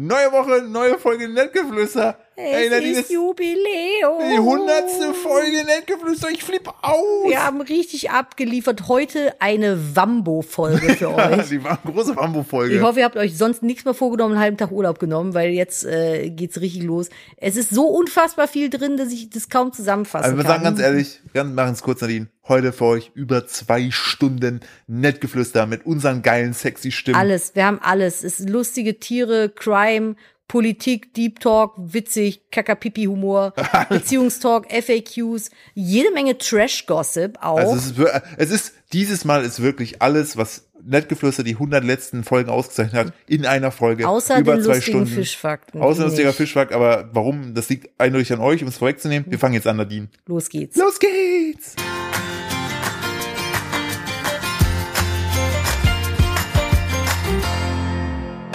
Neue Woche, neue Folge Nettgeflüster. Es Nadine, ist Jubiläum. die hundertste Folge Nettgeflüster. Ich flippe aus. Wir haben richtig abgeliefert. Heute eine Wambo-Folge für euch. die war eine große Bambu-Folge. Ich hoffe, ihr habt euch sonst nichts mehr vorgenommen, einen halben Tag Urlaub genommen, weil jetzt äh, geht's richtig los. Es ist so unfassbar viel drin, dass ich das kaum zusammenfassen Also wir kann. sagen ganz ehrlich, wir machen es kurz, Nadine. Heute für euch über zwei Stunden Nettgeflüster mit unseren geilen, sexy Stimmen. Alles, wir haben alles. Es ist lustige Tiere, Crime, Politik, Deep Talk, witzig, Kakapipi-Humor, Beziehungstalk, FAQs, jede Menge Trash-Gossip auch. Also es ist, es ist, dieses Mal ist wirklich alles, was Nettgeflüster die 100 letzten Folgen ausgezeichnet hat, in einer Folge. Außer über den zwei lustigen Stunden. Fischfakten. Außer lustiger. Fischfakt, aber warum? Das liegt eindeutig an euch, um es vorwegzunehmen. Wir fangen jetzt an, Nadine. Los geht's. Los geht's!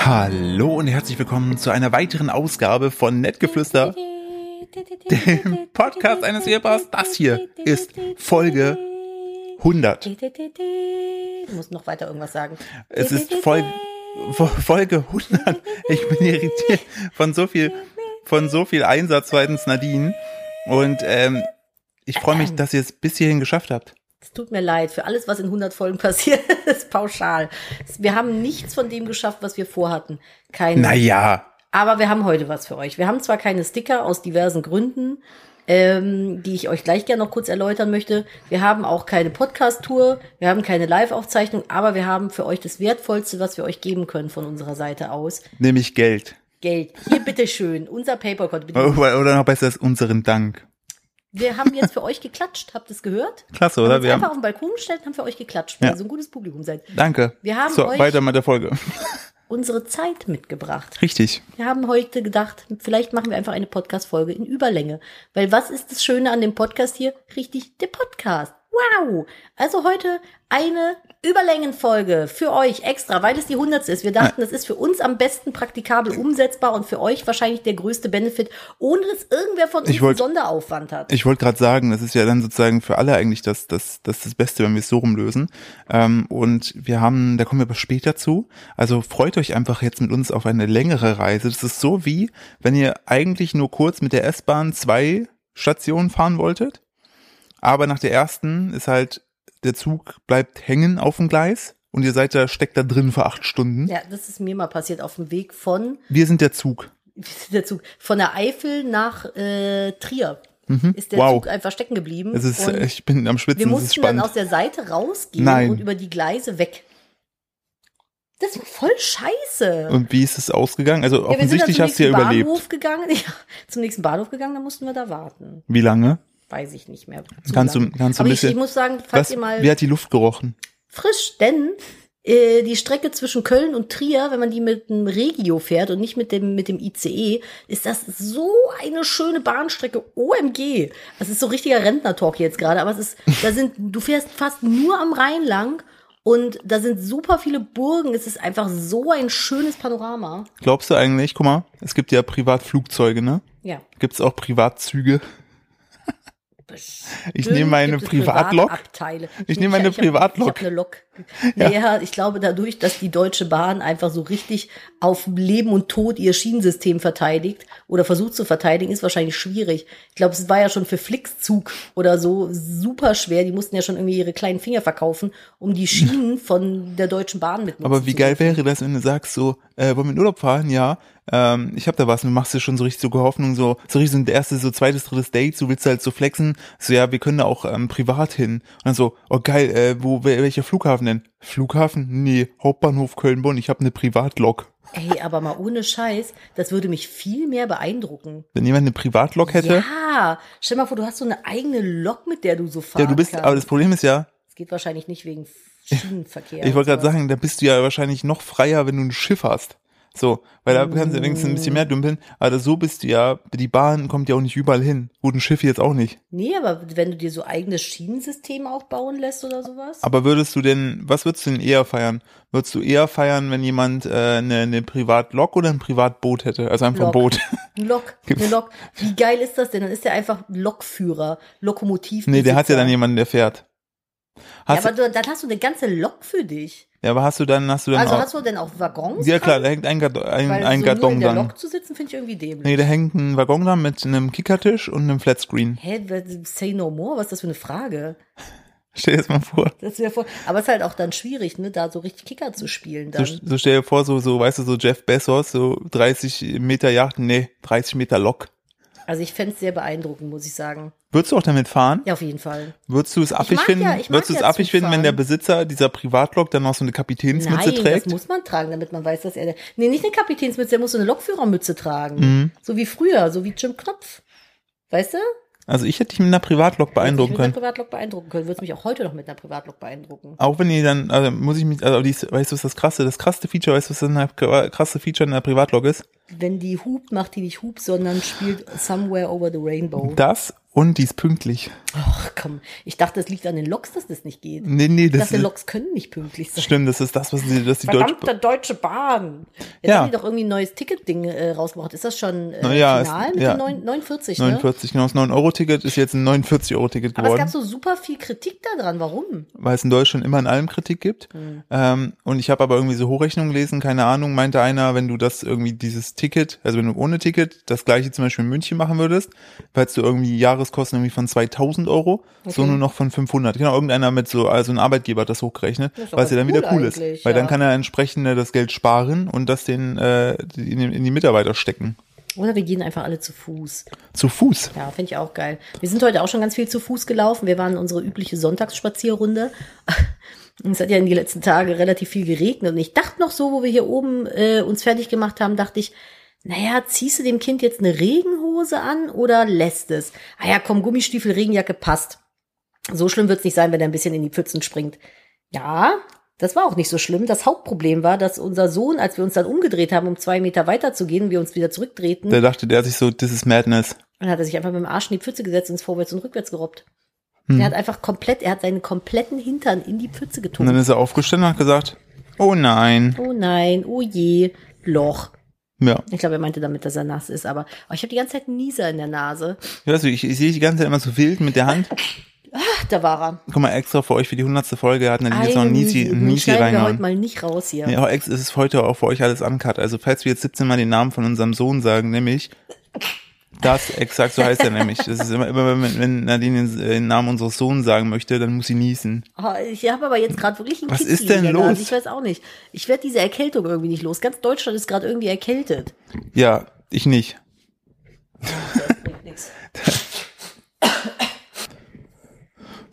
Hallo und herzlich willkommen zu einer weiteren Ausgabe von Nettgeflüster, dem Podcast eines Ehepaars. Das hier ist Folge 100. Du musst noch weiter irgendwas sagen. Es ist Folge, Folge 100. Ich bin irritiert von so viel, von so viel Einsatz seitens Nadine. Und ähm, ich freue mich, dass ihr es bis hierhin geschafft habt. Es tut mir leid für alles, was in 100 Folgen passiert ist, pauschal. Wir haben nichts von dem geschafft, was wir vorhatten. Keine. Naja, Aber wir haben heute was für euch. Wir haben zwar keine Sticker aus diversen Gründen, ähm, die ich euch gleich gerne noch kurz erläutern möchte. Wir haben auch keine Podcast-Tour, wir haben keine Live-Aufzeichnung, aber wir haben für euch das Wertvollste, was wir euch geben können von unserer Seite aus. nämlich Geld. Geld. Hier bitteschön, unser PayPal-Konto. Bitte. Oder oder noch besser ist unseren Dank. Wir haben jetzt für euch geklatscht, habt ihr es gehört? Klasse, Haben oder? uns Wir einfach haben, auf den Balkon gestellt und haben für euch geklatscht, weil Ja. ihr so ein gutes Publikum seid. danke. Wir haben so, euch- weiter mit der Folge. Unsere Zeit mitgebracht. Richtig. Wir haben heute gedacht, vielleicht machen wir einfach eine Podcast-Folge in Überlänge. Weil was ist das Schöne an dem Podcast hier? Richtig, der Podcast. Wow! Also heute eine Überlängenfolge für euch extra, weil es die hundertste ist. Wir dachten, das ist für uns am besten praktikabel umsetzbar und für euch wahrscheinlich der größte Benefit, ohne dass irgendwer von uns wollt- einen Sonderaufwand hat. Ich wollte gerade sagen, das ist ja dann sozusagen für alle eigentlich das, das, das, das Beste, wenn wir es so rumlösen. Ähm, und wir haben, da kommen wir aber später zu. Also freut euch einfach jetzt mit uns auf eine längere Reise. Das ist so wie, wenn ihr eigentlich nur kurz mit der S-Bahn zwei Stationen fahren wolltet. Aber nach der ersten ist halt, der Zug bleibt hängen auf dem Gleis und ihr seid da, steckt da drin für acht Stunden. Ja, das ist mir mal passiert auf dem Weg von Wir sind der Zug. der Zug von der Eifel nach äh, Trier. Ist der Wow. Zug einfach stecken geblieben. Es ist, ich bin am wir Schwitzen, ist mussten dann aus der Seite rausgehen Nein. und über die Gleise weg. Das war voll scheiße. Und wie ist es ausgegangen? Also ja, wir sind dann offensichtlich hast du ja überlebt. Bahnhof gegangen. Ja, zum nächsten Bahnhof gegangen, da mussten wir da warten. Wie lange? Weiß ich nicht mehr. Kannst du- kannst du Aber ein ich, bisschen- ich muss sagen, falls Was, ihr mal wie hat die Luft gerochen? frisch, denn äh, die Strecke zwischen Köln und Trier, wenn man die mit dem Regio fährt und nicht mit dem mit dem ICE, ist das so eine schöne Bahnstrecke. OMG. Das ist so richtiger Rentner-Talk jetzt gerade, aber es ist, da sind, du fährst fast nur am Rhein lang und da sind super viele Burgen. Es ist einfach so ein schönes Panorama. Glaubst du eigentlich, guck mal, es gibt ja Privatflugzeuge, ne? Ja. Gibt es auch Privatzüge? Ich nehme meine Privatlok. Privatabteile. Ich nehme meine ich Privatlok. Ich habe eine Lok. Naja, ich glaube dadurch, dass die Deutsche Bahn einfach so richtig auf Leben und Tod ihr Schienensystem verteidigt oder versucht zu verteidigen, ist wahrscheinlich schwierig. Ich glaube, es war ja schon für Flixzug oder so super schwer. Die mussten ja schon irgendwie ihre kleinen Finger verkaufen, um die Schienen von der Deutschen Bahn mitnutzen Aber wie geil wäre das, wenn du sagst so, äh, wollen wir in Urlaub fahren? Ja. Ähm, ich hab da was, du machst dir schon so richtig so Hoffnung, so, so richtig so ein erstes, so zweites, drittes Date, so willst du halt so flexen, so ja, wir können da auch ähm, privat hin. Und dann so, oh geil, äh, wo, wel- welcher Flughafen denn? Flughafen? Nee, Hauptbahnhof Köln-Bonn, ich habe eine Privatlok. Ey, aber mal ohne Scheiß, das würde mich viel mehr beeindrucken. Wenn jemand eine Privatlok hätte, Ja, stell mal vor, du hast so eine eigene Lok, mit der du so fahren ja, du bist, kannst. aber das Problem ist ja, Es geht wahrscheinlich nicht wegen Schienenverkehr. Ich wollte gerade sagen, da bist du ja wahrscheinlich noch freier, wenn du ein Schiff hast. So, weil da kannst du wenigstens ein bisschen mehr dümpeln. Aber so bist du ja, die Bahn kommt ja auch nicht überall hin. Gut, ein Schiff jetzt auch nicht. Nee, aber wenn du dir so eigenes Schienensystem auch bauen lässt oder sowas. Aber würdest du denn, was würdest du denn eher feiern? Würdest du eher feiern, wenn jemand äh, eine, eine Privatlok oder ein Privatboot hätte? Also einfach ein. Boot. Ein Lok, eine Lok. Wie geil ist das denn? Dann ist der einfach Lokführer, Lokomotiv. nee, der hat ja dann jemanden, der fährt. Ja, Hast aber du, dann hast du eine ganze Lok für dich. Ja, aber hast du dann, hast du dann Also auch, hast du denn auch Waggons? ja klar, da hängt ein, Gardon- ein, Weil ein so nur in Gardon der dran. Lok zu sitzen, finde ich irgendwie dämlich. Nee, da hängt ein Waggon dran mit einem Kickertisch und einem Flatscreen. Hä, say no more? Was ist das für eine Frage? Stell dir das mal vor. Das wäre voll. Aber es ist halt auch dann schwierig, ne, da so richtig Kicker zu spielen dann. So, so stell dir vor, so, so, weißt du, so Jeff Bezos, so 30 Meter Yacht, nee, 30 Meter Lok. Also ich fänd's sehr beeindruckend, muss ich sagen. Würdest du auch damit fahren? Ja, auf jeden Fall. Würdest du es affig finden? ja- Würdest du es ja affig finden, wenn der Besitzer dieser Privatlok dann noch so eine Kapitänsmütze Nein, trägt? das muss man tragen, damit man weiß, dass er der. Nee, nicht eine Kapitänsmütze, der muss so eine Lokführermütze tragen. Mhm. So wie früher, so wie Jim Knopf. Weißt du? Also ich hätte dich mit einer Privatlok beeindrucken Hätte ich mit können. einer Privatlok beeindrucken können. Würdest mich auch heute noch mit einer Privatlok beeindrucken. Auch wenn ihr dann, also muss ich mich, also die, weißt du, was das krasse, das krasse Feature, weißt du, was das krasse Feature in der Privatlok ist? Wenn die hupt, macht die nicht hupt, sondern spielt Somewhere Over the Rainbow. Das und die ist pünktlich. Ach komm, ich dachte, es liegt an den Loks, dass das nicht geht. Nee, nee, Ich das dachte, ist, Loks können nicht pünktlich sein. stimmt, das ist das, was die, das die Deutsche, Verdammte Deutsche Bahn. Jetzt Ja. haben die doch irgendwie ein neues Ticket-Ding äh, rausgebracht. Ist das schon äh, Na ja, final es- mit ja. den 9, 49, ne? 49, genau, das 9-Euro-Ticket ist jetzt ein 49-Euro-Ticket Aber es geworden. gab so super viel Kritik daran. Warum? weil es in Deutschland immer in allem Kritik gibt. Hm. Ähm, und ich habe aber irgendwie so Hochrechnungen gelesen, keine Ahnung, meinte einer, wenn du das irgendwie dieses Ticket, also wenn du ohne Ticket das gleiche zum Beispiel in München machen würdest, weil du irgendwie Jahreskosten irgendwie von 2000 Euro, so Okay. nur noch von 500. Genau, irgendeiner mit so, also ein Arbeitgeber hat das hochgerechnet, Das was ja dann cool wieder cool ist. Weil dann ja. kann er entsprechend äh, das Geld sparen und das den, äh, in, die- in die Mitarbeiter stecken. Oder wir gehen einfach alle zu Fuß. Zu Fuß. Ja, finde ich auch geil. Wir sind heute auch schon ganz viel zu Fuß gelaufen. Wir waren unsere übliche Sonntagsspazierrunde. Und es hat ja in den letzten Tagen relativ viel geregnet. Und ich dachte noch so, wo wir hier oben äh, uns fertig gemacht haben, dachte ich, naja, ziehst du dem Kind jetzt eine Regenhose an oder lässt es? Ah ja, komm, Gummistiefel, Regenjacke passt. So schlimm wird's nicht sein, wenn er ein bisschen in die Pfützen springt. Ja, das war auch nicht so schlimm. Das Hauptproblem war, dass unser Sohn, als wir uns dann umgedreht haben, um zwei Meter weiter zu gehen, wir uns wieder zurückdrehten, Der dachte, der hat sich so, this is madness. dann hat er sich einfach mit dem Arsch in die Pfütze gesetzt und ist vorwärts und rückwärts gerobbt. Hm. Er hat einfach komplett, er hat seinen kompletten Hintern in die Pfütze Und dann getunkt. ist er aufgestanden und hat gesagt, oh nein. Oh nein, oh je, Loch. Ja. Ich glaube, er meinte damit, dass er nass ist, aber oh, ich habe die ganze Zeit einen Nieser in der Nase. Ja, also ich, ich sehe die ganze Zeit immer so wild mit der Hand. Ach, da war er. Guck mal, extra für euch für die hundertste Folge hat Nadine jetzt noch ein Nisi, Nisi schneiden wir heute reingehauen. mal nicht raus hier. Ja, ex ist es heute auch für euch alles uncut. Also falls wir jetzt 17 Mal den Namen von unserem Sohn sagen, nämlich das, exakt so heißt er nämlich. Das ist immer, immer wenn, wenn Nadine den, Namen unseres Sohns sagen möchte, dann muss sie niesen. Oh, ich habe aber jetzt gerade wirklich einen Was Kitzli ist denn in der Nase. los? Ich weiß auch nicht. Ich werde diese Erkältung irgendwie nicht los. Ganz Deutschland ist gerade irgendwie erkältet. Ja, ich nicht. Das bringt nichts.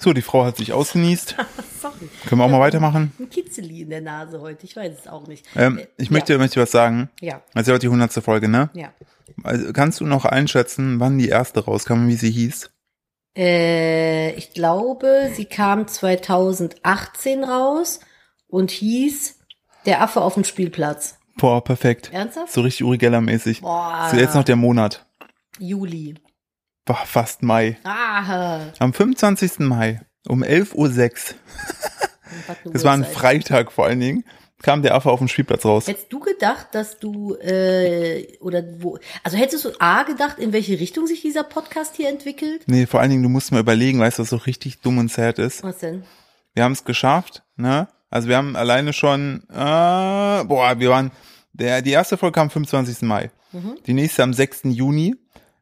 So, die Frau hat sich ausgenießt. Sorry. Können wir auch mal weitermachen? Ein Kitzeli in der Nase heute. Ich weiß es auch nicht. Ähm, Äh, ich möchte, möchte was sagen. Ja, Also heute die hundertste Folge, ne? ja. Also, kannst du noch einschätzen, wann die erste rauskam und wie sie hieß? Äh, ich glaube, sie kam 2018 raus und hieß Der Affe auf dem Spielplatz. Boah, perfekt. Ernsthaft? So richtig Uri Geller-mäßig. Boah. So jetzt noch der Monat. Juli. Boah, fast Mai. Ah, Am 25. Mai um 11.06 Uhr, das war ein Freitag vor allen Dingen, kam der Affe auf dem Spielplatz raus. Hättest du gedacht, dass du, äh, oder wo, also hättest du A gedacht, in welche Richtung sich dieser Podcast hier entwickelt? Nee, vor allen Dingen, du musst mal überlegen, weißt du, was so richtig dumm und sad ist? Was denn? Wir haben es geschafft, ne? Also wir haben alleine schon, äh, boah, wir waren, der, die erste Folge kam am 25. Mai. Mhm. Die nächste am 6. Juni.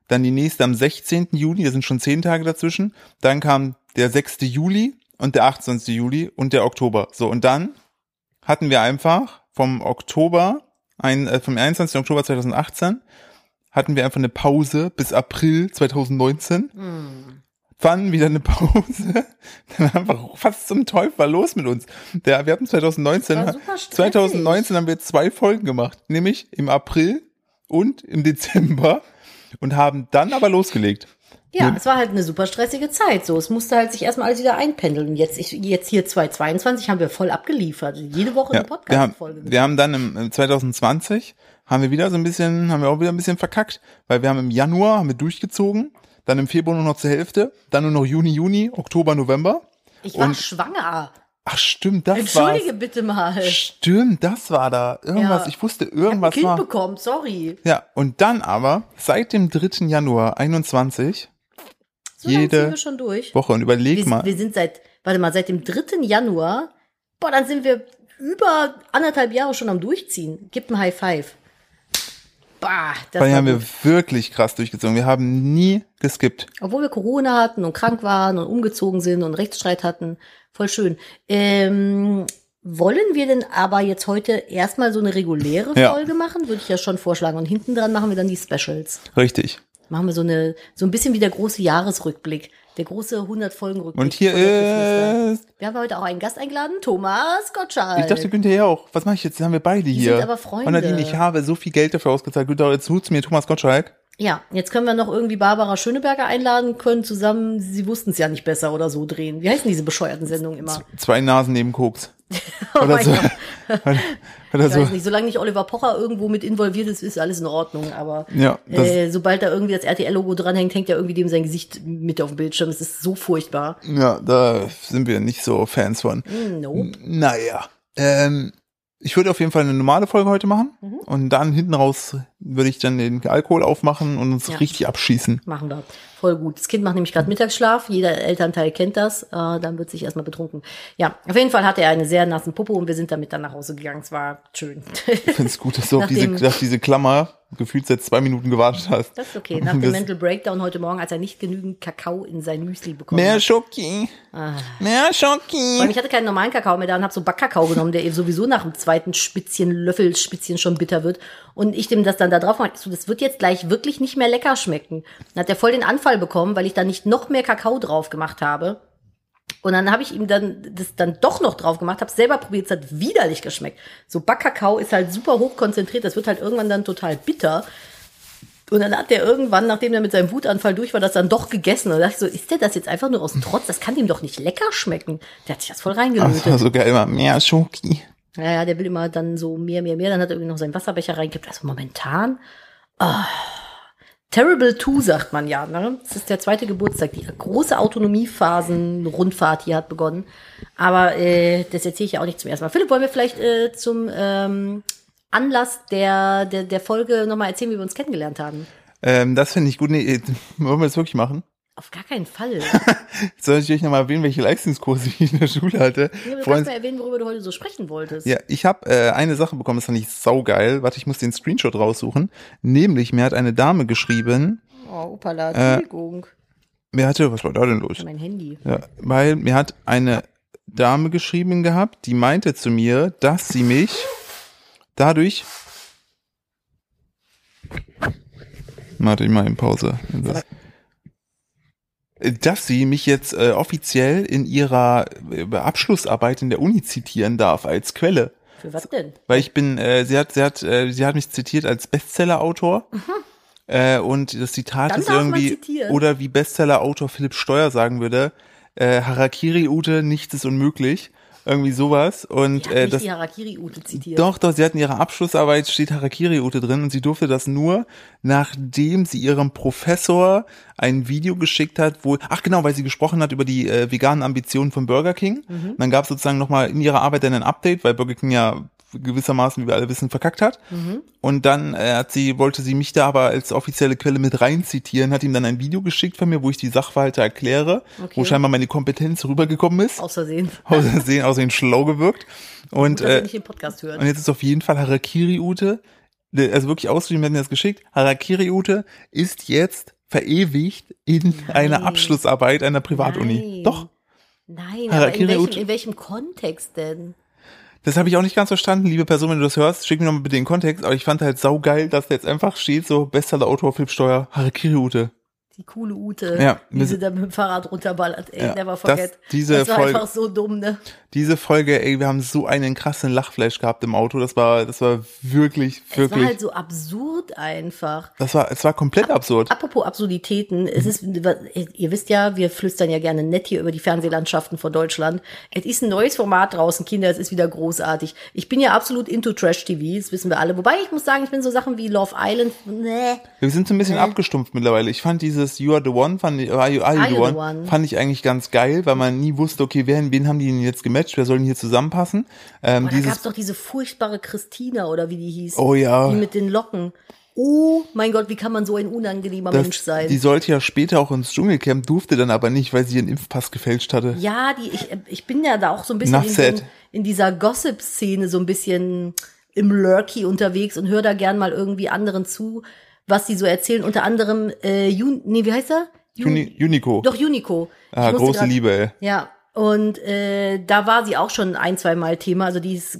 Dann die nächste am 16. Juni, da sind schon zehn Tage dazwischen. Dann kam der 6. Juli und der 28. Juli und der Oktober. So, und dann hatten wir einfach vom Oktober, ein, äh, vom 21. Oktober 2018, hatten wir einfach eine Pause bis April 2019. Hm. Dann wieder eine Pause. Dann einfach fast zum Teufel war los mit uns. Der, wir hatten 2019, Das war super stressig. 2019 haben wir zwei Folgen gemacht, nämlich im April und im Dezember und haben dann aber losgelegt. Ja, es war halt eine super stressige Zeit. So, es musste halt sich erstmal alles wieder einpendeln. Und jetzt, ich, jetzt hier 2022 haben wir voll abgeliefert. Jede Woche Ja, eine wir, Podcast-Folge. wir haben dann im im 2020 haben wir wieder so ein bisschen, haben wir auch wieder ein bisschen verkackt, weil wir haben im Januar haben wir durchgezogen, dann im Februar nur noch zur Hälfte, dann nur noch Juni, Juni, Oktober, November. Ich war und- schwanger. Ach stimmt, das Entschuldige war's. bitte mal. Stimmt, das war da. Irgendwas, Ja. ich wusste, Ich hab ein irgendwas Kind war. bekommen, sorry. Ja, und dann aber, seit dem 3. Januar 21, So Jede ziehen wir schon durch. Woche, und überleg Wir, mal, wir sind seit, warte mal, seit dem 3. Januar, boah, dann sind wir über anderthalb Jahre schon am Durchziehen. Gib ein High Five. Bah, das war haben wir wirklich krass durchgezogen. Wir haben nie geskippt. Obwohl wir Corona hatten und krank waren und umgezogen sind und Rechtsstreit hatten. Voll schön. Ähm, wollen wir denn aber jetzt heute erstmal so eine reguläre Ja. Folge machen? Würde ich ja schon vorschlagen. Und hinten dran machen wir dann die Specials. Richtig. Machen wir so eine, so ein bisschen wie der große Jahresrückblick. Der große 100 Folgen Rückblick. Und hier ist. Wir haben heute auch einen Gast eingeladen, Thomas Gottschalk. Ich dachte, Günther ja auch. Was mache ich jetzt? Jetzt haben wir beide hier. sind aber Freunde. Und Nadine, ich habe so viel Geld dafür ausgezahlt. Günther, jetzt tut's mir Thomas Gottschalk. Ja, jetzt können wir noch irgendwie Barbara Schöneberger einladen, können zusammen, sie wussten es ja nicht besser oder so drehen. Wie heißen diese bescheuerten Sendungen immer? Zwei Nasen neben Koks. Oder so. Oder Ich so. weiß nicht, solange nicht Oliver Pocher irgendwo mit involviert ist, ist alles in Ordnung. Aber Ja, äh, sobald da irgendwie das RTL-Logo dranhängt, hängt ja irgendwie dem sein Gesicht mit auf dem Bildschirm. Es ist so furchtbar. Ja, da sind wir nicht so Fans von. Mm, Nope. Naja. Ähm, ich würde auf jeden Fall eine normale Folge heute machen. Mhm. Und dann hinten raus würde ich dann den Alkohol aufmachen und uns Ja. richtig abschießen. Machen wir. Voll gut. Das Kind macht nämlich gerade Mittagsschlaf. Jeder Elternteil kennt das. Äh, dann wird sich erstmal betrunken. Ja, auf jeden Fall hatte er eine sehr nassen Popo und wir sind damit dann nach Hause gegangen. Es war schön. Ich finde es gut, dass du auf diese, diese Klammer gefühlt seit zwei Minuten gewartet hast. Das ist okay. Nach dem Mental Breakdown heute Morgen, als er nicht genügend Kakao in sein Müsli bekommen Mehr hat. Schoki. Ah. Mehr Weil Schoki. ich hatte keinen normalen Kakao mehr da und habe so Backkakao genommen, der eben sowieso nach dem zweiten Spitzchen, Löffelspitzchen schon bitter wird. Und ich dem das dann da drauf mache, so, das wird jetzt gleich wirklich nicht mehr lecker schmecken. Dann hat er voll den Anfall bekommen, weil ich da nicht noch mehr Kakao drauf gemacht habe. Und dann habe ich ihm dann das dann doch noch drauf gemacht, habe selber probiert, es hat widerlich geschmeckt. So Backkakao ist halt super hoch konzentriert, das wird halt irgendwann dann total bitter. Und dann hat der irgendwann, nachdem er mit seinem Wutanfall durch war, das dann doch gegessen. Und da dachte ich so, ist der das jetzt einfach nur aus Trotz? Das kann dem doch nicht lecker schmecken. Der hat sich das voll Das reingelötet. war so geil, immer mehr Schoki. Ja, ja, der will immer dann so mehr, mehr, mehr. Dann hat er irgendwie noch seinen Wasserbecher reingekippt. Also momentan. ah, Terrible 2, sagt man ja. Ne? Das ist der zweite Geburtstag. Die große Autonomiephasen-Rundfahrt hier hat begonnen. Aber äh, das erzähle ich ja auch nicht zum ersten Mal. Philipp, wollen wir vielleicht äh, zum ähm, Anlass der, der, der Folge nochmal erzählen, wie wir uns kennengelernt haben? Ähm, das finde ich gut. Nee, äh, wollen wir das wirklich machen? Auf gar keinen Fall. Soll ich euch nochmal erwähnen, welche Leistungskurse ich in der Schule hatte? Ja, du Freund- kannst mal erwähnen, worüber du heute so sprechen wolltest. Ja, ich habe äh, eine Sache bekommen, das fand ich saugeil. Warte, ich muss den Screenshot raussuchen. Nämlich, mir hat eine Dame geschrieben, Oh, Opala, Äh, Entschuldigung. mir hatte, was war da denn los? mein Handy. Ja, weil mir hat eine Dame geschrieben gehabt, die meinte zu mir, dass sie mich dadurch. Warte, ich mal in Pause. Das, dass sie mich jetzt äh, offiziell in ihrer äh, Abschlussarbeit in der Uni zitieren darf als Quelle. Für was denn? Weil ich bin, äh, sie hat, sie hat, äh, sie hat mich zitiert als Bestseller-Autor. Äh, und das Zitat Dann ist irgendwie, oder wie Bestseller-Autor Philipp Steuer sagen würde, äh, Harakiri Ute, nichts ist unmöglich. Irgendwie sowas. Und Ich habe äh, das, die Harakiri-Ute zitiert. doch, doch, sie hat in ihrer Abschlussarbeit steht Harakiri Ute drin und sie durfte das nur, nachdem sie ihrem Professor ein Video geschickt hat, wo, ach genau, weil sie gesprochen hat über die äh, veganen Ambitionen von Burger King. Mhm. Und dann gab es sozusagen nochmal in ihrer Arbeit dann ein Update, weil Burger King ja gewissermaßen, wie wir alle wissen, verkackt hat. Mhm. Und dann äh, hat sie, wollte sie mich da aber als offizielle Quelle mit rein zitieren, hat ihm dann ein Video geschickt von mir, wo ich die Sachverhalte erkläre, Okay. wo scheinbar meine Kompetenz rübergekommen ist. Aus Versehen. Außersehen, außerdem schlau gewirkt. Und Gut, äh, und jetzt ist auf jeden Fall Harakiri-Ute, der- also wirklich ausgeschrieben, wir mir das geschickt, Harakiri-Ute ist jetzt verewigt in einer Abschlussarbeit einer Privatuni. Nein. Doch, Nein, aber in Harakiri welchem, in welchem Kontext denn? Das habe ich auch nicht ganz verstanden, liebe Person, wenn du das hörst, schick mir nochmal bitte den Kontext, aber ich fand halt saugeil, dass da jetzt einfach steht, so Bestseller-Autor Philipp Steuer, Harakiri-Ute. Die coole Ute, Ja, wie wir sie da mit dem Fahrrad runterballert. Ey, Ja, never das- forget. diese das war Folge- einfach so dumm, ne? Diese Folge, ey, wir haben so einen krassen Lachflash gehabt im Auto, das war, das war wirklich, Es war wirklich, halt so absurd einfach. das war, es war komplett absurd. Apropos Absurditäten, es ist, ihr wisst ja, wir flüstern ja gerne nett hier über die Fernsehlandschaften von Deutschland. Es ist ein neues Format draußen, Kinder, es ist wieder großartig. Ich bin ja absolut into Trash-TV, das wissen wir alle. Wobei ich muss sagen, ich bin so Sachen wie Love Island, nee. Wir sind so ein bisschen abgestumpft mittlerweile. Ich fand dieses You are the one, fand ich, are you, are you Are the you the one, one? fand ich eigentlich ganz geil, weil man nie wusste, okay, wen, wen haben die denn jetzt gematcht, wer soll denn hier zusammenpassen? Ähm, da dieses, gab's doch diese furchtbare Christina oder wie die hieß. Oh ja. Die mit den Locken. oh mein Gott, wie kann man so ein unangenehmer Das, Mensch sein? Die sollte ja später auch ins Dschungelcamp, durfte dann aber nicht, weil sie ihren Impfpass gefälscht hatte. Ja, die, ich, ich bin ja da auch so ein bisschen in, in dieser Gossip-Szene so ein bisschen im Lurky unterwegs und höre da gern mal irgendwie anderen zu, was die so erzählen. Unter anderem, äh, Jun, nee, wie heißt er? Jun- Uni, Unico. Doch, Unico. Ah, große grad- Liebe, ey. Ja, und äh, da war sie auch schon ein, zwei Mal Thema. Also die ist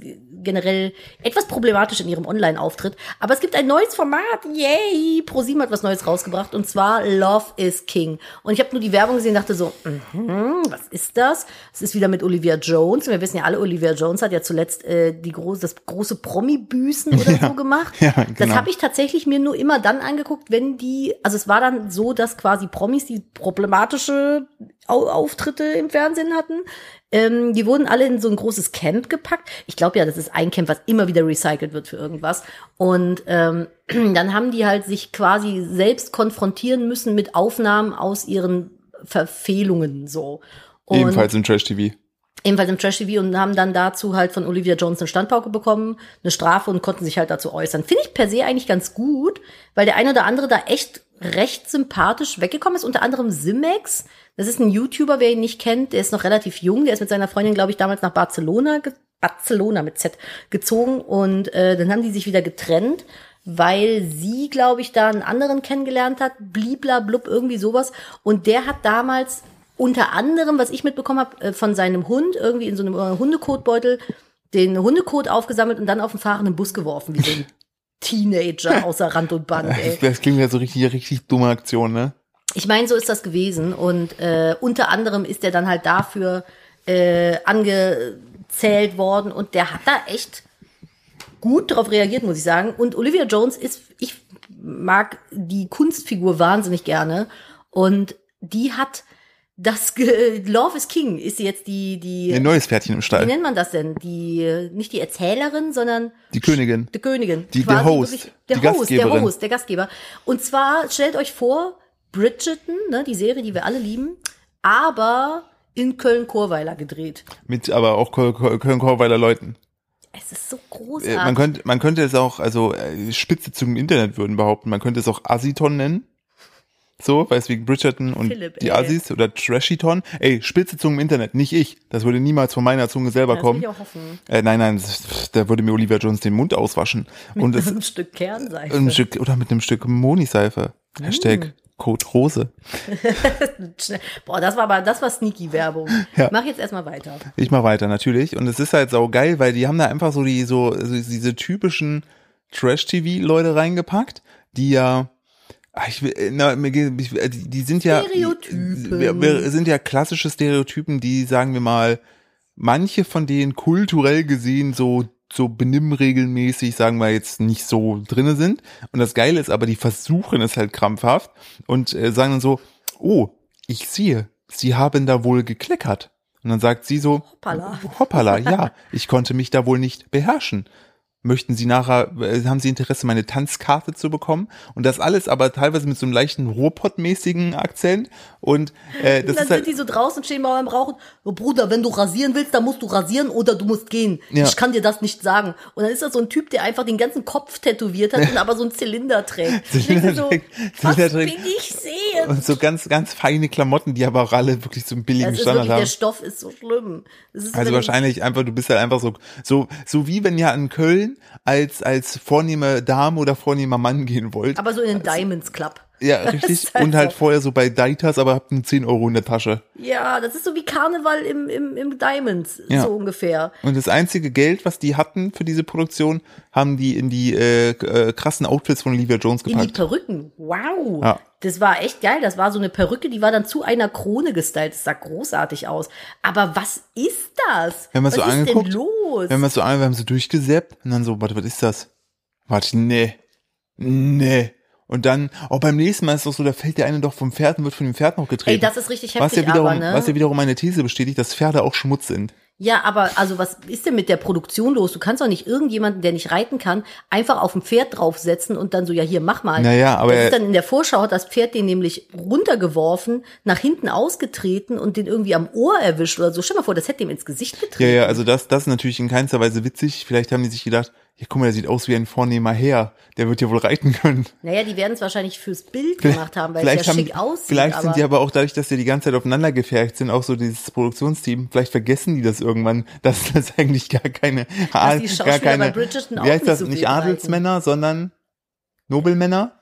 generell etwas problematisch in ihrem Online-Auftritt. Aber es gibt ein neues Format. Yay! ProSieben hat was Neues rausgebracht. Und zwar Love is King. Und ich habe nur die Werbung gesehen und dachte so, mhm, was ist das? Es ist wieder mit Olivia Jones. Und wir wissen ja alle, Olivia Jones hat ja zuletzt äh, die große, das große Promi-Büßen oder so gemacht. ja, Das genau. habe ich tatsächlich mir nur immer dann angeguckt, wenn die, also es war dann so, dass quasi Promis, die problematische Au Auftritte im Fernsehen hatten, ähm, die wurden alle in so ein großes Camp gepackt. Ich glaube ja, das ist ein Camp, was immer wieder recycelt wird für irgendwas. Und ähm, dann haben die halt sich quasi selbst konfrontieren müssen mit Aufnahmen aus ihren Verfehlungen so. Und Ebenfalls im Trash-TV. ebenfalls im Trash-TV und haben dann dazu halt von Olivia Jones eine Standpauke bekommen, eine Strafe und konnten sich halt dazu äußern. Finde ich per se eigentlich ganz gut, weil der eine oder andere da echt recht sympathisch weggekommen ist, unter anderem Simex. Das ist ein YouTuber, wer ihn nicht kennt, der ist noch relativ jung, der ist mit seiner Freundin, glaube ich, damals nach Barcelona, ge Barcelona mit Z gezogen und äh, dann haben die sich wieder getrennt, weil sie, glaube ich, da einen anderen kennengelernt hat, blibla blub, irgendwie sowas. Und der hat damals unter anderem, was ich mitbekommen habe, äh, von seinem Hund, irgendwie in so einem äh, Hundekotbeutel, den Hundekot aufgesammelt und dann auf den fahrenden Bus geworfen, wie so ein Teenager außer Rand und Band. Ey. Das klingt ja so richtig, richtig dumme Aktion, ne? Ich meine, so ist das gewesen. Und äh, unter anderem ist er dann halt dafür äh, angezählt worden und der hat da echt gut drauf reagiert, muss ich sagen. Und Olivia Jones ist, ich mag die Kunstfigur wahnsinnig gerne. Und die hat das Ge Love is King ist jetzt die, die, Ein neues Pferdchen im wie Stall. nennt man das denn? Die, nicht die Erzählerin, sondern Die Königin. die Königin. Die- der Host, wirklich- Der die Host, der Gastgeberin. Host, der Gastgeber. Und zwar, stellt euch vor, Bridgerton, ne, die Serie, die wir alle lieben, aber in Köln-Chorweiler gedreht. Mit aber auch Köln-Korweiler Leuten. Es ist so Äh, großartig. Man könnte, man könnte es auch, also äh, Spitze zum Internet würden behaupten, man könnte es auch Asiton nennen. So, weiß wegen Bridgerton und Philipp, die ey. Assis oder Trashiton. Ey, Spitze Zunge im Internet, nicht ich. Das würde niemals von meiner Zunge selber das will kommen. ich auch hoffen. Äh, nein, nein, das, da würde mir Olivia Jones den Mund auswaschen. Und es, ein Stück Kernseife. ein Stück, oder mit einem Stück Moniseife. Mm. Hashtag Code Rose. Boah, das war aber, das war sneaky Werbung. Ja. Mach jetzt erstmal weiter. Ich mach weiter, natürlich. Und es ist halt sau geil, weil die haben da einfach so die, so, so diese typischen Trash-TV-Leute reingepackt, die ja, ah, ich will, na, äh, die sind ja, Stereotypen. wir sind ja klassische Stereotypen, die, sagen wir mal, manche von denen kulturell gesehen so so benimmregelmäßig, sagen wir jetzt, nicht so drinne sind. Und das Geile ist aber, die versuchen es halt krampfhaft und äh, sagen dann so, oh, ich sehe, sie haben da wohl gekleckert. Und dann sagt sie so, Hoppala. hoppala, ja, ich konnte mich da wohl nicht beherrschen. Möchten Sie nachher, äh, haben Sie Interesse, meine Tanzkarte zu bekommen? Und das alles aber teilweise mit so einem leichten Ruhrpott-mäßigen Akzent. Und äh, das dann ist sind halt, die so draußen stehen beim Rauchen. Oh, Bruder, wenn du rasieren willst, dann musst du rasieren oder du musst gehen. Ja. Ich kann dir das nicht sagen. Und dann ist das so ein Typ, der einfach den ganzen Kopf tätowiert hat und aber so einen Zylinder trägt. Ich denke so, trägt- was Zylinder bin trägt. ich sehen? und so ganz, ganz feine Klamotten, die aber auch alle wirklich so einen billigen Das Standard wirklich, der haben. Stoff ist so schlimm. Ist Also wahrscheinlich einfach, du bist halt einfach so, so, so wie wenn ihr in Köln als, als vornehme Dame oder vornehmer Mann gehen wollt. Aber so in den Diamonds Club. ja, richtig. halt Und halt so. vorher so bei Deitas, aber habt einen 10 Euro in der Tasche. Ja, das ist so wie Karneval im, im, im Diamonds, Ja. so ungefähr. Und das einzige Geld, was die hatten für diese Produktion, haben die in die äh, äh, krassen Outfits von Olivia Jones In die gepackt. Perücken. Wow. Ja. Das war echt geil. Das war so eine Perücke, die war dann zu einer Krone gestylt. Das sah großartig aus. Aber was ist das? Wenn man was so ist angeguckt, denn los? Wenn man so an, wir haben so durchgesäppt und dann so, warte, was ist das? Warte, nee. Nee. Und dann, auch beim nächsten Mal ist es doch so, da fällt der eine doch vom Pferd und wird von dem Pferd noch getreten. Ey, das ist richtig was heftig, ja wiederum, aber, ne? Was ja wiederum meine These bestätigt, dass Pferde auch Schmutz sind. Ja, aber also was ist denn mit der Produktion los? Du kannst doch nicht irgendjemanden, der nicht reiten kann, einfach auf ein Pferd draufsetzen und dann so, ja, hier, mach mal. Naja, aber das ist dann in der Vorschau hat das Pferd den nämlich runtergeworfen, nach hinten ausgetreten und den irgendwie am Ohr erwischt oder so. Stell mal vor, das hätte ihm ins Gesicht getreten. Ja, ja, also das, das ist natürlich in keinster Weise witzig. Vielleicht haben die sich gedacht, ja, guck mal, der sieht aus wie ein vornehmer Herr. Der wird ja wohl reiten können. Naja, die werden es wahrscheinlich fürs Bild gemacht haben, weil es ja haben, schick aussieht. Vielleicht sind die aber auch dadurch, dass die die ganze Zeit aufeinander gefercht sind, auch so dieses Produktionsteam, vielleicht vergessen die das irgendwann, dass das eigentlich gar keine, Dass die gar keine, bei Bridgerton auch wie heißt nicht das, so nicht Adelsmänner, sondern Nobelmänner?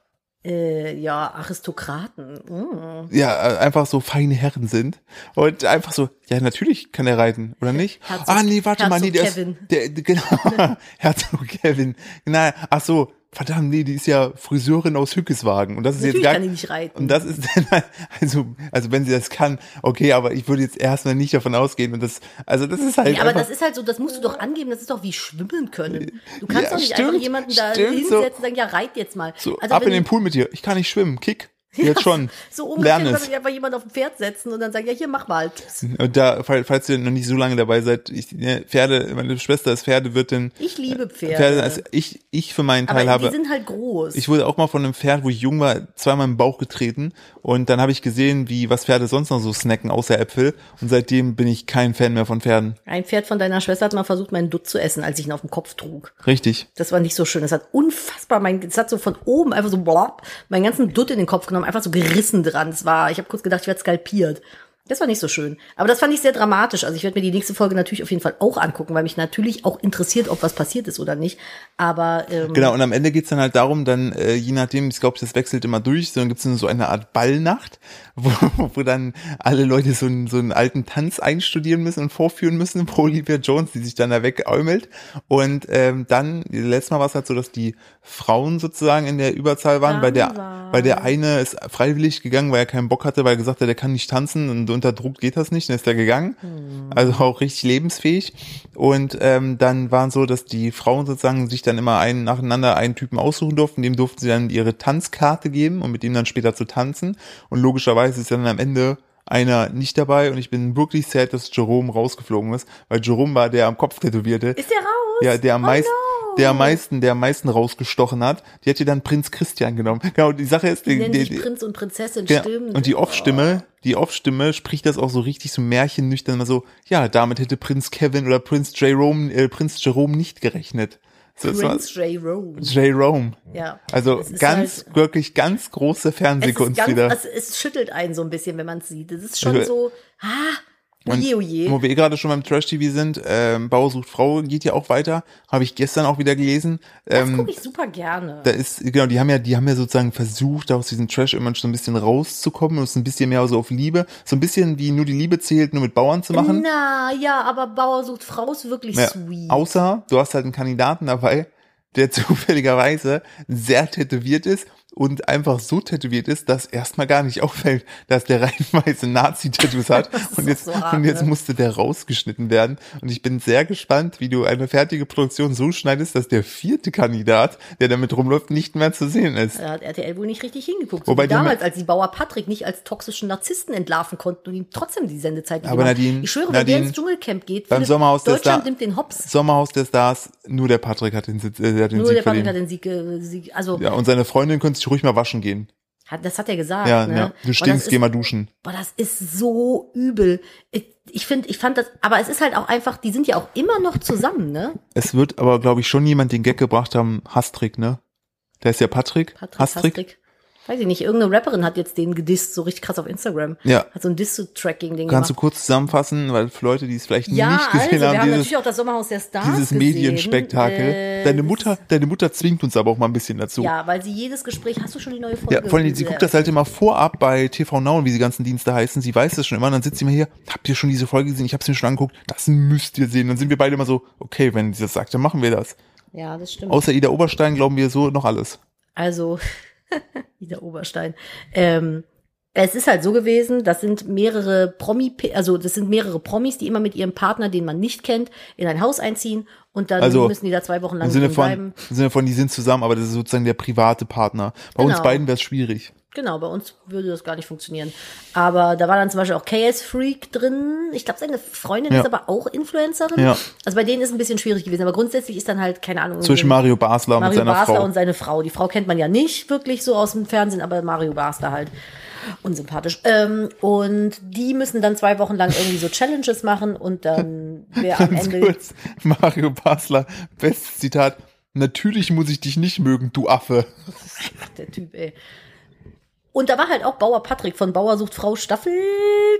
Äh, ja, Aristokraten. Mm. ja, äh, einfach so feine Herren sind und einfach so, ja, natürlich kann er reiten, oder nicht? Herzog- ah, nee, warte mal, nee, der Herzog ist, der- genau, Herzog Kevin, genau, ach so, verdammt, nee, die ist ja Friseurin aus Hückeswagen und das ist Natürlich jetzt gar, kann die nicht reiten. und das ist dann, also, also wenn sie das kann, okay, aber ich würde jetzt erstmal nicht davon ausgehen und das, also das ist halt Ja, aber einfach, das ist halt so, das musst du doch angeben, das ist doch wie schwimmen können. Du kannst Ja, doch nicht stimmt, einfach jemanden da stimmt, hinsetzen und sagen, ja, reit jetzt mal. so, also ab in den Pool mit dir, ich kann nicht schwimmen, kick, jetzt schon, So ungefähr lern es. würde ich einfach jemand auf ein Pferd setzen und dann sagen, ja, hier, mach mal. Und da, fall- falls ihr noch nicht so lange dabei seid, ich, ne, Pferde, meine Schwester ist Pferdewirtin. Ich liebe Pferde. Pferde, also ich, ich für meinen aber Teil habe, die sind halt groß. ich wurde auch mal von einem Pferd, wo ich jung war, zweimal im Bauch getreten und dann habe ich gesehen, wie, was Pferde sonst noch so snacken, außer Äpfel und seitdem bin ich kein Fan mehr von Pferden. Ein Pferd von deiner Schwester hat mal versucht, meinen Dutt zu essen, als ich ihn auf dem Kopf trug. Richtig. Das war nicht so schön. Das hat unfassbar mein, das hat so von oben einfach so blop, meinen ganzen Dutt in den Kopf genommen, einfach so gerissen dran. Das war, ich habe kurz gedacht, ich werde skalpiert. Das war nicht so schön. Aber das fand ich sehr dramatisch. Also ich werde mir die nächste Folge natürlich auf jeden Fall auch angucken, weil mich natürlich auch interessiert, ob was passiert ist oder nicht. Aber ähm, Genau, und am Ende geht's dann halt darum, dann, äh, je nachdem, ich glaube, das wechselt immer durch, so, dann gibt's dann so eine Art Ballnacht, wo, wo dann alle Leute so einen, so einen alten Tanz einstudieren müssen und vorführen müssen, wo Olivia Jones, die sich dann da wegäumelt. Und ähm, dann, letztes Mal war es halt so, dass die Frauen sozusagen in der Überzahl waren, bei der, bei der eine ist freiwillig gegangen, weil er keinen Bock hatte, weil er gesagt hat, er kann nicht tanzen und unter Druck geht das nicht, dann ist er gegangen. Also auch richtig lebensfähig. Und ähm, dann waren so, dass die Frauen sozusagen sich dann immer einen nacheinander einen Typen aussuchen durften, dem durften sie dann ihre Tanzkarte geben, um mit ihm dann später zu tanzen. Und logischerweise ist dann am Ende einer nicht dabei und ich bin wirklich sad, dass Jerome rausgeflogen ist, weil Jerome war der am Kopf tätowierte. ist der raus? Ja, der am Oh meisten, no. Der am meisten, der am meisten rausgestochen hat. Die hat ihr dann Prinz Christian genommen. Genau, die Sache ist, Die die, die, die, Prinz und Prinzessin, ja, stimmt. und die Off-Stimme, die Off-Stimme spricht das auch so richtig so märchennüchtern, mal so, ja, damit hätte Prinz Kevin oder Prinz Jerome, äh, Prinz Jerome nicht gerechnet. So, war Prinz Jerome. Jerome. Ja. Also Es ganz, halt- wirklich ganz große Es, Fernsehkunst ganz, wieder. also es schüttelt einen so ein bisschen, wenn man es sieht. Es ist schon Also- so, ah, Und oje, oje. Wo wir eh gerade schon beim Trash-TV sind, ähm, Bauer sucht Frau geht ja auch weiter, habe ich gestern auch wieder gelesen. Das Ähm, gucke ich super gerne. da ist, genau, die haben ja, die haben ja sozusagen versucht, aus diesem Trash immer so ein bisschen rauszukommen und es ein bisschen mehr so auf Liebe, so ein bisschen wie nur die Liebe zählt, nur mit Bauern zu machen. Na, ja, aber Bauer sucht Frau ist wirklich Ja, sweet. außer du hast halt einen Kandidaten dabei, der zufälligerweise sehr tätowiert ist und einfach so tätowiert ist, dass erstmal gar nicht auffällt, dass der reihenweise Nazi-Tattoos hat. und jetzt, so hart, und jetzt ne? musste der rausgeschnitten werden. Und ich bin sehr gespannt, wie du eine fertige Produktion so schneidest, dass der vierte Kandidat, der damit rumläuft, nicht mehr zu sehen ist. Da hat RTL wohl nicht richtig hingeguckt. Wobei so damals, als die Bauer Patrick nicht als toxischen Narzissten entlarven konnten und ihm trotzdem die Sendezeit nicht Aber. Nadine, Ich schwöre, wenn der Nadine, ins Dschungelcamp geht, beim Sommerhaus der Deutschland nimmt den Hops. Sommerhaus der Stars, nur der Patrick hat den, Sitz- äh, hat den Nur Sieg der Patrick verdient. hat den Sieg, äh, Sieg also ja, und seine Freundin könnte ruhig mal waschen gehen. hat, das hat er gesagt. Ja, ne? ja. Du stinkst, geh mal duschen. Boah, das ist so übel. Ich, ich finde, ich fand das, aber es ist halt auch einfach, die sind ja auch immer noch zusammen, ne? Es wird aber, glaube ich, schon jemand den Gag gebracht haben, Hastrick, ne? Der ist ja Patrick. Patrick Hastrick. Hastrick. Weiß ich nicht, irgendeine Rapperin hat jetzt den gedisst, so richtig krass auf Instagram. Ja. Hat so ein Diss-Tracking-Ding Kannst du gemacht. kurz zusammenfassen, weil für Leute, die es vielleicht Ja, nicht gesehen also, wir haben haben, dieses, natürlich auch das Sommerhaus der Stars dieses gesehen. Medienspektakel. Äh, deine Mutter, deine Mutter zwingt uns aber auch mal ein bisschen dazu. Ja, weil sie jedes Gespräch, hast du schon die neue Folge? Ja, vor allem, sie guckt das halt immer vorab bei TV Now und wie die ganzen Dienste heißen. Sie weiß das schon immer. Und dann sitzt sie immer hier. Habt ihr schon diese Folge gesehen? Ich habe es mir schon angeguckt. Das müsst ihr sehen. Dann sind wir beide immer so, okay, wenn sie das sagt, dann machen wir das. Ja, das stimmt. Außer Ida Oberstein glauben wir so noch alles. Also, wieder Oberstein. Ähm, es ist halt so gewesen, das sind mehrere Promi, also das sind mehrere Promis, die immer mit ihrem Partner, den man nicht kennt, in ein Haus einziehen und dann Also, müssen die da zwei Wochen lang Im Sinne von, bleiben. im Sinne von, die sind zusammen, aber das ist sozusagen der private Partner. Bei uns Genau. beiden wäre es schwierig. Genau, bei uns würde das gar nicht funktionieren. Aber da war dann zum Beispiel auch KS Freak drin. Ich glaube, seine Freundin Ja. ist aber auch Influencerin. Ja. Also bei denen ist es ein bisschen schwierig gewesen. Aber grundsätzlich ist dann halt, keine Ahnung. Zwischen Mario Basler Mario mit seiner Basler Frau. und seine Frau. Die Frau kennt man ja nicht wirklich so aus dem Fernsehen, aber Mario Basler halt. Unsympathisch. Ähm, und die müssen dann zwei Wochen lang irgendwie so Challenges machen und dann wer am Ende. kurz, Mario Basler, bestes Zitat. Natürlich muss ich dich nicht mögen, du Affe. Der Typ, ey. Und da war halt auch Bauer Patrick von Bauer sucht Frau Staffel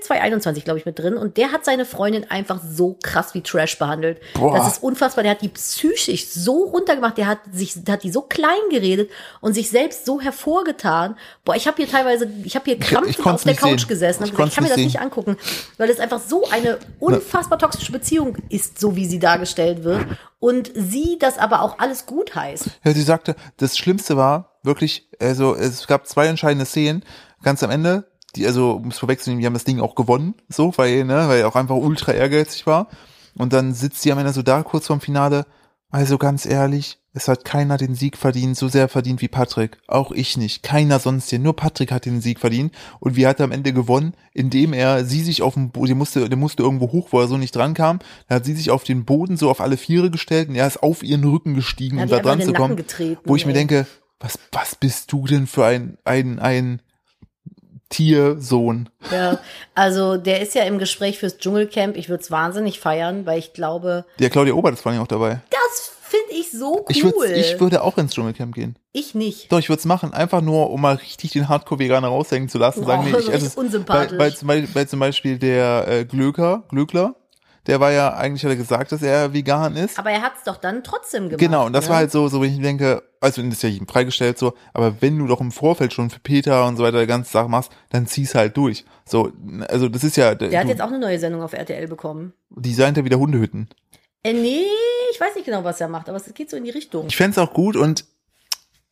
221, glaube ich, mit drin. Und der hat seine Freundin einfach so krass wie Trash behandelt. Boah. Das ist unfassbar. Der hat die psychisch so runtergemacht. Der hat sich, hat die so klein geredet und sich selbst so hervorgetan. Boah, ich habe hier teilweise, ich habe hier krampfend auf der Couch sehen. gesessen Ich gesagt, ich kann mir das nicht nicht angucken, weil es einfach so eine unfassbar toxische Beziehung ist, so wie sie dargestellt wird. Und sie das aber auch alles gut heißt. Ja, sie sagte, das Schlimmste war wirklich, also es gab zwei entscheidende Szenen, ganz am Ende, die, also um es vorwegzunehmen, die haben das Ding auch gewonnen, so, weil, ne, weil er auch einfach ultra ehrgeizig war. Und dann sitzt sie am Ende so da, kurz vorm Finale. Also ganz ehrlich, es hat keiner den Sieg verdient, so sehr verdient wie Patrick. Auch ich nicht. Keiner sonst hier. Nur Patrick hat den Sieg verdient. Und wie hat er am Ende gewonnen? Indem er sie sich auf den Boden, der musste, der musste irgendwo hoch, wo er so nicht dran kam. Da hat sie sich auf den Boden so auf alle Viere gestellt und er ist auf ihren Rücken gestiegen, um da dran zu kommen. Getreten, Wo ich mir ey. denke, was, was bist du denn für ein, ein, ein Tiersohn? Ja, also der ist ja im Gespräch fürs Dschungelcamp. Ich würde es wahnsinnig feiern, weil ich glaube, Ja, Claudia Obert ist vor allem auch dabei. das finde ich so cool. Ich, ich würde auch ins Dschungelcamp gehen. Ich nicht. Doch, ich würde es machen, einfach nur, um mal richtig den Hardcore-Veganer raushängen zu lassen. Sagen, Oh, nee, so ich esse es. unsympathisch. Weil, weil, zum Beispiel, weil zum Beispiel der äh, Glöker, Glöckler, der war ja, eigentlich hat er gesagt, dass er vegan ist. Aber er hat es doch dann trotzdem gemacht. Genau, und das ne? war halt so, so, wenn ich denke, also das ist ja jedem freigestellt so, aber wenn du doch im Vorfeld schon für Peter und so weiter die ganze Sache machst, dann zieh's halt durch. So, also das ist ja, Der hat du, jetzt auch eine neue Sendung auf RTL bekommen. designt er wieder Hundehütten. Äh, nee, ich weiß nicht genau, was er macht, aber es geht so in die Richtung. Ich fänd's auch gut und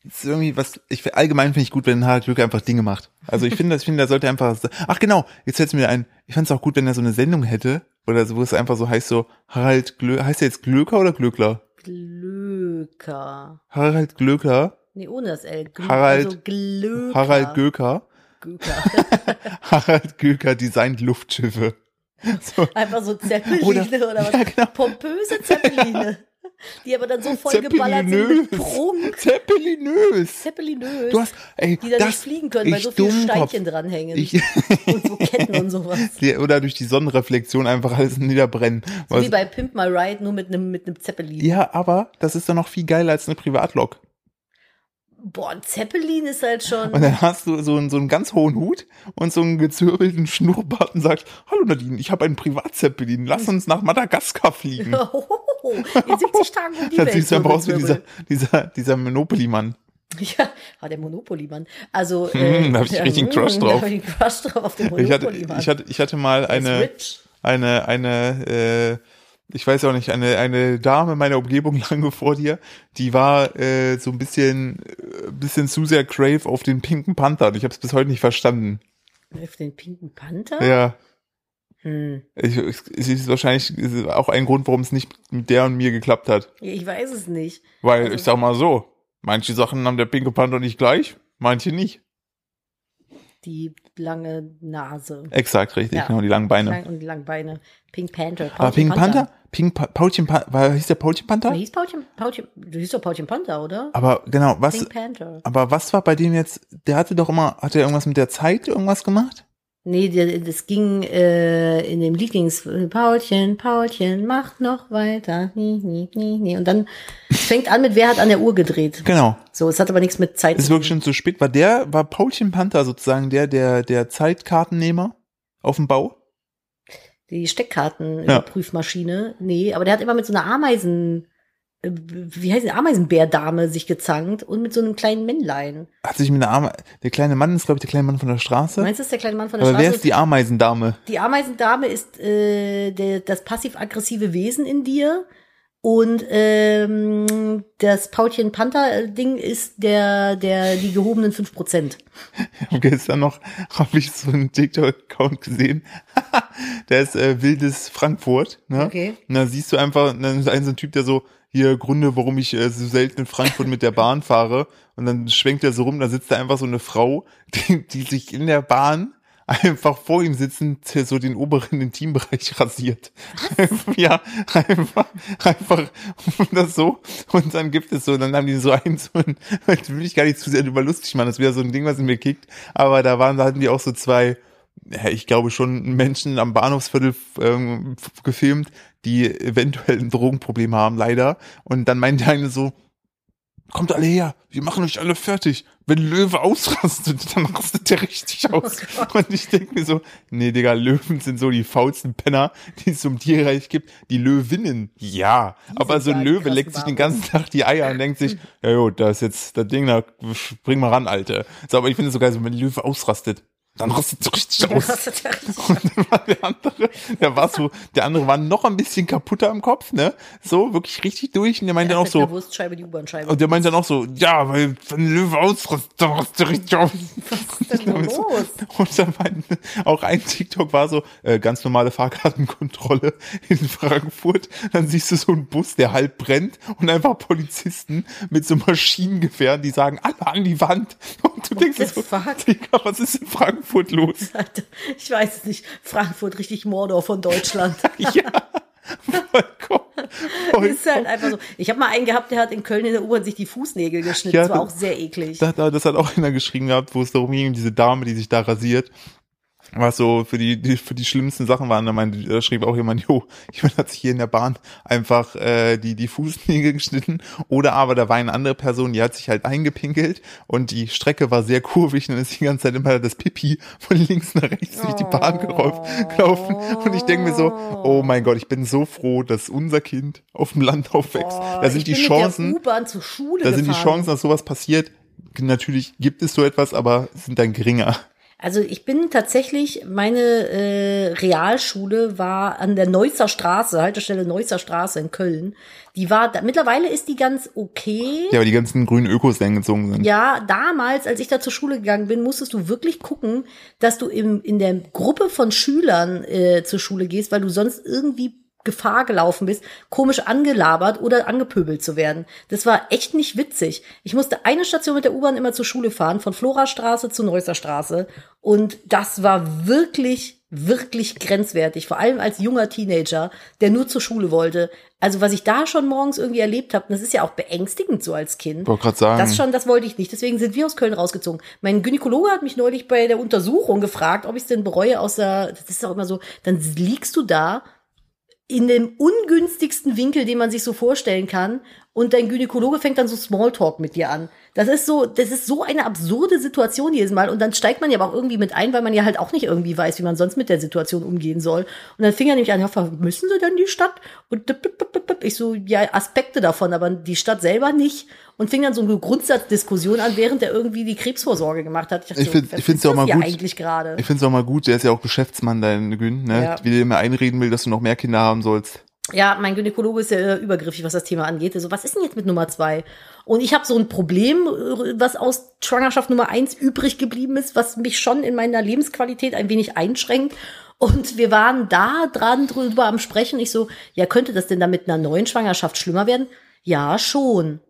es ist irgendwie was, ich allgemein finde ich gut, wenn Harald Glöckler einfach Dinge macht. Also ich finde, ich finde, er sollte einfach, ach genau, jetzt fällt's mir ein, ich fänd's auch gut, wenn er so eine Sendung hätte, oder so, wo es einfach so heißt so, Harald Glö, heißt er jetzt Glöcker oder Glöckler? Glöker. Harald Glöckler, Nee, ohne das L. Glö Harald- also Glöker. Harald Göker, Göker. Harald Göker designt Luftschiffe. So, Einfach so Zeppeline Oder- oder, was? ja, genau. Pompöse Zeppeline. Die aber dann so voll geballert sind mit. Prunk. Zeppelinös. Zeppelinös. Du hast, ey, die dann das, nicht fliegen können, weil ich so viele Dummkopf. Steinchen dranhängen. Ich, und so Ketten und sowas. die, oder durch die Sonnenreflexion einfach alles niederbrennen. So Was- wie bei Pimp My Ride, nur mit einem mit einem Zeppelin. ja, aber das ist doch noch viel geiler als eine Privatlok. Boah, ein Zeppelin ist halt schon. Und dann hast du so einen, so einen ganz hohen Hut und so einen gezwirbelten Schnurrbart und sagst, hallo Nadine, ich habe einen Privatzeppelin, lass uns nach Madagaskar fliegen. in 70 Tagen um die Dann siehst du einfach aus wie dieser, dieser, dieser Monopoly-Mann. Ja, war der Monopoly-Mann. Also, Hm, da hab ich richtig einen Crush drauf. Da ich einen Crush drauf auf den Ich hatte, Monopoly-Mann. ich hatte, ich hatte mal eine, eine, eine, äh, ich weiß auch nicht, eine, eine Dame meiner Umgebung lange vor dir, die war äh, so ein bisschen, äh, bisschen zu sehr crave auf den pinken Panther. Und ich habe es bis heute nicht verstanden. Auf den pinken Panther? Ja, Hm. ich, es ist wahrscheinlich ist auch ein Grund, warum es nicht mit der und mir geklappt hat. Ich weiß es nicht. Weil Also- ich sag mal so, manche Sachen haben der pinke Panther nicht gleich, manche nicht. Die lange Nase. Exakt, richtig, Ja. genau, die langen Beine. Lang und die langen Beine. Pink Panther. Aber Paulchen Pink Panther? Pink pa Paulchen Panther, war, hieß der Paulchen Panther? Aber hieß Paulchen, Paulchen, du hieß doch Paulchen Panther, oder? Aber genau, was, Pink Panther. aber was war bei dem jetzt, der hatte doch immer, hat er irgendwas mit der Zeit irgendwas gemacht? Nee, das ging äh, in dem Lied ging's Paulchen, Paulchen, mach noch weiter. Nie, nie, nie, nie. Und dann fängt an mit Wer hat an der Uhr gedreht. Genau. So, es hat aber nichts mit Zeit Ist zu wirklich schon zu spät. War der, war Paulchen Panther sozusagen der, der, der Zeitkartennehmer auf dem Bau? Die Steckkarten Ja. Nee, aber der hat immer mit so einer Ameisen, wie heißt die Ameisenbärdame sich gezankt und mit so einem kleinen Männlein. Hat sich mit einer Arme, der kleine Mann ist, glaube ich, der kleine Mann von der Straße. Meinst du, ist der kleine Mann von der Aber wer Straße? ist die Ameisendame? Die Ameisendame ist äh, der, das passiv-aggressive Wesen in dir. Und ähm, das Paulchen Panther-Ding ist der, der die gehobenen 5%. Ich hab gestern noch, habe ich so einen TikTok-Account gesehen. der ist äh, wildes Frankfurt. Ne? Okay. Und da siehst du einfach, dann ist ein so ein Typ, der so, hier Gründe, warum ich äh, so selten in Frankfurt mit der Bahn fahre. Und dann schwenkt er so rum, da sitzt da einfach so eine Frau, die, die sich in der Bahn einfach vor ihm sitzend so den oberen Intimbereich rasiert. ja, einfach, einfach das so. Und dann gibt es so, dann haben die so einen, so ein, das will ich gar nicht zu sehr über lustig machen, das wäre so ein Ding, was in mir kickt. Aber da waren, da hatten die auch so zwei, ich glaube schon Menschen am Bahnhofsviertel ähm, gefilmt, die eventuell ein Drogenproblem haben, leider. Und dann meinte eine so, kommt alle her, wir machen euch alle fertig. Wenn Löwe ausrastet, dann rastet der richtig aus. Oh und ich denke mir so, nee, Digga, Löwen sind so die faulsten Penner, die es im Tierreich gibt. Die Löwinnen, ja. aber so ein die Löwe leckt sich den ganzen Tag die Eier und denkt sich, ja jo, da ist jetzt das Ding, da spring mal ran, Alter. So, aber ich finde es so geil, so, wenn Löwe ausrastet, dann rastet so richtig aus. Ja richtig. Und dann war der andere, der war so, der andere war noch ein bisschen kaputter im Kopf, ne? So, wirklich richtig durch. Und der meinte dann auch so, Wurstscheibe die U-Bahn-Scheibe. und der meinte dann auch so, ja, weil wenn ein Löwe ausrastet, dann rastet der richtig aus. Was ist denn los? Und dann meinte, auch ein TikTok war so, äh, ganz normale Fahrkartenkontrolle in Frankfurt. Dann siehst du so einen Bus, der halb brennt und einfach Polizisten mit so Maschinengewehren, die sagen, alle an die Wand. Und du denkst dir the so? Digga, was ist in Frankfurt los? Alter, ich weiß es nicht. Frankfurt richtig Mordor von Deutschland. Ja, vollkommen. Das ist halt einfach so. Ich habe mal einen gehabt, der hat in Köln in der U-Bahn sich die Fußnägel geschnitten. Ja, das war das- auch sehr eklig. Da, da, das hat auch einer geschrieben gehabt, wo es darum ging, diese Dame, die sich da rasiert. Was so für die, die für die schlimmsten Sachen waren, da, meinte, da schrieb auch jemand, jo, jemand hat sich hier in der Bahn einfach äh, die, die Fußnägel geschnitten. Oder aber da war eine andere Person, die hat sich halt eingepinkelt und die Strecke war sehr kurvig und dann ist die ganze Zeit immer das Pipi von links nach rechts durch die Bahn gelaufen. Und ich denke mir so, oh mein Gott, ich bin so froh, dass unser Kind auf dem Land aufwächst. Boah, da sind die Chancen. Da sind die. Chancen, dass sowas passiert. Natürlich gibt es so etwas, aber sind dann geringer. Also ich bin tatsächlich, meine äh, Realschule war an der Neusser Straße, Haltestelle Neusser Straße in Köln. Die war, da, mittlerweile ist die ganz okay. Ja, weil die ganzen grünen Ökos dann gezogen sind. Ja, damals, als ich da zur Schule gegangen bin, musstest du wirklich gucken, dass du im, in der Gruppe von Schülern äh, zur Schule gehst, weil du sonst irgendwie Gefahr gelaufen bist, komisch angelabert oder angepöbelt zu werden. Das war echt nicht witzig. Ich musste eine Station mit der U-Bahn immer zur Schule fahren, von Florastraße zu Neusser Straße. Und das war wirklich, wirklich grenzwertig. Vor allem als junger Teenager, der nur zur Schule wollte. Also was ich da schon morgens irgendwie erlebt habe, das ist ja auch beängstigend so als Kind. Wollte gerade sagen, Das schon, das wollte ich nicht. Deswegen sind wir aus Köln rausgezogen. Mein Gynäkologe hat mich neulich bei der Untersuchung gefragt, ob ich es denn bereue aus der, das ist auch immer so, dann liegst du da in dem ungünstigsten Winkel, den man sich so vorstellen kann. Und dein Gynäkologe fängt dann so Smalltalk mit dir an. Das ist so, das ist so eine absurde Situation jedes Mal. Und dann steigt man ja auch irgendwie mit ein, weil man ja halt auch nicht irgendwie weiß, wie man sonst mit der Situation umgehen soll. Und dann fing er nämlich an, ja, vermissen Sie denn die Stadt? Und ich so, ja, Aspekte davon, aber die Stadt selber nicht. Und fing dann so eine Grundsatzdiskussion an, während er irgendwie die Krebsvorsorge gemacht hat. dachte Ich so, ich find's ist auch das mal gut. eigentlich gerade. ich finde es auch mal gut, der ist ja auch Geschäftsmann, dein Gün, ne? Ja. Wie der immer einreden will, dass du noch mehr Kinder haben sollst. Ja, mein Gynäkologe ist ja übergriffig, was das Thema angeht. Also, was ist denn jetzt mit Nummer zwei? Und ich habe so ein Problem, was aus Schwangerschaft Nummer eins übrig geblieben ist, was mich schon in meiner Lebensqualität ein wenig einschränkt. Und wir waren da dran drüber am Sprechen. Ich so, ja, könnte das denn dann mit einer neuen Schwangerschaft schlimmer werden? Ja, schon.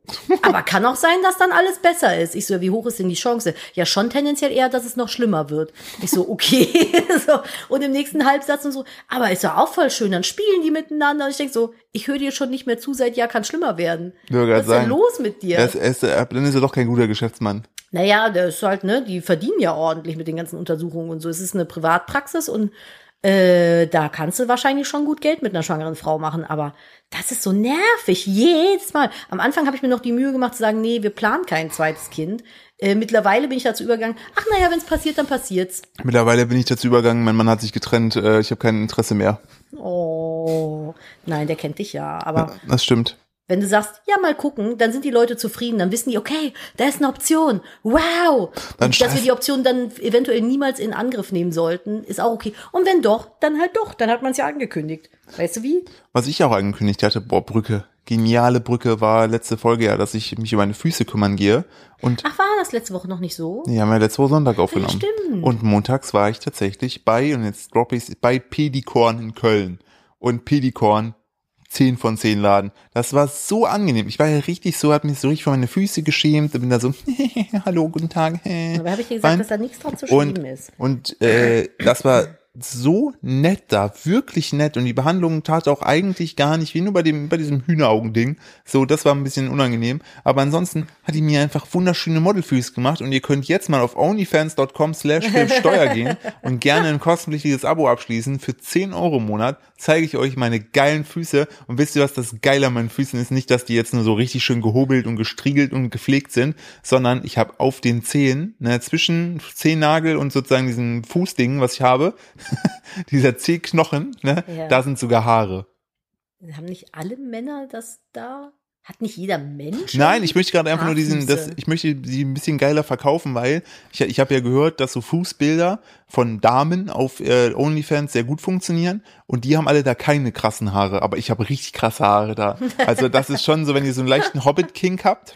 Aber kann auch sein, dass dann alles besser ist. Ich so, wie hoch ist denn die Chance? Ja, schon tendenziell eher, dass es noch schlimmer wird. Ich so, okay. so. Und im nächsten Halbsatz und so, aber ist ja auch voll schön, dann spielen die miteinander. Und ich denk so, ich höre dir schon nicht mehr zu, seit Jahr kann schlimmer werden. Was ist denn los mit dir? Er ist, er ist, dann ist er doch kein guter Geschäftsmann. Naja, der ist halt, ne, die verdienen ja ordentlich mit den ganzen Untersuchungen und so. Es ist eine Privatpraxis und äh, da kannst du wahrscheinlich schon gut Geld mit einer schwangeren Frau machen, aber das ist so nervig, jedes Mal. Am Anfang habe ich mir noch die Mühe gemacht zu sagen, nee, wir planen kein zweites Kind. Äh, mittlerweile bin ich dazu übergegangen, ach naja, wenn es passiert, dann passiert's. Mittlerweile bin ich dazu übergegangen, mein Mann hat sich getrennt, äh, ich habe kein Interesse mehr. Oh, nein, der kennt dich ja. Aber Das stimmt. Wenn du sagst, ja, mal gucken, dann sind die Leute zufrieden. Dann wissen die, okay, da ist eine Option. Wow. Dann dass wir die Option dann eventuell niemals in Angriff nehmen sollten, ist auch okay. Und wenn doch, dann halt doch. Dann hat man es ja angekündigt. Weißt du wie? Was ich auch angekündigt hatte, boah, Brücke. Geniale Brücke war letzte Folge ja, dass ich mich um meine Füße kümmern gehe. Und Ach, war das letzte Woche noch nicht so? die haben ja letzte Woche Sonntag aufgenommen. stimmt. Und montags war ich tatsächlich bei, und jetzt droppe ich bei Pedikorn in Köln. Und Pedikorn, 10 von 10 Laden. Das war so angenehm. Ich war ja richtig so, hab mich so richtig für meine Füße geschämt. Bin da so, hallo, guten Tag. Aber habe ich dir gesagt, Nein. dass da nichts dran zu schreiben Und, ist. und äh, das war so nett da, wirklich nett. Und die Behandlung tat auch eigentlich gar nicht, wie nur bei dem, bei diesem Hühneraugending. So, das war ein bisschen unangenehm. Aber ansonsten hat die mir einfach wunderschöne Modelfüße gemacht. Und ihr könnt jetzt mal auf onlyfans.com slash Steuer gehen und gerne ein kostenpflichtiges Abo abschließen. Für 10 Euro im Monat zeige ich euch meine geilen Füße. Und wisst ihr, was das Geile an meinen Füßen ist? Nicht, dass die jetzt nur so richtig schön gehobelt und gestriegelt und gepflegt sind, sondern ich habe auf den Zehen, ne, zwischen Zehennagel und sozusagen diesem Fußding, was ich habe, dieser Zehknochen, ne, Ja. da sind sogar Haare. Haben nicht alle Männer das da? Hat nicht jeder Mensch? Nein, ich möchte gerade einfach nur diesen, das, ich möchte sie ein bisschen geiler verkaufen, weil ich, ich habe ja gehört, dass so Fußbilder von Damen auf äh, OnlyFans sehr gut funktionieren und die haben alle da keine krassen Haare, aber ich habe richtig krasse Haare da. Also das ist schon so, wenn ihr so einen leichten Hobbit-King habt,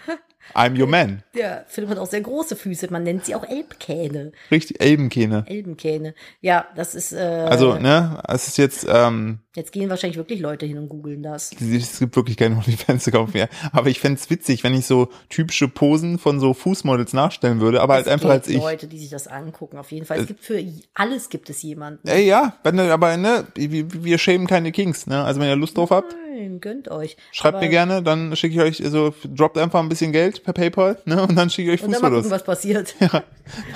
I'm your man. Ja, Philipp hat auch sehr große Füße. Man nennt sie auch Elbkähne. Richtig, Elbenkähne. Elbenkähne. Ja, das ist. Äh, Also, ne, es ist jetzt, ähm, Jetzt gehen wahrscheinlich wirklich Leute hin und googeln das. es gibt wirklich keine OnlyFans zu kaufen mehr. Aber ich fänd's witzig, wenn ich so typische Posen von so Fußmodels nachstellen würde, aber halt Es einfach gibt als ich. Leute, die sich das angucken, auf jeden Fall. Es gibt für alles gibt es jemanden. Ey, ja, wenn, aber ne, wir, wir schämen keine Kings, ne? Also wenn ihr Lust drauf habt, Nein, gönnt euch. schreibt Aber- mir gerne, dann schicke ich euch, also droppt einfach ein bisschen Geld per PayPal, ne? Und dann schicke ich euch Und dann mal gucken, Fußfotos. was passiert. Ja,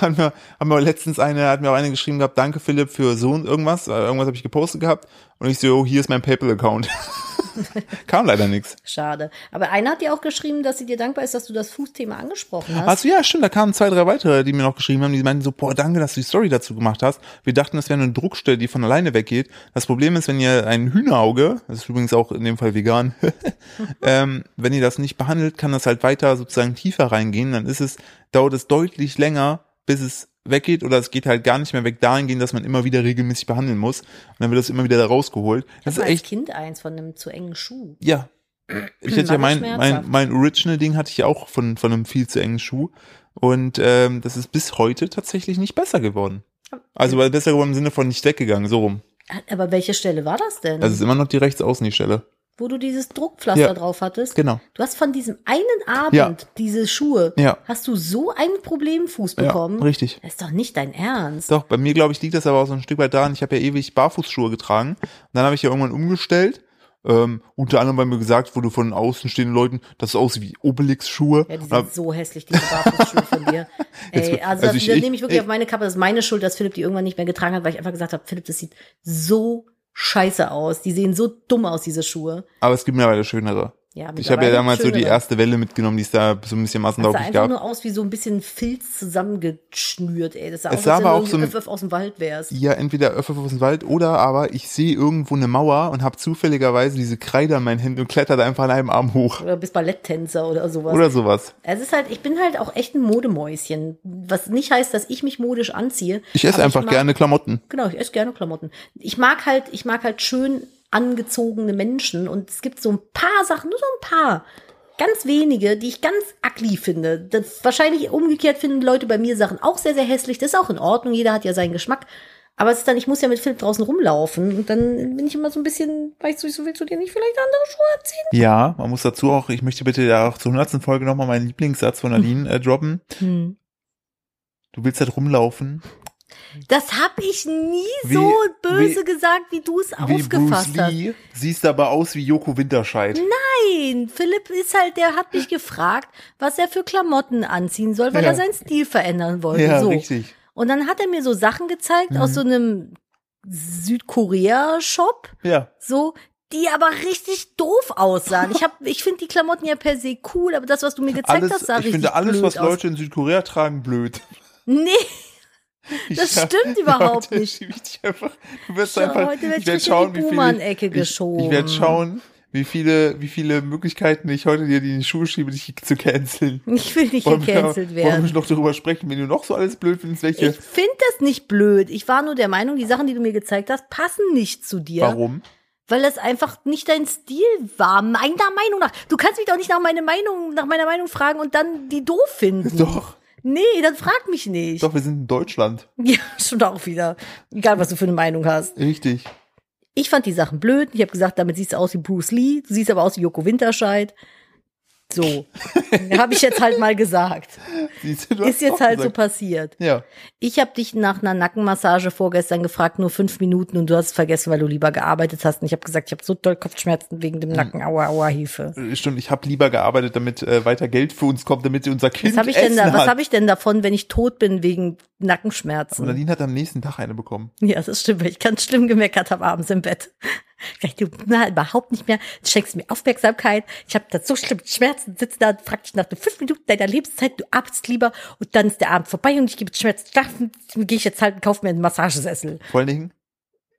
haben wir, haben wir letztens eine, hat mir auch eine geschrieben gehabt, danke Philipp für so und irgendwas, äh, irgendwas habe ich gepostet gehabt und ich so, oh, hier ist mein PayPal-Account. Kam leider nichts. Schade. Aber einer hat dir auch geschrieben, dass sie dir dankbar ist, dass du das Fußthema angesprochen hast. Achso, ja, stimmt, da kamen zwei, drei weitere, die mir noch geschrieben haben, die meinten so, boah, danke, dass du die Story dazu gemacht hast. Wir dachten, das wäre eine Druckstelle, die von alleine weggeht. Das Problem ist, wenn ihr ein Hühnerauge, das ist übrigens auch in dem Fall vegan, ähm, wenn ihr das nicht behandelt, kann das halt weiter sozusagen tiefer reingehen, dann ist es, dauert es deutlich länger, bis es weggeht oder es geht halt gar nicht mehr weg dahingehend, dass man immer wieder regelmäßig behandeln muss und dann wird das immer wieder da rausgeholt. ich Das ist als echt, Kind eins von einem zu engen Schuh. ja. Ich hatte ja mein, mein, mein Original-Ding hatte ich ja auch von, von einem viel zu engen Schuh. Und ähm, das ist bis heute tatsächlich nicht besser geworden. Also weil besser geworden im Sinne von nicht weggegangen, so rum. Aber welche Stelle war das denn? Also es ist immer noch die rechtsaußen die Stelle. Wo du dieses Druckpflaster Ja. drauf hattest? Genau. Du hast von diesem einen Abend Ja. diese Schuhe. Ja. Hast du so einen Problemfuß Ja, bekommen? richtig. Das ist doch nicht dein Ernst. Doch, bei mir, glaube ich, liegt das aber auch so ein Stück weit daran, ich habe ja ewig Barfußschuhe getragen. Und dann habe ich ja irgendwann umgestellt. Ähm, unter anderem, weil mir gesagt wurde von außenstehenden Leuten, das aussieht wie Obelix-Schuhe. Ja, die sind hab- so hässlich, diese Barfußschuhe von dir. Ey, also, also das, ich- das ich- nehme ich wirklich ich- auf meine Kappe. Das ist meine Schuld, dass Philipp die irgendwann nicht mehr getragen hat, weil ich einfach gesagt habe, Philipp, das sieht so scheiße aus. Die sehen so dumm aus, diese Schuhe. aber es gibt mittlerweile schönere. Ja, Ich habe ja damals so die erste Welle mitgenommen, die es da so ein bisschen Das sah einfach gab. nur aus wie so ein bisschen Filz zusammengeschnürt, ey. Das sah Es sah aber auch so ein- Öff, Öff aus dem Wald wärst. Ja, entweder Öffel aus dem Wald oder aber ich sehe irgendwo eine Mauer und habe zufälligerweise diese Kreide an meinen Händen und kletter da einfach an einem Arm hoch. Oder bist Balletttänzer oder sowas. Oder sowas. Es ist halt, ich bin halt auch echt ein Modemäuschen. Was nicht heißt, dass ich mich modisch anziehe. Ich esse einfach mag, gerne Klamotten. Genau, ich esse gerne Klamotten. Ich mag halt, ich mag halt schön angezogene Menschen und es gibt so ein paar Sachen, nur so ein paar, ganz wenige, die ich ganz ugly finde. Das, wahrscheinlich umgekehrt finden Leute bei mir Sachen auch sehr, sehr hässlich. Das ist auch in Ordnung. Jeder hat ja seinen Geschmack. Aber es ist dann, ich muss ja mit Philipp draußen rumlaufen und dann bin ich immer so ein bisschen, weißt du, so willst du dir nicht vielleicht andere Schuhe anziehen? Ja, man muss dazu auch, ich möchte bitte ja auch zur 100. Folge nochmal meinen Lieblingssatz von Nadine äh, droppen. Hm. Du willst halt rumlaufen, Das hab ich nie Wie- so böse wie- gesagt, wie du es aufgefasst Bruce hast. Lee, siehst aber aus wie Joko Winterscheid. Nein, Philipp ist halt, der hat mich gefragt, was er für Klamotten anziehen soll, weil Ja. er seinen Stil verändern wollte. Ja, so. richtig. Und dann hat er mir so Sachen gezeigt aus Mhm. so einem Südkorea-Shop, Ja. so, die aber richtig doof aussahen. Ich hab, ich finde die Klamotten ja per se cool, aber das, was du mir gezeigt Alles, hast, sah ich richtig finde alles, was aus. Leute in Südkorea tragen, blöd. Nee, Ich Das stimmt überhaupt Heute nicht. einfach, du wirst Schau, einfach, heute werd ich werde schauen, wie die viele, ich, geschoben. ich werde schauen, wie viele, wie viele Möglichkeiten ich heute dir in die Schuhe schiebe, dich zu canceln. Ich will nicht Wollen wir- gecancelt Wollen werden. wir noch darüber sprechen, wenn du noch so alles blöd findest, welche, Ich finde das nicht blöd. Ich war nur der Meinung, die Sachen, die du mir gezeigt hast, passen nicht zu dir. warum? Weil das einfach nicht dein Stil war. Meiner Meinung nach. Du kannst mich doch nicht nach meiner Meinung, nach meiner Meinung fragen und dann die doof finden. Doch, Nee, dann frag mich nicht. doch, wir sind in Deutschland. Ja, schon auch wieder. Egal, was du für eine Meinung hast. Richtig. Ich fand die Sachen blöd. Ich habe gesagt, damit siehst du aus wie Bruce Lee. Du siehst aber aus wie Joko Winterscheid. So. habe ich jetzt halt mal gesagt. Siehst du, du Ist jetzt halt so gesagt. passiert. Ja. Ich habe dich nach einer Nackenmassage vorgestern gefragt, nur fünf Minuten und du hast es vergessen, weil du lieber gearbeitet hast. Und ich habe gesagt, ich habe so doll Kopfschmerzen wegen Hm. dem Nacken. Aua, aua, Hilfe. Stimmt, ich habe lieber gearbeitet, damit äh, weiter Geld für uns kommt, damit unser Kind Was habe ich denn da, was habe ich denn davon, wenn ich tot bin wegen Und Nackenschmerzen? Nadine hat am nächsten Tag eine bekommen. Ja, das stimmt, weil ich ganz schlimm gemeckert habe abends im Bett. Vielleicht du na, überhaupt nicht mehr, du schenkst mir Aufmerksamkeit. Ich habe da so schlimme Schmerzen, sitze da, frag dich nach nur fünf Minuten deiner Lebenszeit, du arbeitest lieber und dann ist der Abend vorbei und ich gebe Schmerzen schlafen, dann gehe ich jetzt halt und kaufe mir einen Massagesessel. Vor allen Dingen,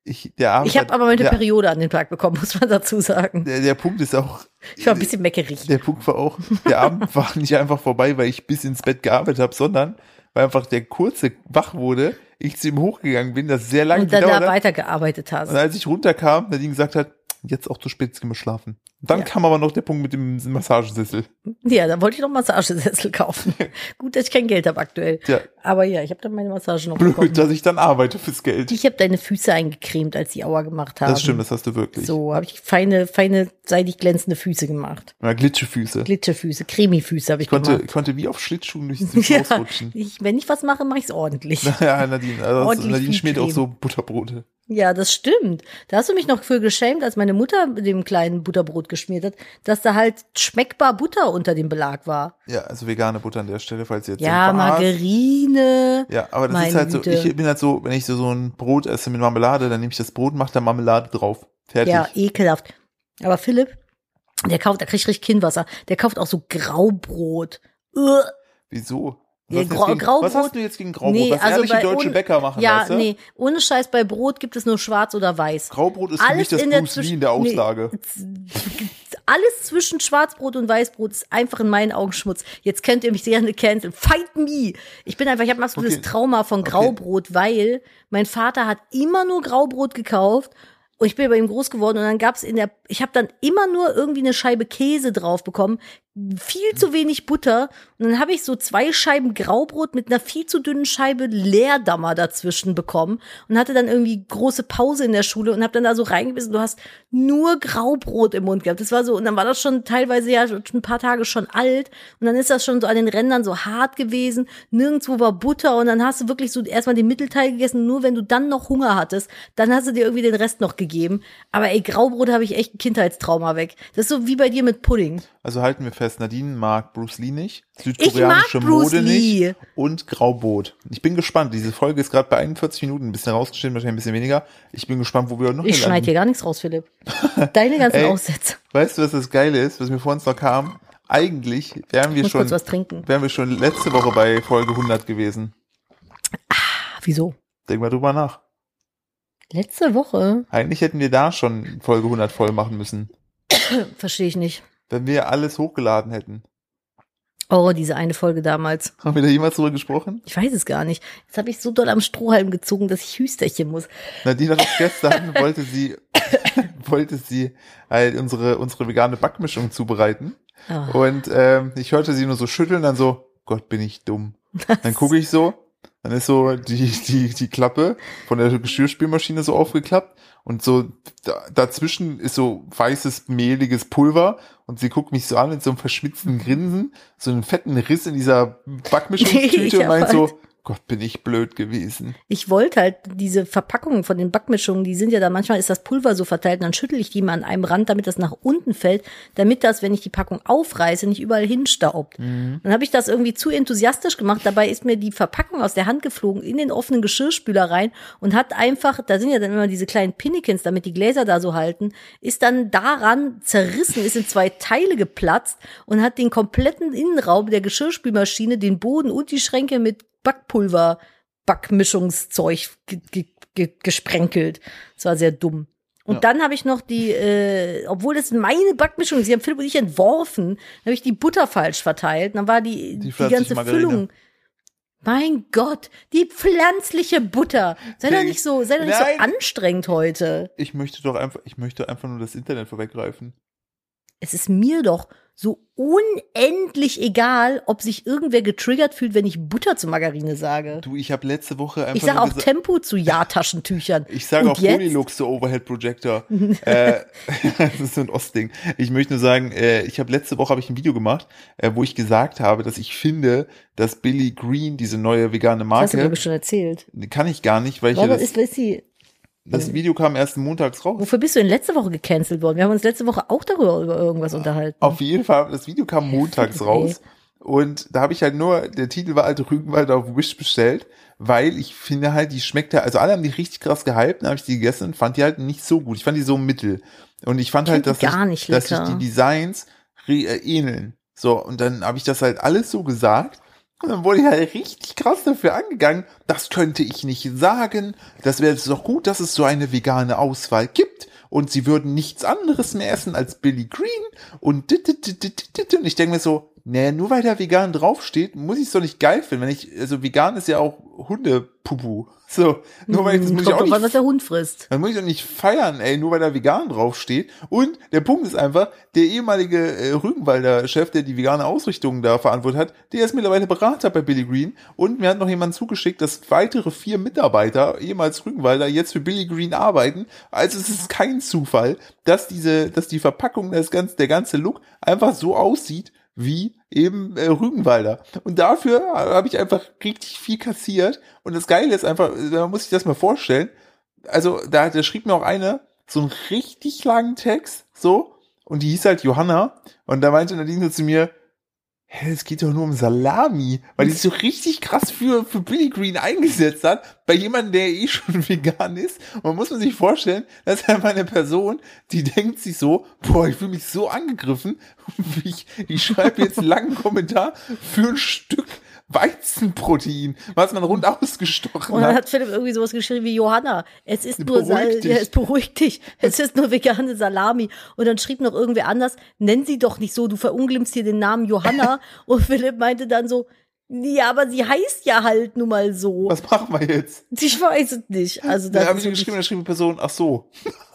ich, der Abend Ich habe aber meine der, Periode an den Tag bekommen, muss man dazu sagen. der, der Punkt ist auch, Ich war ein bisschen meckerig. der Punkt war auch, der Abend war nicht einfach vorbei, weil ich bis ins Bett gearbeitet habe, sondern weil einfach der kurze wach wurde, ich zu ihm hochgegangen bin, das sehr lange Und dann da weitergearbeitet Und hast. als ich runterkam, Nadine gesagt hat, jetzt auch zu spät, jetzt gehen wir schlafen. Dann Ja. kam aber noch der Punkt mit dem Massagesessel. Ja, da wollte ich noch Massagesessel kaufen. Gut, dass ich kein Geld habe aktuell. Ja, Aber ja, ich habe dann meine Massage noch blöd, bekommen. dass ich dann arbeite fürs Geld. Ich habe deine Füße eingecremt, als die Aua gemacht haben. Das stimmt, das hast du wirklich. So, habe ich feine, feine, seidig glänzende Füße gemacht. Ja, Glitschefüße. Glitterfüße, Cremifüße habe ich Ich konnte, gemacht. konnte wie auf Schlittschuhen durch dieses Ja, rutschen. ich, wenn ich was mache, mache ich es ordentlich. Ja, Nadine, also Ordentlich Nadine schmiert auch Creme. so Butterbrote. Ja, das stimmt. Da hast du mich noch für geschämt, als meine Mutter mit dem kleinen Butterbrot geschmiert hat, dass da halt schmeckbar Butter unter dem Belag war. Ja, also vegane Butter an der Stelle, falls ihr jetzt Ja? Margarine. Ja, aber das ist halt so, Güte. ich bin halt so, wenn ich so, so ein Brot esse mit Marmelade, dann nehme ich das Brot, mache da Marmelade drauf. Fertig. Ja, ekelhaft. Aber Philipp, der kauft, da krieg ich richtig Kinnwasser. Der kauft auch so Graubrot. Uah. Wieso? Ja, jetzt Grau- gegen, was hast du jetzt gegen Graubrot? Nee, was also ehrliche bei deutsche ohne- Bäcker machen, Ja, weißt du? nee, ohne Scheiß, bei Brot gibt es nur schwarz oder weiß. Graubrot ist für Alles mich das in der Bruce Lee in der nee. Auslage. Alles zwischen Schwarzbrot und Weißbrot ist einfach in meinen Augen Schmutz. Jetzt könnt ihr mich gerne canceln. Fight me! Ich bin einfach, ich habe ein absolutes Okay. Trauma von Okay. Graubrot, weil mein Vater hat immer nur Graubrot gekauft und ich bin bei ihm groß geworden und dann gab's in der, ich habe dann immer nur irgendwie eine Scheibe Käse drauf bekommen, viel zu wenig Butter. Und dann habe ich so zwei Scheiben Graubrot mit einer viel zu dünnen Scheibe Leerdammer dazwischen bekommen und hatte dann irgendwie große Pause in der Schule und habe dann da so reingebissen, du hast nur Graubrot im Mund gehabt. Das war so und dann war das schon teilweise ja schon ein paar Tage schon alt und dann ist das schon so an den Rändern so hart gewesen, nirgendwo war Butter und dann hast du wirklich so erstmal den Mittelteil gegessen, nur wenn du dann noch Hunger hattest, dann hast du dir irgendwie den Rest noch gegeben. Aber ey, Graubrot habe ich echt ein Kindheitstrauma weg. Das ist so wie bei dir mit Pudding. Also halten wir fest, Nadine mag Bruce Lee nicht, Ich südkoreanische Mode Lee. nicht und Graubrot. Ich bin gespannt. Diese Folge ist gerade bei 41 Minuten, ein bisschen rausgeschnitten, wahrscheinlich ein bisschen weniger. Ich bin gespannt, wo wir noch Ich schneide hier gar nichts raus, Philipp. Deine ganzen Ey. Aussätze. Weißt du, was das Geile ist, was mir vorhin noch kam? Eigentlich wären wir schon, kurz was trinken. wären wir schon letzte Woche bei Folge 100 gewesen. Ah, wieso? Denk mal drüber nach. Letzte Woche? Eigentlich hätten wir da schon Folge 100 voll machen müssen, Verstehe ich nicht. wenn wir alles hochgeladen hätten. Oh, diese eine Folge damals. Haben wir da jemals drüber gesprochen? Ich weiß es gar nicht. Jetzt habe ich so doll am Strohhalm gezogen, dass ich hüsterchen muss. Nadine hat gestern, wollte sie, wollte sie halt unsere, unsere vegane Backmischung zubereiten. Ah. Und ähm, ich hörte sie nur so schütteln, dann so, Gott, bin ich dumm. Dann gucke ich so, dann ist so die, die, die Klappe von der Geschirrspülmaschine so aufgeklappt und so da, dazwischen ist so weißes, mehliges Pulver und sie guckt mich so an mit so einem verschmitzten Grinsen, so einen fetten Riss in dieser Backmischungstüte und meint so, Gott, bin ich blöd gewesen. Ich wollte halt diese Verpackungen von den Backmischungen, die sind ja da, manchmal ist das Pulver so verteilt, und dann schüttel ich die mal an einem Rand, damit das nach unten fällt, damit das, wenn ich die Packung aufreiße, nicht überall hinstaubt. Dann habe ich das irgendwie zu enthusiastisch gemacht, dabei ist mir die Verpackung aus der Hand geflogen in den offenen Geschirrspüler rein und hat einfach, da sind ja dann immer diese kleinen Pinnekens, damit die Gläser da so halten, ist dann daran zerrissen, ist in zwei Teile geplatzt und hat den kompletten Innenraum der Geschirrspülmaschine, den Boden und die Schränke mit Backpulver, Backmischungszeug ge ge ge gesprenkelt. Das war sehr dumm. Und Ja. dann habe ich noch die, äh, obwohl das meine Backmischung ist, sie haben Philipp und ich entworfen, habe ich die Butter falsch verteilt. Dann war die, Die die, ganze Margarine. Füllung. Mein Gott, die pflanzliche Butter. Sei doch Ich- nicht so, sei doch nicht Nein. so anstrengend heute. Ich möchte doch einfach, ich möchte einfach nur das Internet vorweggreifen. Es ist mir doch so unendlich egal, ob sich irgendwer getriggert fühlt, wenn ich Butter zu Margarine sage. Du, ich habe letzte Woche einfach Ich sage auch Tempo zu Ja-Taschentüchern. Ich sage auch? Polylux zu Overhead Projector. äh, das ist so ein Ostding. Ich möchte nur sagen, äh, ich habe letzte Woche habe ich ein Video gemacht, äh, wo ich gesagt habe, dass ich finde, dass Billy Green diese neue vegane Das hast du Marke mir schon erzählt. kann ich gar nicht, weil ich ja Warum das, ist, ist sie, das Video kam erst montags raus. wofür bist du denn letzte Woche gecancelt worden? Wir haben uns letzte Woche auch darüber über irgendwas unterhalten. Auf jeden Fall, das Video kam montags raus. Und da habe ich halt nur, der Titel war halt Rügenwald auf Wish bestellt, weil ich finde halt, die schmeckt halt, also alle haben die richtig krass gehypt, dann habe ich die gegessen und fand die halt nicht so gut. Ich fand die so mittel. Und ich fand halt, die dass, sich, gar nicht dass sich die Designs äh, ähneln. So, und dann habe ich das halt alles so gesagt. Und dann wurde ich halt richtig krass dafür angegangen. Das könnte ich nicht sagen. Das wäre jetzt doch gut, dass es so eine vegane Auswahl gibt. Und sie würden nichts anderes mehr essen als Billy Green. Und und ich denke mir so, nee, nur weil da vegan draufsteht, muss ich es doch nicht geil finden. Wenn ich, also vegan ist ja auch Hundepupu. So, nur weil ich das muss ich auch nicht an, was der Hund frisst. dann muss ich doch nicht feiern, ey, nur weil da vegan draufsteht. Und der Punkt ist einfach, der ehemalige äh, Rügenwalder Chef, der die vegane Ausrichtung da verantwortet hat, der ist mittlerweile Berater bei Billy Green. Und mir hat noch jemand zugeschickt, dass weitere vier Mitarbeiter, ehemals Rügenwalder, jetzt für Billy Green arbeiten. Also es ist kein Zufall, dass diese, dass die Verpackung, das ganze, der ganze Look einfach so aussieht, wie eben äh, Rügenwalder. Und dafür habe ich einfach richtig viel kassiert. Und das Geile ist einfach, da muss ich das mal vorstellen, also da, da schrieb mir auch eine so einen richtig langen Text, so, und die hieß halt Johanna, und da meinte Nadine zu mir, hä, es geht doch nur um Salami, weil die so richtig krass für, für Billy Green eingesetzt hat, bei jemandem, der eh schon vegan ist. Und man muss man sich vorstellen, das ist einfach eine Person, die denkt sich so, boah, ich fühle mich so angegriffen, ich, ich schreibe jetzt einen langen Kommentar für ein Stück Weizenprotein, was man rund ausgestochen Und dann hat. hat Philipp irgendwie sowas geschrieben wie Johanna, es ist nur Beruhig dich. ja, es beruhigt dich, es ist nur vegane Salami. Und dann schrieb noch irgendwer anders, nenn sie doch nicht so, du verunglimpfst hier den Namen Johanna. Und Philipp meinte dann so, ja, aber sie heißt ja halt nun mal so. Was machen wir jetzt? Ich weiß es nicht. Also Da das habe ich geschrieben, da schrieb die Person, ach so.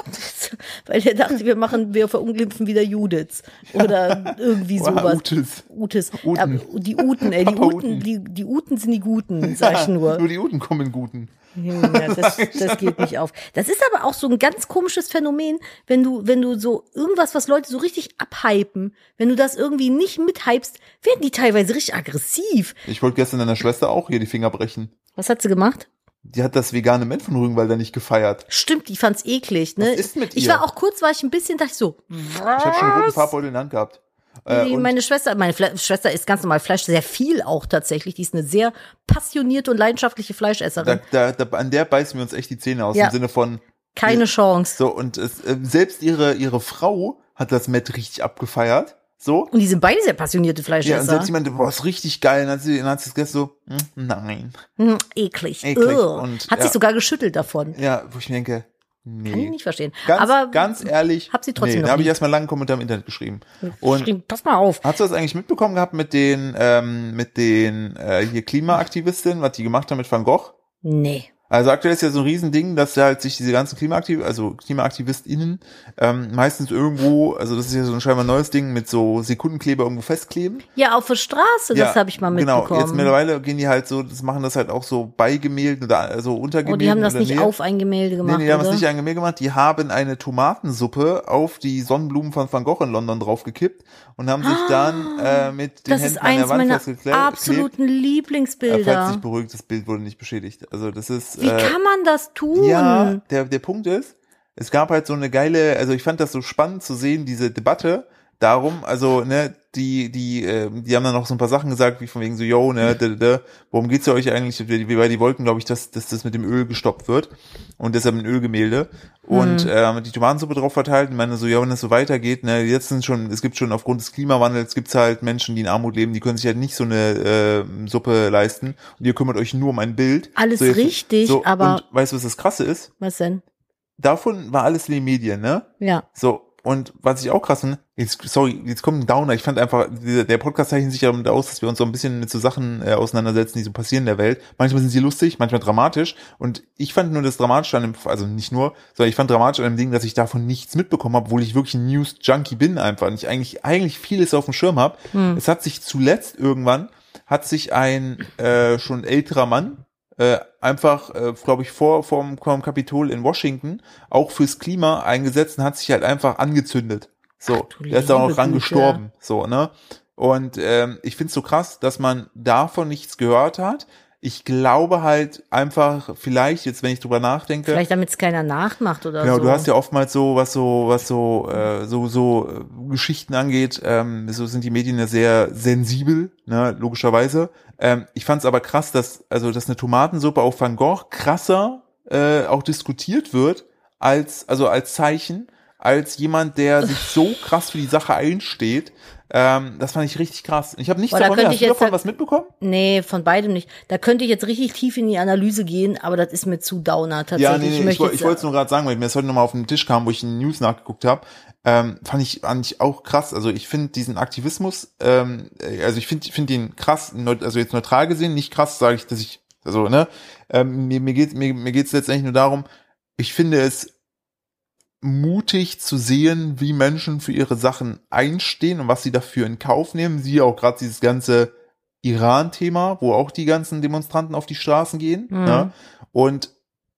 weil er dachte, wir machen, wir verunglimpfen wieder Judith oder irgendwie sowas. Utes. Utes. Uten. Aber die Uten, ey, die Uten, Uten. die, die Uten sind die Guten, sag ich nur. Nur die Uten kommen in Guten. Ja, das, das geht nicht auf. Das ist aber auch so ein ganz komisches Phänomen, wenn du, wenn du so irgendwas, was Leute so richtig abhypen, wenn du das irgendwie nicht mithypst, werden die teilweise richtig aggressiv. Ich wollte gestern deiner Schwester auch hier die Finger brechen. Was hat sie gemacht? Die hat das vegane Met von Rügenwalder nicht gefeiert. Stimmt, die fand's eklig, ne? Was ist mit ich ihr? war auch kurz, war ich ein bisschen, dachte ich so, Ich habe schon einen roten Farbbeutel in der Hand gehabt. Äh, meine Schwester, meine Fle Schwester isst ganz normal Fleisch, sehr viel auch tatsächlich. Die ist eine sehr passionierte und leidenschaftliche Fleischesserin. da, da, da, an der beißen wir uns echt die Zähne aus Ja. im Sinne von Keine Chance. so und es, äh, selbst ihre ihre Frau hat das Met richtig abgefeiert. So. Und die sind beide sehr passionierte Ja, und Fleischesser. selbst jemand, boah, ist richtig geil. Und dann hat sie, dann hat sie es gegessen so, hm, nein. hm, eklig. Eklig. Ugh. Und, Hat ja. sich sogar geschüttelt davon. Ja, wo ich mir denke, Kann ich nee. nicht verstehen. Ganz, Aber ganz ehrlich. hab sie trotzdem nee, Da habe ich erstmal einen langen Kommentar im Internet geschrieben. Und geschrieben, pass mal auf. Hast du das eigentlich mitbekommen gehabt mit den, ähm, mit den äh, hier Klimaaktivistinnen, was die gemacht haben mit Van Gogh? Nee. Also aktuell ist ja so ein Riesending, dass ja halt sich diese ganzen Klimaaktiv also KlimaaktivistInnen ähm, meistens irgendwo, also das ist ja so ein scheinbar neues Ding, mit so Sekundenkleber irgendwo festkleben. Ja, auf der Straße, das habe ich mal mitbekommen. Genau, jetzt mittlerweile gehen die halt so, das machen das halt auch so bei Gemälden oder also unter oh, Gemälden. die haben das nicht näher. auf ein Gemälde Nee, gemacht, nee, die haben oder? nicht an Gemälde gemacht. Die haben eine Tomatensuppe auf die Sonnenblumen von Van Gogh in London draufgekippt und haben sich dann äh, mit den Ah, das ist Händen an der eins Wand meiner festgeklebt. absoluten Äh, falls Lieblingsbilder. dich beruhigt, das Bild wurde nicht beschädigt. Also das ist. Wie äh, kann man das tun? ja, der, der Punkt ist, es gab halt so eine geile, also ich fand das so spannend zu sehen, diese Debatte darum, also, ne, die, die, äh, die haben dann noch so ein paar Sachen gesagt, wie von wegen so, yo, ne, da, da, da, worum geht's ja euch eigentlich, wie, weil die wollten, glaube ich, dass, dass das mit dem Öl gestoppt wird und deshalb ein Ölgemälde und Mhm. ähm, die Tomatensuppe drauf verteilt und meine so, ja, wenn das so weitergeht, ne, jetzt sind schon, es gibt schon aufgrund des Klimawandels, gibt's halt Menschen, die in Armut leben, die können sich halt nicht so eine äh, Suppe leisten und ihr kümmert euch nur um ein Bild. Alles so, jetzt- richtig, so, aber Und weißt du, was das Krasse ist? was denn? davon war alles in den Medien, ne? Ja. So, und was ich auch krass finde, jetzt, sorry, jetzt kommt ein Downer. Ich fand einfach, der, Podcast zeichnet sich ja damit aus, dass wir uns so ein bisschen mit so Sachen äh, auseinandersetzen, die so passieren in der Welt. Manchmal sind sie lustig, manchmal dramatisch. Und ich fand nur das Dramatische an dem, also nicht nur, sondern ich fand dramatisch an dem Ding, dass ich davon nichts mitbekommen habe, obwohl ich wirklich ein News-Junkie bin einfach. Und ich eigentlich, eigentlich vieles auf dem Schirm habe. Hm. Es hat sich zuletzt irgendwann, hat sich ein äh, schon älterer Mann, äh, einfach, äh, glaube ich, vor vom, vom Kapitol in Washington auch fürs Klima eingesetzt und hat sich halt einfach angezündet. So, Ach, der ist auch noch dran gestorben. So, ne? Und ähm, ich find's so krass, dass man davon nichts gehört hat. Ich glaube halt einfach, vielleicht, jetzt wenn ich drüber nachdenke. Vielleicht damit es keiner nachmacht oder genau, so. du hast ja oftmals so, was so, was so, äh, so, so äh, Geschichten angeht, ähm, so sind die Medien ja sehr sensibel, ne, logischerweise. Ähm, ich fand es aber krass, dass, also, dass eine Tomatensuppe auf Van Gogh krasser äh, auch diskutiert wird, als, also als Zeichen, als jemand, der sich so krass für die Sache einsteht. Ähm, das fand ich richtig krass. Ich habe nichts Boah, da davon. Hast du davon was mitbekommen? Nee, von beidem nicht. Da könnte ich jetzt richtig tief in die Analyse gehen, aber das ist mir zu downer tatsächlich. Ja, nee, nee, ich, ich, ich wollte es nur gerade sagen, weil mir das heute nochmal auf den Tisch kam, wo ich in den News nachgeguckt habe. Ähm, fand ich eigentlich auch krass. Also ich finde diesen Aktivismus, ähm, also ich finde find den krass, also jetzt neutral gesehen, nicht krass, sage ich, dass ich, also, ne, ähm, mir, mir geht mir, mir geht's letztendlich nur darum, ich finde es mutig zu sehen, wie Menschen für ihre Sachen einstehen und was sie dafür in Kauf nehmen. Sie auch gerade dieses ganze Iran-Thema, wo auch die ganzen Demonstranten auf die Straßen gehen. Mhm. Ne? Und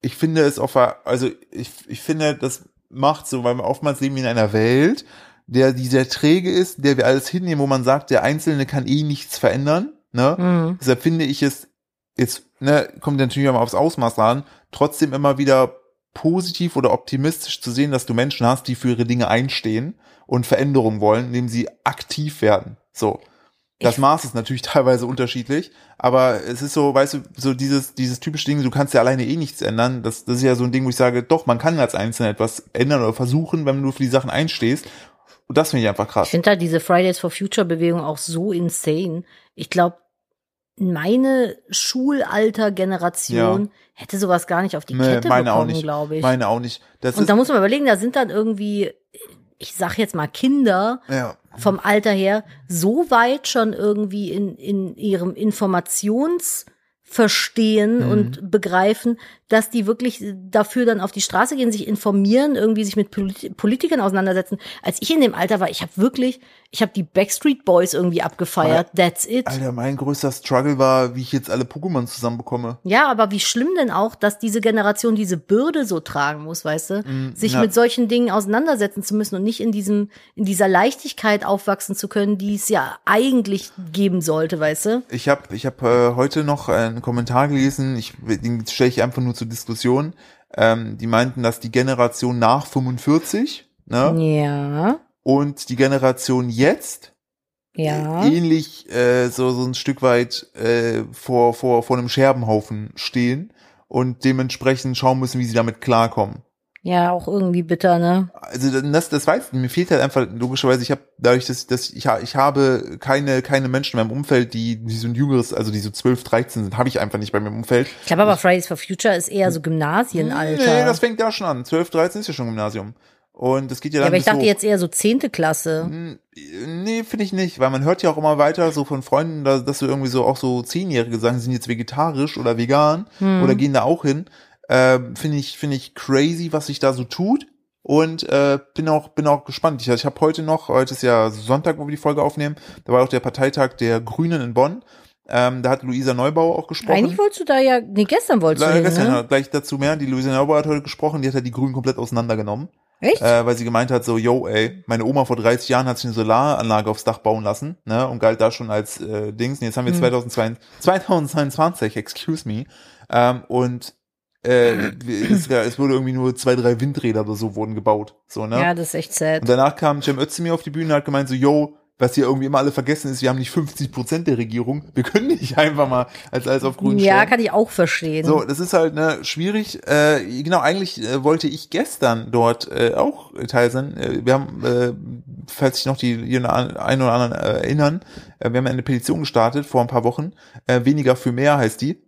ich finde es auf, also ich, ich finde, das macht so, weil wir oftmals leben in einer Welt, der, die sehr träge ist, der wir alles hinnehmen, wo man sagt, der Einzelne kann eh nichts verändern. Ne? Mhm. Deshalb finde ich es jetzt, ne, kommt natürlich auch mal aufs Ausmaß an, trotzdem immer wieder positiv oder optimistisch zu sehen, dass du Menschen hast, die für ihre Dinge einstehen und Veränderungen wollen, indem sie aktiv werden. So. Das Maß ist natürlich teilweise unterschiedlich, aber es ist so, weißt du, so dieses, dieses typische Ding, du kannst ja alleine eh nichts ändern. Das, das ist ja so ein Ding, wo ich sage, doch, man kann als Einzelner etwas ändern oder versuchen, wenn du für die Sachen einstehst. Und das finde ich einfach krass. Ich finde halt diese Fridays for Future Bewegung auch so insane. Ich glaube, meine Schulalter-Generation ja. hätte sowas gar nicht auf die nee, Kette meine bekommen, glaube ich. Meine auch nicht. Das Und da muss man überlegen, da sind dann irgendwie, ich sag jetzt mal Kinder ja. vom Alter her, so weit schon irgendwie in, in ihrem Informations- verstehen mhm. und begreifen, dass die wirklich dafür dann auf die Straße gehen, sich informieren, irgendwie sich mit Politikern auseinandersetzen. Als ich in dem Alter war, ich habe wirklich, ich habe die Backstreet Boys irgendwie abgefeiert. Aber, That's it. Alter, mein größter Struggle war, wie ich jetzt alle Pokémon zusammenbekomme. Ja, aber wie schlimm denn auch, dass diese Generation diese Bürde so tragen muss, weißt du? Mm, sich ja. mit solchen Dingen auseinandersetzen zu müssen und nicht in diesem, in dieser Leichtigkeit aufwachsen zu können, die es ja eigentlich geben sollte, weißt du? Ich habe ich hab, äh, heute noch einen Kommentar gelesen, ich, den stelle ich einfach nur zur Diskussion. Ähm, die meinten, dass die Generation nach 45, ne? Ja. Und die Generation jetzt ja. ähnlich äh, so, so ein Stück weit äh, vor, vor, vor einem Scherbenhaufen stehen und dementsprechend schauen müssen, wie sie damit klarkommen. Ja, auch irgendwie bitter, ne? Also das, das weiß mir fehlt halt einfach logischerweise. Ich habe dadurch, dass, dass ich, ich habe keine keine Menschen in meinem Umfeld, die die so ein jüngeres, also die so 12, 13 sind, habe ich einfach nicht bei mir im Umfeld. Ich glaube aber Fridays for Future ist eher so Gymnasienalter. Nee, das fängt da schon an. 12, 13 ist ja schon Gymnasium. Und es geht ja dann. Ja, aber ich dachte so, jetzt eher so zehnte Klasse. Nee, finde ich nicht, weil man hört ja auch immer weiter so von Freunden, dass, dass so irgendwie so auch so Zehnjährige sagen, sie sind jetzt vegetarisch oder vegan hm. oder gehen da auch hin. Ähm, finde ich, finde ich crazy, was sich da so tut. Und äh, bin auch bin auch gespannt. Ich, ich habe heute noch, heute ist ja Sonntag, wo wir die Folge aufnehmen, da war auch der Parteitag der Grünen in Bonn. Ähm, da hat Luisa Neubauer auch gesprochen. Eigentlich wolltest du da ja, nee, gestern wolltest du hin, gestern, ne? gleich dazu mehr. Die Luisa Neubauer hat heute gesprochen, die hat ja die Grünen komplett auseinandergenommen. Echt? Äh, weil sie gemeint hat, so, yo, ey, meine Oma vor 30 Jahren hat sich eine Solaranlage aufs Dach bauen lassen, ne, und galt da schon als äh, Dings. Und jetzt haben wir hm. 2022, 2022, excuse me, ähm, und äh, es, es wurde irgendwie nur zwei, drei Windräder oder so wurden gebaut. So, ne? Ja, das ist echt sad. Und danach kam Cem Özdemir auf die Bühne und hat gemeint so, yo, was hier irgendwie immer alle vergessen ist, wir haben nicht 50 Prozent der Regierung. Wir können nicht einfach mal als alles auf grün Ja, kann ich auch verstehen. So, das ist halt ne, schwierig. Äh, genau, eigentlich äh, wollte ich gestern dort äh, auch teil sein. Äh, wir haben, äh, falls sich noch die, die einen oder anderen äh, erinnern, äh, wir haben eine Petition gestartet vor ein paar Wochen. Äh, weniger für mehr heißt die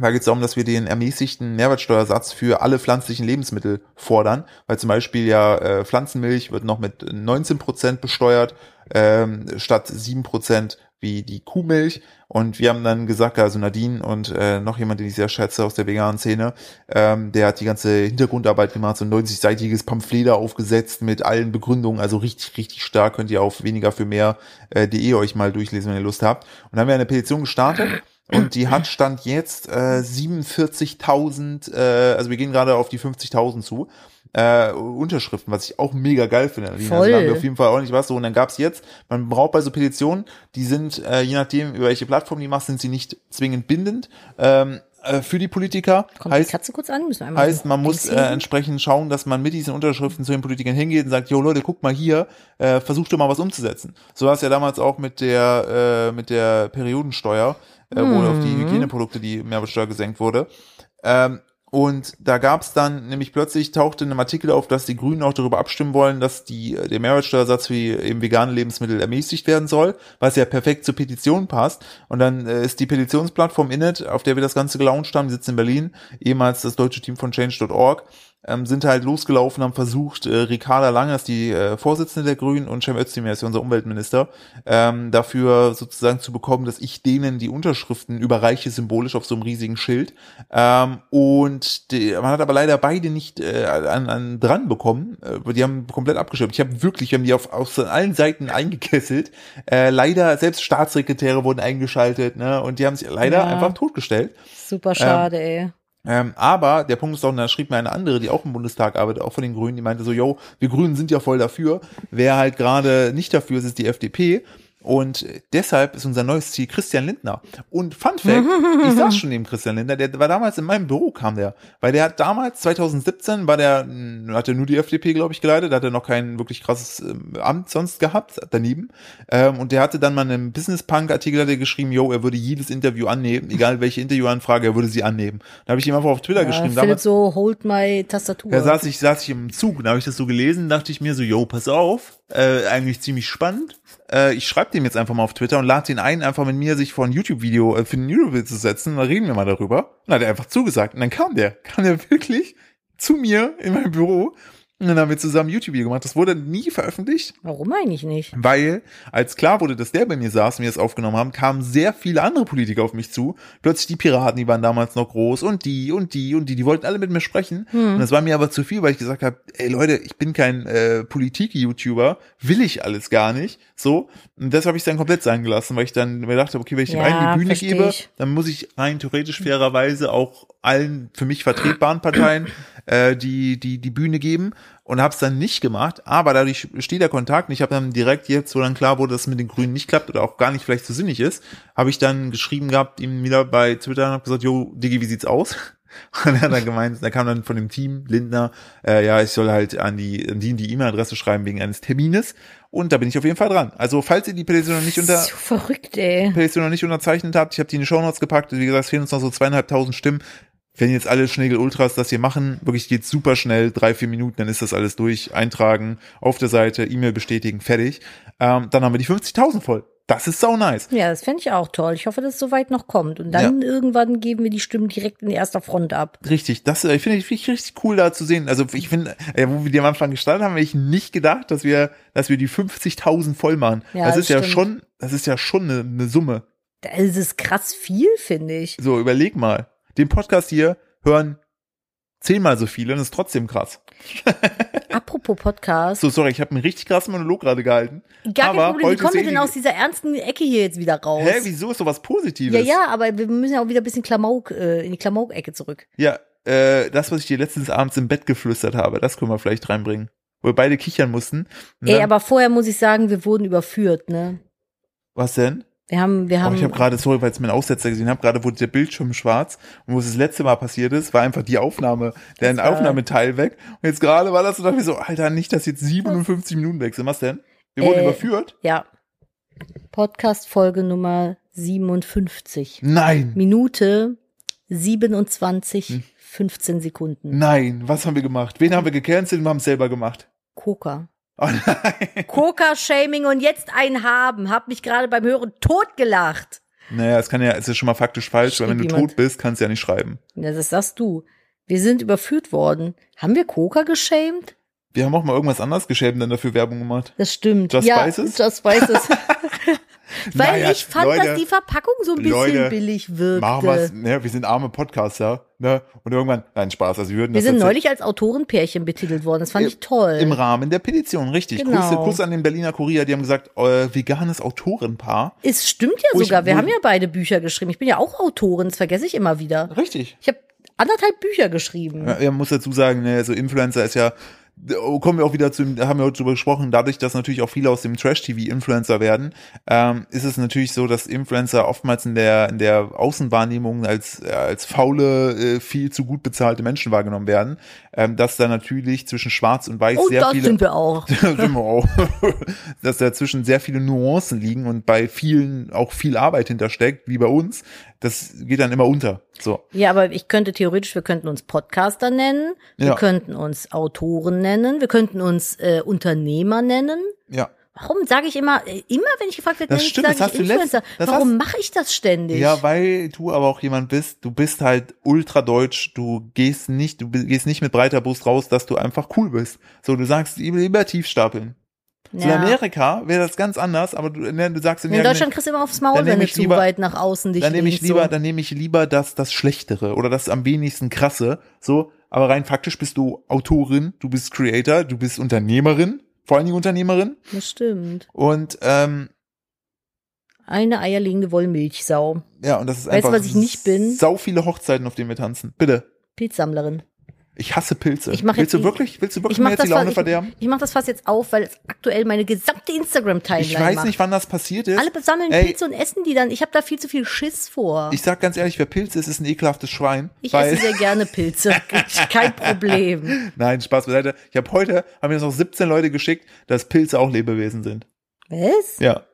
Da geht es darum, dass wir den ermäßigten Mehrwertsteuersatz für alle pflanzlichen Lebensmittel fordern, weil zum Beispiel ja äh, Pflanzenmilch wird noch mit 19 Prozent besteuert, ähm, statt 7 Prozent wie die Kuhmilch. Und wir haben dann gesagt, also Nadine und äh, noch jemand, den ich sehr schätze aus der veganen Szene, ähm, der hat die ganze Hintergrundarbeit gemacht, so ein 90-seitiges Pamphlet aufgesetzt mit allen Begründungen, also richtig, richtig stark, könnt ihr auf weniger für mehr äh, de euch mal durchlesen, wenn ihr Lust habt. Und dann haben wir eine Petition gestartet und die hat stand jetzt äh, 47.000, äh, also wir gehen gerade auf die 50.000 zu. Äh, Unterschriften, was ich auch mega geil finde. Also Voll. da haben wir auf jeden Fall auch nicht was so. Und dann gab's jetzt, man braucht bei so Petitionen, die sind, äh, je nachdem, über welche Plattform die machst, sind sie nicht zwingend bindend. Ähm, äh, für die Politiker Kommt heißt, die Katze kurz an? Müssen wir einmal Heißt, man muss äh, entsprechend schauen, dass man mit diesen Unterschriften zu den Politikern hingeht und sagt, jo Leute, guck mal hier, äh, versucht doch mal was umzusetzen. So war es ja damals auch mit der äh, mit der Periodensteuer, äh, wo auf die Hygieneprodukte die Mehrwertsteuer gesenkt wurde. Ähm, und da gab es dann nämlich plötzlich tauchte in einem Artikel auf, dass die Grünen auch darüber abstimmen wollen, dass die der Mehrwertsteuersatz für eben vegane Lebensmittel ermäßigt werden soll, was ja perfekt zur Petition passt. Und dann äh, ist die Petitionsplattform Init, auf der wir das Ganze gelauncht haben, die sitzt in Berlin, ehemals das deutsche Team von Change.org, ähm, sind halt losgelaufen, haben versucht, äh, Ricarda Lang, das ist die äh, Vorsitzende der Grünen, und Cem Özdemir, ist ja unser Umweltminister, ähm, dafür sozusagen zu bekommen, dass ich denen die Unterschriften überreiche, symbolisch auf so einem riesigen Schild. Ähm, und die, man hat aber leider beide nicht äh, an, an dran bekommen. Äh, die haben komplett abgestimmt. Ich habe wirklich, wir haben die auf, auf allen Seiten eingekesselt. Äh, leider, selbst Staatssekretäre wurden eingeschaltet, ne? Und die haben sich leider Ja. einfach totgestellt. Super schade, ey. Ähm, aber der Punkt ist auch, und da schrieb mir eine andere, die auch im Bundestag arbeitet, auch von den Grünen, die meinte so, yo, wir Grünen sind ja voll dafür. Wer halt gerade nicht dafür ist, ist die FDP. Und deshalb ist unser neues Ziel Christian Lindner. Und Fun Fact, ich saß schon neben Christian Lindner, der war damals in meinem Büro, kam der. Weil der hat damals, 2017, war der, mh, hat er nur die FDP, glaube ich, geleitet, da hat er noch kein wirklich krasses ähm, Amt sonst gehabt, daneben. Ähm, und der hatte dann mal in einem Business Punk-Artikel hat er geschrieben, yo, er würde jedes Interview annehmen, egal welche Interviewanfrage, er würde sie annehmen. Da habe ich ihm einfach auf Twitter Ja, geschrieben, damals. so, hold my Tastatur. Da saß ich, saß ich im Zug, da habe ich das so gelesen, dachte ich mir so, yo, pass auf, äh, eigentlich ziemlich spannend. Äh, ich schreibe dem jetzt einfach mal auf Twitter und lade ihn ein, einfach mit mir sich vor ein YouTube-Video, äh, für ein YouTube-Video zu setzen, dann reden wir mal darüber. Und dann hat er einfach zugesagt. Und dann kam der, kam der wirklich zu mir in mein Büro und dann haben wir zusammen YouTube-Video gemacht. Das wurde nie veröffentlicht. Warum eigentlich nicht? Weil, als klar wurde, dass der bei mir saß und wir das aufgenommen haben, kamen sehr viele andere Politiker auf mich zu. Plötzlich die Piraten, die waren damals noch groß und die und die und die, die wollten alle mit mir sprechen. Und das war mir aber zu viel, weil ich gesagt habe, ey Leute, ich bin kein äh, Politik-YouTuber, will ich alles gar nicht. So. Und das habe ich dann komplett sein gelassen, weil ich dann mir dachte, okay, wenn ich dem Ja, einen die Bühne gebe, ich. dann muss ich rein theoretisch fairerweise auch allen für mich vertretbaren Parteien äh, die, die, die Bühne geben und habe es dann nicht gemacht, aber dadurch steht der Kontakt und ich habe dann direkt jetzt, wo dann klar wurde, dass es mit den Grünen nicht klappt oder auch gar nicht vielleicht so sinnig ist, habe ich dann geschrieben gehabt, ihm wieder bei Twitter und habe gesagt, jo, Digi, wie sieht's aus? Und er hat dann gemeint, da kam dann von dem Team Lindner, äh, ja, ich soll halt an die an die die E-Mail-Adresse schreiben wegen eines Termines und da bin ich auf jeden Fall dran. Also falls ihr die Petition noch nicht unter so verrückt, ey. Petition noch nicht unterzeichnet habt, ich habe die in die Shownotes gepackt, wie gesagt, es fehlen uns noch so zweieinhalbtausend Stimmen. Wenn jetzt alle Schnegel Ultras das hier machen, wirklich geht super schnell, drei, vier Minuten, dann ist das alles durch, eintragen, auf der Seite, E-Mail bestätigen, fertig. Ähm, dann haben wir die 50.000 voll. Das ist sau nice. Ja, das fände ich auch toll. Ich hoffe, dass es soweit noch kommt. Und dann irgendwann geben wir die Stimmen direkt in erster Front ab. Richtig, das äh, finde ich, find ich richtig cool da zu sehen. Also ich finde, äh, wo wir die am Anfang gestartet haben, habe ich nicht gedacht, dass wir, dass wir die 50.000 voll machen. Ja, das das ist ja stimmt. schon, das ist ja schon eine, eine Summe. Das ist krass viel, finde ich. So, überleg mal. Den Podcast hier hören zehnmal so viele und ist trotzdem krass. Apropos Podcast. So, sorry, ich habe einen richtig krassen Monolog gerade gehalten. Gar kein aber Problem. Wie kommen wir denn aus dieser ernsten Ecke hier jetzt wieder raus? Hä, wieso ist sowas Positives? ja, ja, aber wir müssen ja auch wieder ein bisschen Klamauk, äh, in die Klamauk-Ecke zurück. Ja, äh, das, was ich dir letztens abends im Bett geflüstert habe, das können wir vielleicht reinbringen. Wo wir beide kichern mussten. Ey, aber vorher muss ich sagen, wir wurden überführt, ne? was denn? Wir haben, wir Oh, haben. ich habe gerade, sorry, weil ich meinen Aussetzer gesehen habe, gerade wurde der Bildschirm schwarz und wo es das letzte Mal passiert ist, war einfach die Aufnahme, der war- Aufnahmeteil weg. Und jetzt gerade war das so, dachte ich so, Alter, nicht, dass jetzt 57 Minuten weg sind. Was denn? Wir wurden Äh, überführt? ja. Podcast-Folge Nummer 57. Nein, Minute 27, Hm. 15 Sekunden. nein, was haben wir gemacht? Wen haben wir gecancelt und wir haben es selber gemacht? Coca. Oh nein. Coca-Shaming und jetzt ein haben. Hab mich gerade beim Hören totgelacht. Naja, es kann ja, es ist schon mal faktisch falsch, weil wenn du Schrieb jemand. tot bist, kannst du ja nicht schreiben. Ja, das sagst du. Wir sind überführt worden. Haben wir Coca geschämt? Wir haben auch mal irgendwas anderes geschämt dann dafür Werbung gemacht. Das stimmt. Just ja, Spices? Just Spices. Weil Naja, ich fand, Leute, dass die Verpackung so ein bisschen Leute, billig wirkte. Machen wir's, ne, wir sind arme Podcaster, ne? Und irgendwann, nein, Spaß, also wir würden wir sind neulich als Autorenpärchen betitelt worden. Das fand ich toll. im Rahmen der Petition, richtig. Genau. Grüße, Kuss an den Berliner Kurier, die haben gesagt, äh, veganes Autorenpaar. es stimmt ja Wo ich- sogar. Wir haben ja beide Bücher geschrieben. Ich bin ja auch Autorin, das vergesse ich immer wieder. Richtig. Ich habe anderthalb Bücher geschrieben. Ja, man muss dazu sagen, ne, so Influencer ist ja, kommen wir auch wieder zu, da haben wir heute drüber gesprochen, dadurch, dass natürlich auch viele aus dem Trash-TV Influencer werden, ähm, ist es natürlich so, dass Influencer oftmals in der, in der Außenwahrnehmung als, als faule, äh, viel zu gut bezahlte Menschen wahrgenommen werden, ähm, dass da natürlich zwischen Schwarz und Weiß Oh, sehr das viele, sind wir auch. sind wir auch, dass dazwischen sehr viele Nuancen liegen und bei vielen auch viel Arbeit hintersteckt, wie bei uns, das geht dann immer unter, so. Ja, aber ich könnte theoretisch, wir könnten uns Podcaster nennen, wir Ja. könnten uns Autoren nennen, wir könnten uns äh, Unternehmer nennen. Ja. Warum sage ich immer, äh, immer wenn ich gefragt werde, Das stimmt, sage das ich Influencer. letzt- Warum mache ich das ständig? Ja, weil du aber auch jemand bist, du bist halt ultra deutsch, du gehst nicht, du gehst nicht mit breiter Brust raus, dass du einfach cool bist. So, du sagst lieber tief stapeln. Ja. Amerika wäre das ganz anders, aber du, ne, du sagst in, In Deutschland kriegst du immer aufs Maul, wenn du ich zu lieber- weit nach außen dich dann nehme ich lieber, so. dann nehme ich lieber das, das Schlechtere oder das am wenigsten krasse. So, aber rein faktisch bist du Autorin, du bist Creator, du bist Unternehmerin, vor allen Dingen Unternehmerin. Das stimmt. Und ähm, Eine eierlegende Wollmilchsau. ja, und das ist Weißt du, einfach was ich nicht bin? sau viele Hochzeiten, auf denen wir tanzen. Bitte. Pilzsammlerin. Ich hasse Pilze. Ich willst jetzt du wirklich, willst du wirklich Ich mir jetzt die Laune fast, verderben? ich, ich mach das fast jetzt auf, weil es aktuell meine gesamte Instagram-Timeline Ich weiß macht. nicht, wann das passiert ist. Alle sammeln Ey. Pilze und essen die dann. Ich habe da viel zu viel Schiss vor. Ich sag ganz ehrlich, wer Pilze ist, ist ein ekelhaftes Schwein. Ich esse sehr gerne Pilze. Kein Problem. Nein, Spaß beiseite. Ich habe heute, haben mir das noch 17 Leute geschickt, dass Pilze auch Lebewesen sind. Was? Ja,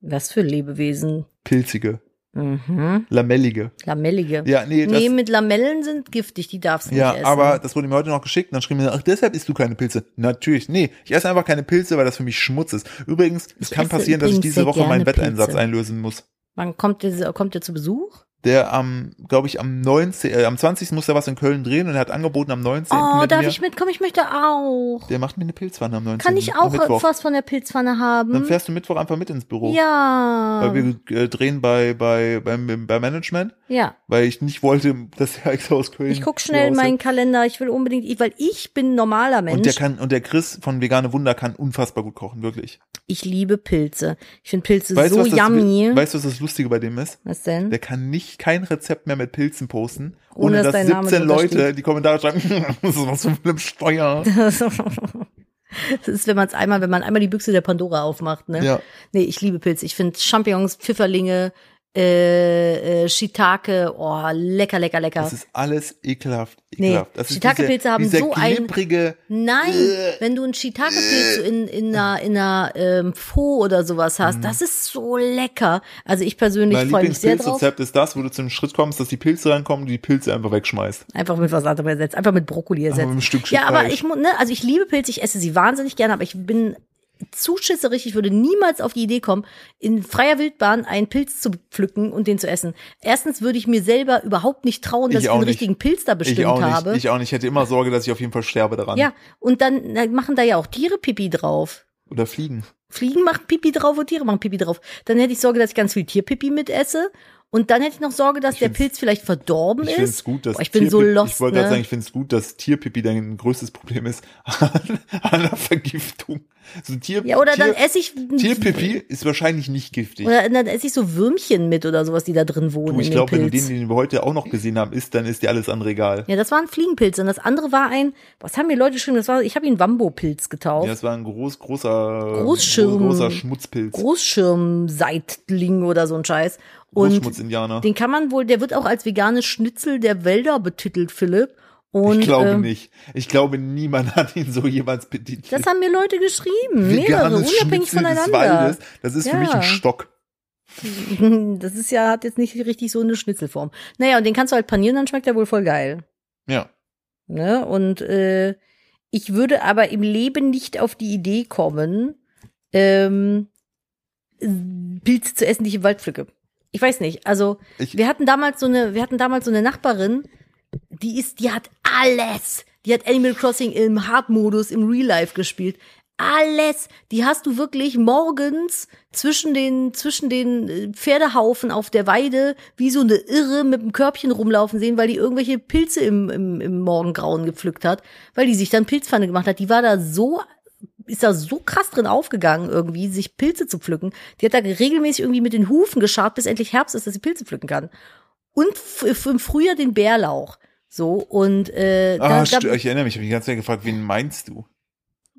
Was für Lebewesen? pilzige, Mhm. lamellige. Lamellige. Ja, nee, das, nee, mit Lamellen sind giftig, die darfst du ja, nicht essen. aber das wurde mir heute noch geschickt und dann schrieben mir, ach, deshalb isst du keine Pilze. Natürlich, nee, ich esse einfach keine Pilze, weil das für mich Schmutz ist. Übrigens, es Ich kann esse passieren, dass ich diese Woche meinen Wetteinsatz Pilze. einlösen muss. Wann kommt der, kommt der zu Besuch? Der am, glaube ich, am 19., äh, am 20. muss er was in Köln drehen und er hat angeboten am 19. Oh, darf mir. ich mitkommen? Ich möchte auch. Der macht mir eine Pilzpfanne am 19. Kann ich auch was von der Pilzpfanne haben? Dann fährst du Mittwoch einfach mit ins Büro. ja. Weil wir äh, drehen bei, bei, beim, beim Management, ja. weil ich nicht wollte, dass er extra aus Köln. Ich guck schnell in meinen Kalender. Ich will unbedingt, weil ich bin ein normaler Mensch. Und der kann, und der Chris von Vegane Wunder kann unfassbar gut kochen, wirklich. ich liebe Pilze. Ich finde Pilze Weißt so was das, yummy. weißt du, was das Lustige bei dem ist? was denn? Der kann nicht kein Rezept mehr mit Pilzen posten, Ohne, ohne, dass dass dein Name 17 drunter Leute die Kommentare schreiben, das ist was für ein Steuer. Das ist, wenn man es einmal, wenn man einmal die Büchse der Pandora aufmacht, ne? Ja. Nee, ich liebe Pilze. Ich finde Champignons, Pfifferlinge, äh, äh, Shiitake, oh, lecker, lecker, lecker. Das ist alles ekelhaft. Nee, ekelhaft. Das ist Shiitake-Pilze haben so ein- Nein, Äh. wenn du einen Shiitake-Pilz in, in einer, in einer ähm, Pho oder sowas hast, das ist so lecker. Also ich persönlich Mhm. mein freue mich sehr drauf. Lieblingspilzrezept ist das, wo du zu einem Schritt kommst, dass die Pilze reinkommen und die Pilze einfach wegschmeißt. Einfach mit was anderem ersetzt, einfach mit Brokkoli ersetzt. mit einem Stück ja, aber Fleisch. ich ne, also ich liebe Pilze, ich esse sie wahnsinnig gerne, aber ich bin zu schisserig, ich würde niemals auf die Idee kommen, in freier Wildbahn einen Pilz zu pflücken und den zu essen. Erstens würde ich mir selber überhaupt nicht trauen, dass Ich ich, den nicht. richtigen Pilz da bestimmt ich auch nicht. habe. Ich auch nicht. Ich hätte immer Sorge, dass ich auf jeden Fall sterbe daran. ja, und dann na, machen da ja auch Tiere Pipi drauf. Oder fliegen. Fliegen machen Pipi drauf und Tiere machen Pipi drauf. Dann hätte ich Sorge, dass ich ganz viel Tierpipi mitesse. Und dann hätte ich noch Sorge, dass der find's- Pilz vielleicht verdorben Ich ist. gut, dass Boah, ich bin so lost, Ich wollte gerade ne? sagen, ich finde es gut, dass Tierpipi dein größtes Problem ist an, an der Vergiftung. So Tier, Ja, oder Tier, dann esse ich Tierpipi ist wahrscheinlich nicht giftig. oder dann esse ich so Würmchen mit oder sowas, die da drin wohnen Du, ich glaube, wenn du den, den wir heute auch noch gesehen haben, isst, dann ist dir alles andere egal. ja, das waren Fliegenpilze und das andere war ein, was haben mir Leute geschrieben? Das war, ich habe ihn Wambo-Pilz getauft. Ja, es war ein groß, großer, Großschirm. großer Schmutzpilz. Großschirmseitling oder so ein Scheiß. Und den kann man wohl, der wird auch als veganes Schnitzel der Wälder betitelt, Philipp. Und Ich glaube ähm, nicht. Ich glaube, niemand hat ihn so jemals betitelt. Das haben mir Leute geschrieben, mehrere, Veganes unabhängig Schnitzel voneinander. Das ist für mich Ja. ein Stock. Das ist ja, hat jetzt nicht richtig so eine Schnitzelform. Naja, und den kannst du halt panieren, dann schmeckt er wohl voll geil. Ja. Ne? Und äh, ich würde aber im Leben nicht auf die Idee kommen, ähm, Pilze zu essen, die ich im Wald pflücke. Ich weiß nicht. Also, Ich- wir hatten damals so eine, wir hatten damals so eine Nachbarin, die ist, die hat alles. Die hat Animal Crossing im Hard-Modus, im Real Life gespielt. Alles. Die hast du wirklich morgens zwischen den, zwischen den äh, Pferdehaufen auf der Weide wie so eine Irre mit dem Körbchen rumlaufen sehen, weil die irgendwelche Pilze im, im, im Morgengrauen gepflückt hat, weil die sich dann Pilzpfanne gemacht hat. Die war da so ist da so krass drin aufgegangen, irgendwie, sich Pilze zu pflücken. Die hat da regelmäßig irgendwie mit den Hufen geschart, bis endlich Herbst ist, dass sie Pilze pflücken kann. Und im Frühjahr den Bärlauch. So, und äh, Ah, da, da, ich erinnere mich, ich habe die ganze Zeit gefragt, wen meinst du?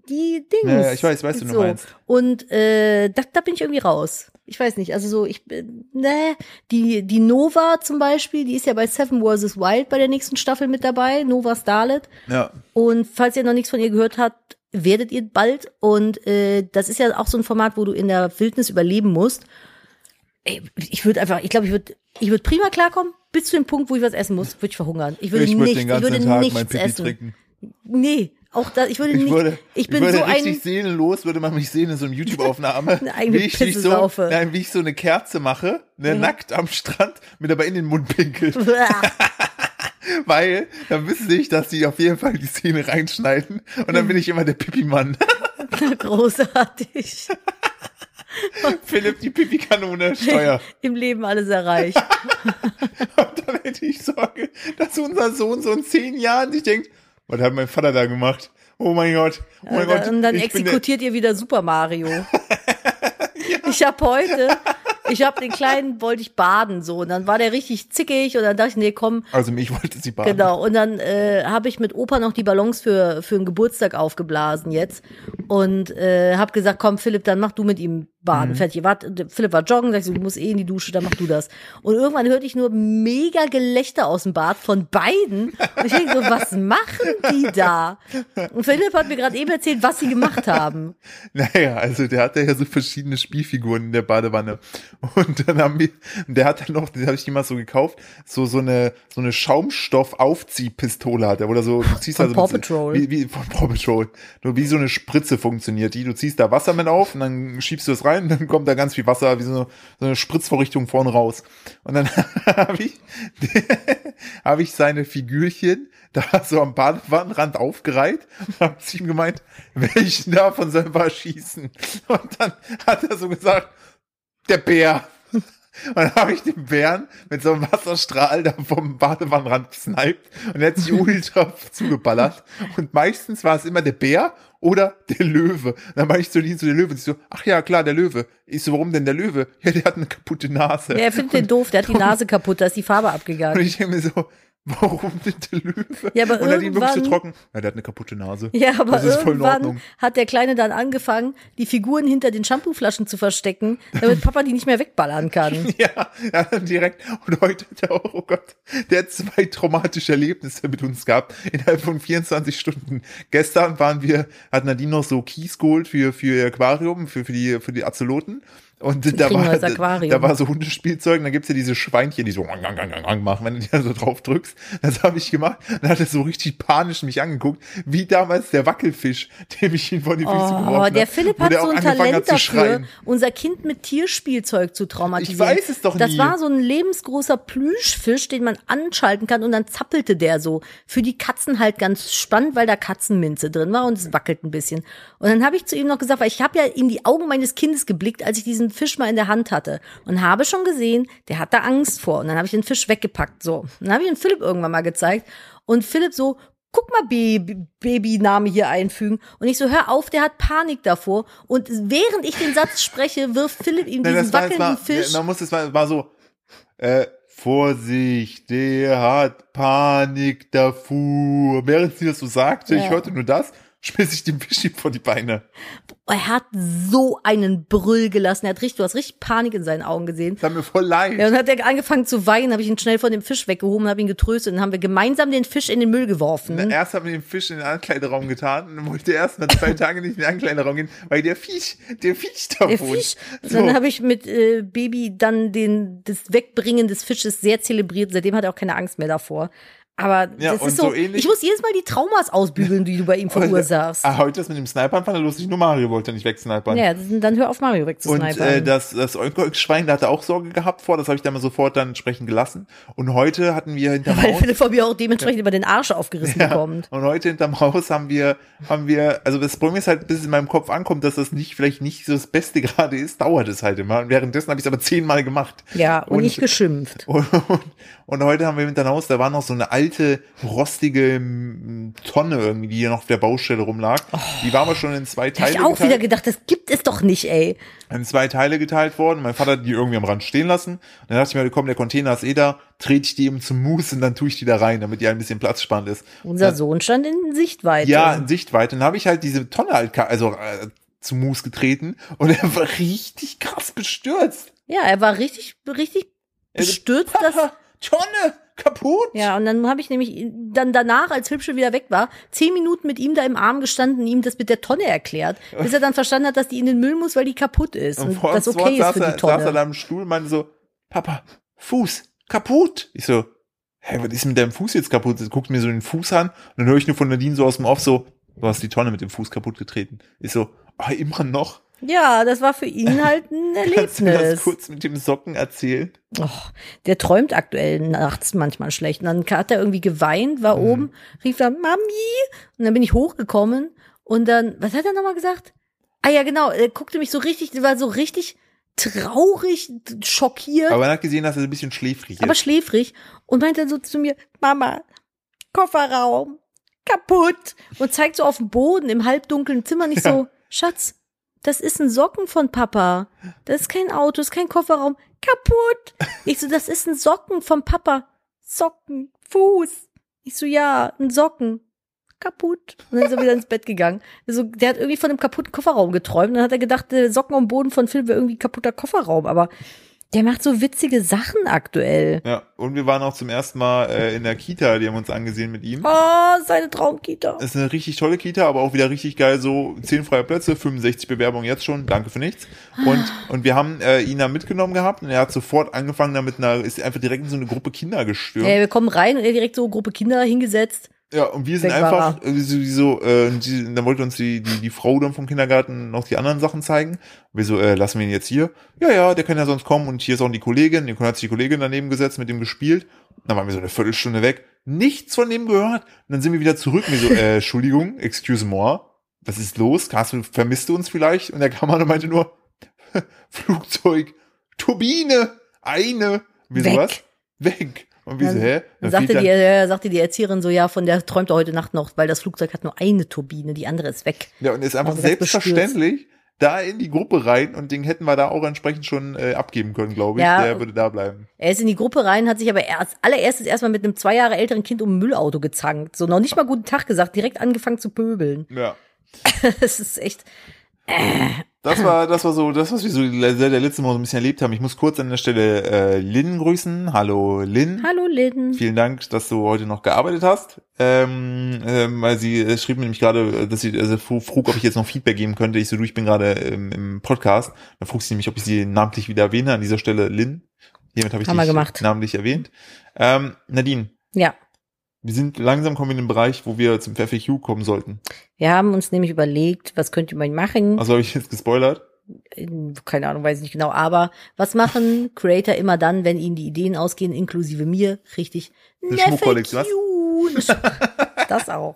die Dings. Ja, ich weiß, weißt du, du so. meinst. Und äh, da, da bin ich irgendwie raus. Ich weiß nicht, also so, ich bin, ne, die, die Nova zum Beispiel, die ist ja bei Seven vs. Wild bei der nächsten Staffel mit dabei, Nova Starlet. Ja. Und falls ihr noch nichts von ihr gehört habt, werdet ihr bald. Und äh, das ist ja auch so ein Format, wo du in der Wildnis überleben musst. Ey, Ich würde einfach, ich glaube, ich würde ich würd prima klarkommen, bis zu dem Punkt, wo ich was essen muss, würde ich verhungern. Ich würde Ich würde nichts, ich würde Tag nichts essen. trinken. Nee, auch da, ich würde Ich nicht. würde, ich bin würde so richtig ein. seelenlos, würde man mich sehen in so einer YouTube-Aufnahme, wie ich, Pisse ich so, nein, wie ich so eine Kerze mache, ne, nackt am Strand, mir dabei in den Mund pinkel. Weil, dann wüsste ich, dass die auf jeden Fall die Szene reinschneiden und dann bin ich immer der Pipi-Mann. Großartig. Philipp, die Pipi-Kanone, Steuer. Im Leben alles erreicht. Und dann hätte ich Sorge, dass unser Sohn so in zehn Jahren sich denkt, was hat mein Vater da gemacht? Oh mein Gott, oh mein Gott. Und dann exekutiert ihr wieder Super Mario. Ich habe heute, ich habe den Kleinen, wollte ich baden so. Und dann war der richtig zickig und dann dachte ich, nee, komm, Also mich wollte sie baden. Genau, und dann äh, habe ich mit Opa noch die Ballons für, für einen Geburtstag aufgeblasen jetzt und äh, habe gesagt, komm Philipp, dann mach du mit ihm baden. Fertig. Wart, Philipp war joggen, sag ich so, du musst eh in die Dusche, dann mach du das. Und irgendwann hörte ich nur mega Gelächter aus dem Bad von beiden. Und ich denke so, was machen die da? Und Philipp hat mir gerade eben erzählt, was sie gemacht haben. Naja, also der hatte ja so verschiedene Spielfiguren in der Badewanne. Und dann haben wir, der hat dann noch, den habe ich mal so gekauft, so, so eine, so eine Schaumstoff-Aufziehpistole hat er, oder so, du ziehst Von also, Paw Patrol. Wie, wie, von Paw Patrol. Nur wie so eine Spritze funktioniert die. Du ziehst da Wasser mit auf und dann schiebst du es rein und dann kommt da ganz viel Wasser, wie so eine, so eine Spritzvorrichtung vorne raus. Und dann habe ich, habe ich seine Figürchen da so am Badewannenrand aufgereiht und habe zu ihm gemeint, welchen davon sollen wir schießen? Und dann hat er so gesagt, der Bär. Und dann habe ich den Bären mit so einem Wasserstrahl da vom Badewannenrand gesniped und er hat sich ultra zugeballert. Und meistens war es immer der Bär oder der Löwe. Und dann war ich zu so der Löwe. Und ich so, ach ja, klar, der Löwe. Ich so, warum denn der Löwe? Ja, der hat eine kaputte Nase. Ja, er findet den doof, der hat die Nase kaputt, da ist die Farbe Und abgegangen. ich denke mir so, warum der Löwe? Ja, aber und dann ihm wirklich so irgendwann- trocken. Ja, der hat eine kaputte Nase. Ja, aber das ist voll in irgendwann Ordnung. hat der Kleine dann angefangen, die Figuren hinter den Shampooflaschen zu verstecken, damit Papa die nicht mehr wegballern kann. Ja, ja, direkt. Und heute hat er auch, oh Gott, der hat zwei traumatische Erlebnisse mit uns gehabt innerhalb von 24 Stunden. Gestern waren wir, hat Nadine noch so Kies geholt für, für ihr Aquarium, für, für die, für die Azeloten. Und da war, da war so Hundespielzeug, und dann gibt's ja diese Schweinchen, die so machen, wenn du die da so drauf drückst. Das habe ich gemacht. Dann hat er so richtig panisch mich angeguckt, wie damals der Wackelfisch, dem ich ihn vor die Füße geworfen Oh, habe. der Philipp hat so ein Talent hat dafür, unser Kind mit Tierspielzeug zu traumatisieren. Ich weiß es doch Das nie. war so ein lebensgroßer Plüschfisch, den man anschalten kann und dann zappelte der so. Für die Katzen halt ganz spannend, weil da Katzenminze drin war und es wackelt ein bisschen. Und dann habe ich zu ihm noch gesagt, weil ich habe ja in die Augen meines Kindes geblickt, als ich diesen Fisch mal in der Hand hatte und habe schon gesehen, der hat da Angst vor. Und dann habe ich den Fisch weggepackt. So, dann habe ich den Philipp irgendwann mal gezeigt und Philipp so, guck mal, Baby, Babyname hier einfügen. Und ich so, hör auf, der hat Panik davor. Und während ich den Satz spreche, wirft Philipp ihm Nein, diesen das war, wackelnden war, Fisch. Man muss es war, war so, äh, Vorsicht, der hat Panik davor. Während sie das so sagte, ich Ja. hörte nur das, schmiss ich den Fisch ihm vor die Beine. Er hat so einen Brüll gelassen. Er hat richtig, du hast richtig Panik in seinen Augen gesehen. Das hat mir voll leid. Ja, und dann hat er angefangen zu weinen, habe ich ihn schnell von dem Fisch weggehoben, habe ihn getröstet und dann haben wir gemeinsam den Fisch in den Müll geworfen. Erst haben wir den Fisch in den Ankleideraum getan und dann wollte er erst mal zwei Tage nicht in den Ankleideraum gehen, weil der Fisch, der Fisch da Der wohnt. Fisch. So. Dann habe ich mit äh, Baby dann den das Wegbringen des Fisches sehr zelebriert. Seitdem hat er auch keine Angst mehr davor. Aber Ja, das und ist so, so ich muss jedes Mal die Traumas ausbügeln, die du bei ihm verursachst. Ah, heute das mit dem Snipern fand er lustig, nur Mario wollte nicht wegsnipern. ja, dann hör auf Mario Und wegzusnipern. äh, das, das Oink-Oink-Schwein, da hat er auch Sorge gehabt vor, das habe ich dann mal sofort dann entsprechend gelassen. Und heute hatten wir hinterm Weil Haus, Philipp von mir auch dementsprechend über den Arsch aufgerissen bekommt. und heute hinterm Haus haben wir, haben wir, also das Problem ist halt, bis es in meinem Kopf ankommt, dass das nicht, vielleicht nicht so das Beste gerade ist, dauert es halt immer. Und währenddessen habe ich es aber zehnmal gemacht. Ja, und, Und- nicht geschimpft. Und, und, und heute haben wir hinterm Haus, da war noch so eine alte, rostige mm, Tonne irgendwie, die hier noch auf der Baustelle rumlag. Die war aber schon in zwei Da hab Teile ich auch geteilt. wieder gedacht, das gibt es doch nicht, ey. in zwei Teile geteilt worden. Mein Vater hat die irgendwie am Rand stehen lassen. Und dann dachte ich mir, komm, der Container ist eh da, trete ich die eben zum Mus und dann tue ich die da rein, damit die ein bisschen platzsparend ist. Unser Sohn stand in Sichtweite. Ja, in Sichtweite. Dann habe ich halt diese Tonne halt, also äh, zum Mus getreten und er war richtig krass bestürzt. Ja, er war richtig, richtig bestürzt, dass, Tonne, kaputt. ja, und dann habe ich nämlich dann danach, als Hübsche wieder weg war, zehn Minuten mit ihm da im Arm gestanden, ihm das mit der Tonne erklärt, bis er dann verstanden hat, dass die in den Müll muss, weil die kaputt ist und, vor das okay ist für er, die saß er Tonne. da im Stuhl und meinte so, Papa, Fuß, kaputt. Ich so, hä, was ist mit deinem Fuß jetzt kaputt? Guckt mir so den Fuß an und dann höre ich nur von Nadine so aus dem Off so, du hast die Tonne mit dem Fuß kaputt getreten. Ich so, ah, immer noch? Ja, das war für ihn halt ein Kannst du mir das Erlebnis. kurz mit dem Socken erzählen? Och, der träumt aktuell nachts manchmal schlecht. Und dann hat er irgendwie geweint, Mhm. war oben, rief dann Mami. Und dann bin ich hochgekommen und dann, was hat er nochmal gesagt? Ah ja, genau, er guckte mich so richtig, war so richtig traurig, schockiert, Aber man hat gesehen, dass er ein bisschen schläfrig aber ist. schläfrig und meinte dann so zu mir, Mama, Kofferraum, kaputt. Und zeigt so auf den Boden im halbdunklen Zimmer nicht so, Schatz, das ist ein Socken von Papa. Das ist kein Auto, das ist kein Kofferraum. Kaputt. Ich so, das ist ein Socken vom Papa. Socken, Fuß. Ich so, ja, ein Socken. Kaputt. Und dann ist er wieder ins Bett gegangen. Also, der hat irgendwie von einem kaputten Kofferraum geträumt. Dann hat er gedacht, der Socken am Boden von Phil wäre irgendwie kaputter Kofferraum. Aber der macht so witzige Sachen aktuell. Ja, und wir waren auch zum ersten Mal äh, in der Kita, die haben uns angesehen mit ihm. Oh, seine Traumkita. Das ist eine richtig tolle Kita, aber auch wieder richtig geil, so 10 freie Plätze, 65 Bewerbungen jetzt schon, danke für nichts. Und, und wir haben äh, ihn da mitgenommen gehabt und er hat sofort angefangen damit, einer, ist einfach direkt in so eine Gruppe Kinder gestürmt. Ja, wir kommen rein und er direkt so Gruppe Kinder hingesetzt. Ja, und wir sind einfach äh, so, so äh, die, dann wollte uns die, die, die Frau dann vom Kindergarten noch die anderen Sachen zeigen. Wir so, äh, lassen wir ihn jetzt hier? Ja, ja, der kann ja sonst kommen und hier ist auch die Kollegin. Den hat sich die Kollegin daneben gesetzt, mit dem gespielt. Dann waren wir so eine Viertelstunde weg. Nichts von dem gehört. Und dann sind wir wieder zurück. Und wir so, äh, Entschuldigung, excuse moi. Was ist los? Hast du, vermisst du uns vielleicht? Und der Kameramann meinte nur, Flugzeug, Turbine, eine. Und wir so, Weg. was? Weg. Und so, Dann- hä? Dann sagte dann- die, äh, sagte die Erzieherin so, ja, von der träumt er heute Nacht noch, weil das Flugzeug hat nur eine Turbine, die andere ist weg. Ja, und ist einfach direkt selbstverständlich da in die Gruppe rein und den hätten wir da auch entsprechend schon äh, abgeben können, glaube ich. Ja. Der würde da bleiben. Er ist in die Gruppe rein, hat sich aber erst, allererstes erstmal mit einem zwei Jahre älteren Kind um ein Müllauto gezankt. So noch nicht mal guten Tag gesagt, direkt angefangen zu pöbeln. Ja. Das ist echt, Das war, das war so, das, was wir so seit der letzten Woche so ein bisschen erlebt haben. Ich muss kurz an der Stelle äh, Lynn grüßen. Hallo Lynn. hallo Lynn. Vielen Dank, dass du heute noch gearbeitet hast. Ähm, ähm, weil sie äh, schrieb mir nämlich gerade, dass sie also fr- frug, ob ich jetzt noch Feedback geben könnte. Ich so, du, ich bin gerade ähm, im Podcast. Da frug sie mich, ob ich sie namentlich wieder erwähne. An dieser Stelle Lynn. Hiermit habe ich Haben dich gemacht. namentlich erwähnt. Ähm, Nadine, Ja, wir sind langsam kommen in den Bereich, wo wir zum FAQ kommen sollten. wir haben uns nämlich überlegt, was könnte man machen? Also habe ich jetzt gespoilert. in- keine Ahnung, weiß ich nicht genau, aber was machen Creator immer dann, wenn ihnen die Ideen ausgehen, inklusive mir? Richtig. Eine FAQ. Das auch.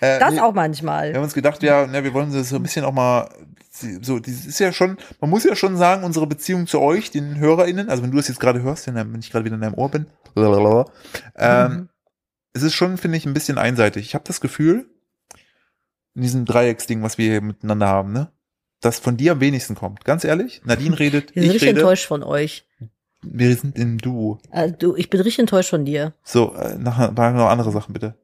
Äh, Das nee, auch manchmal. Wir haben uns gedacht, ja, ne, wir wollen so ein bisschen auch mal, so, das ist ja schon, man muss ja schon sagen, unsere Beziehung zu euch, den HörerInnen, also wenn du das jetzt gerade hörst, wenn ich gerade wieder in deinem Ohr bin, ähm, Mhm. Es ist schon, finde ich, ein bisschen einseitig. Ich habe das Gefühl, in diesem Dreiecksding, was wir hier miteinander haben, ne, dass von dir am wenigsten kommt. Ganz ehrlich, Nadine redet, Wir sind ich richtig rede, enttäuscht von euch. wir sind im Duo. Also, du, ich bin richtig enttäuscht von dir. So, äh, nachher noch andere Sachen, bitte.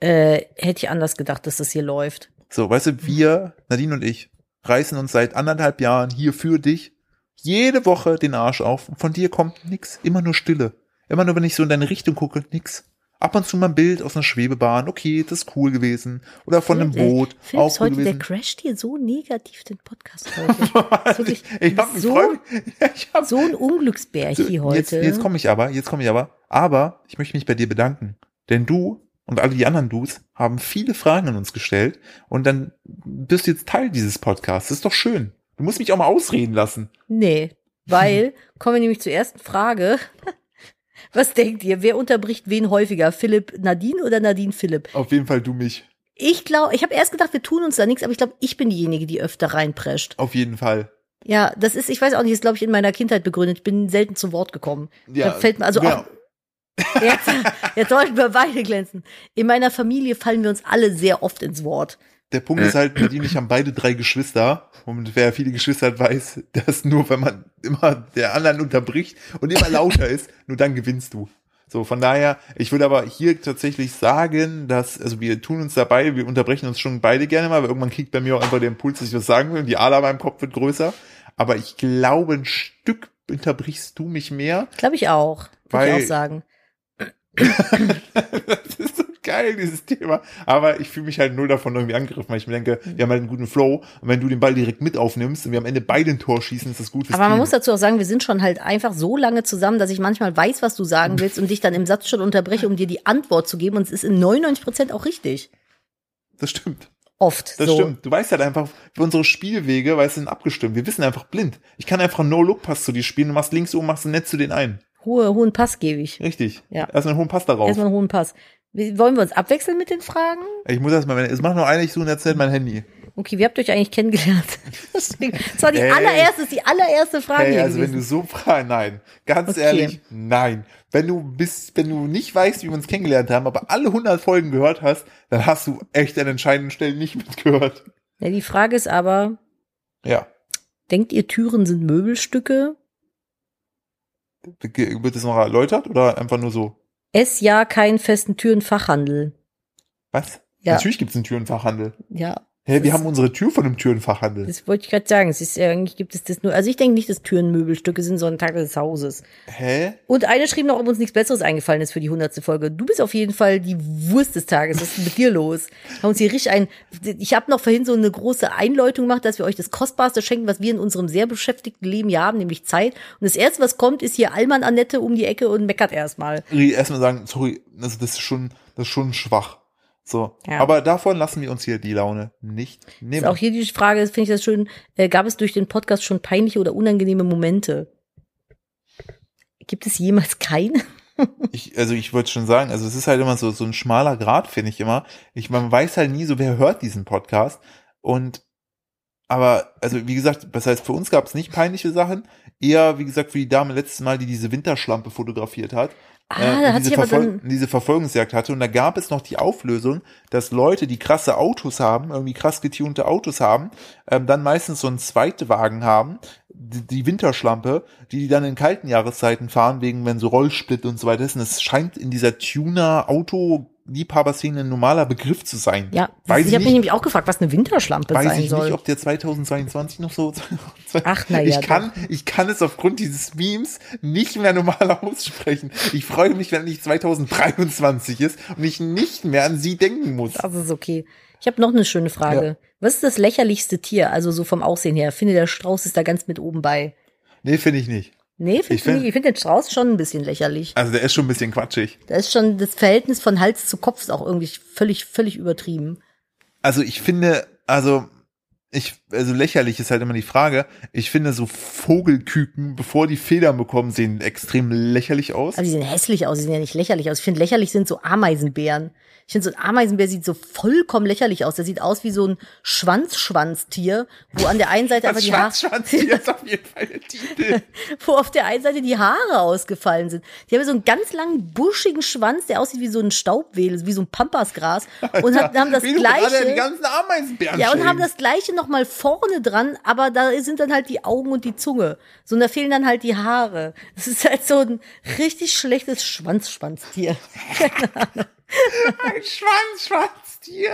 Äh, hätte ich anders gedacht, dass das hier läuft. So, weißt du, wir, Nadine und ich, reißen uns seit anderthalb Jahren hier für dich jede Woche den Arsch auf. Von dir kommt nix. Immer nur Stille. Immer nur, wenn ich so in deine Richtung gucke, nix. Ab und zu mal ein Bild aus einer Schwebebahn. Okay, das ist cool gewesen. Oder von einem Boot. Philipp auch ist cool heute, der gewesen. crasht hier so negativ den Podcast heute. Wirklich, ich hab so- ich hab, so ein Unglücksbär so, hier heute. jetzt, jetzt komme ich aber, jetzt komme ich aber. Aber ich möchte mich bei dir bedanken. Denn du und alle die anderen Dudes haben viele Fragen an uns gestellt und dann bist du jetzt Teil dieses Podcasts. Das ist doch schön. Du musst mich auch mal ausreden lassen. Nee, weil, kommen wir nämlich zur ersten Frage. Was denkt ihr, wer unterbricht wen häufiger? Philipp Nadine oder Nadine Philipp? Auf jeden Fall du mich. Ich glaube, ich habe erst gedacht, wir tun uns da nichts, aber ich glaube, ich bin diejenige, die öfter reinprescht. Auf jeden Fall. Ja, das ist, ich weiß auch nicht, ist glaube ich in meiner Kindheit begründet. Ich bin selten zu Wort gekommen. Ja, da fällt mir also ja. auch jetzt, jetzt sollten wir beide glänzen. In meiner Familie fallen wir uns alle sehr oft ins Wort. Der Punkt ist halt, Nadine und ich haben beide drei Geschwister. Und wer viele Geschwister hat, weiß, dass nur wenn man immer der anderen unterbricht und immer lauter ist, nur dann gewinnst du. So, von daher, ich würde aber hier tatsächlich sagen, dass, also wir tun uns dabei, wir unterbrechen uns schon beide gerne mal, weil irgendwann kriegt bei mir auch einfach der Impuls, dass ich was sagen will und die Ader beim Kopf wird größer. Aber ich glaube, ein Stück unterbrichst du mich mehr. Glaube ich auch. Würde ich auch sagen. das ist geil, dieses Thema. Aber ich fühle mich halt null davon irgendwie angegriffen, weil ich mir denke, wir haben halt einen guten Flow. Und wenn du den Ball direkt mit aufnimmst und wir am Ende beide ein Tor schießen, ist das gut fürs Aber man Team. muss dazu auch sagen, wir sind schon halt einfach so lange zusammen, dass ich manchmal weiß, was du sagen willst und dich dann im Satz schon unterbreche, um dir die Antwort zu geben. Und es ist in 99 Prozent auch richtig. das stimmt. Oft. Das so. stimmt. Du weißt halt einfach, für unsere Spielwege, weißt du, sind abgestimmt. Wir wissen einfach blind. Ich kann einfach einen No-Look-Pass zu dir spielen. Du machst links oben, machst einen Netz zu den einen. Hohe, hohen Pass gebe ich. Richtig. Ja. Erstmal einen hohen Pass darauf. Erstmal einen hohen Pass. Wollen wir uns abwechseln mit den Fragen? Ich muss erstmal, wenn es macht nur eine, ich suche in der Zeit mein Handy. Okay, wie habt ihr euch eigentlich kennengelernt? Das war die Hey. allererste, die allererste Frage Hey, also wenn gewesen. du so fragst, nein. Ganz Okay. ehrlich, nein. Wenn du bist, wenn du nicht weißt, wie wir uns kennengelernt haben, aber alle 100 Folgen gehört hast, dann hast du echt an entscheidenden Stellen nicht mitgehört. Ja, die Frage ist aber, Ja. denkt ihr, Türen sind Möbelstücke? Wird das noch erläutert oder einfach nur so? Es ja keinen festen Türenfachhandel. Was? Ja. Natürlich gibt's einen Türenfachhandel. Ja, Hä, wir haben unsere Tür von einem Türenfachhandel. das wollte ich gerade sagen. Es ist ja, eigentlich gibt es das nur. Also ich denke nicht, dass Türen Möbelstücke sind, sondern Teile des Hauses. Hä? Und eine schrieb noch, ob uns nichts Besseres eingefallen ist für die hundertste Folge. Du bist auf jeden Fall die Wurst des Tages. Was ist denn mit dir los? Haben uns hier richtig ein. Ich habe noch vorhin so eine große Einläutung gemacht, dass wir euch das Kostbarste schenken, was wir in unserem sehr beschäftigten Leben hier haben, nämlich Zeit. Und das erste, was kommt, ist hier Alman Annette um die Ecke und meckert erstmal. Erstmal sagen, sorry, also das ist schon, das ist schon schwach. So. Ja. Aber davon lassen wir uns hier die Laune nicht Ist nehmen. auch hier die Frage, finde ich das schön, äh, gab es durch den Podcast schon peinliche oder unangenehme Momente? Gibt es jemals keine? Ich, also ich würde schon sagen, also es ist halt immer so, so ein schmaler Grad, finde ich immer. Ich, man weiß halt nie so, wer hört diesen Podcast. Und aber, also wie gesagt, das heißt, für uns gab es nicht peinliche Sachen. Eher, wie gesagt, für die Dame letztes Mal, die diese Winterschlampe fotografiert hat. Ah, äh, da und hat diese, sich aber Verfol dann. diese Verfolgungsjagd hatte. Und da gab es noch die Auflösung, dass Leute, die krasse Autos haben, irgendwie krass getunte Autos haben, ähm, dann meistens so einen Zweitwagen haben, die, die Winterschlampe, die die dann in kalten Jahreszeiten fahren, wegen wenn so Rollsplit und so weiter ist. Und es scheint in dieser Tuner-Auto-Liebhaber-Szene ein normaler Begriff zu sein. Ja, weiß ich ich habe mich nämlich auch gefragt, was eine Winterschlampe weiß sein ich soll. nicht, ob der 2022 noch so. Ach, na ja, ich kann, ich kann es aufgrund dieses Memes nicht mehr normal aussprechen. Ich freue mich, wenn nicht 2023 ist und ich nicht mehr an sie denken muss. das ist okay. Ich habe noch eine schöne Frage. Was ist das lächerlichste Tier, also so vom Aussehen her? Finde der Strauß ist da ganz mit oben bei. Nee, finde ich nicht. Nee, Ich find, find- ich, finde den Strauß schon ein bisschen lächerlich. Also der ist schon ein bisschen quatschig. Da ist schon das Verhältnis von Hals zu Kopf ist auch irgendwie völlig, völlig übertrieben. Also ich finde, also ich, also lächerlich ist halt immer die Frage. Ich finde so Vogelküken, bevor die Federn bekommen, sehen extrem lächerlich aus. Aber die sehen hässlich aus, die sehen ja nicht lächerlich aus. Ich finde, lächerlich sind so Ameisenbären. Ich finde, so ein Ameisenbär sieht so vollkommen lächerlich aus. Der sieht aus wie so ein Schwanzschwanztier, wo an der einen Seite einfach das die Haare, Schwanzschwanz hier ist auf jeden Fall der Titel. wo auf der einen Seite die Haare ausgefallen sind. Die haben so einen ganz langen, buschigen Schwanz, der aussieht wie so ein Staubwedel, wie so ein Pampasgras. Und hat, haben das gleiche. ganzen Ameisenbären Ja, und haben das gleiche nochmal vorne dran, aber da sind dann halt die Augen und die Zunge. So, und da fehlen dann halt die Haare. Das ist halt so ein richtig schlechtes Schwanzschwanztier. Ein Schwanzschwanztier.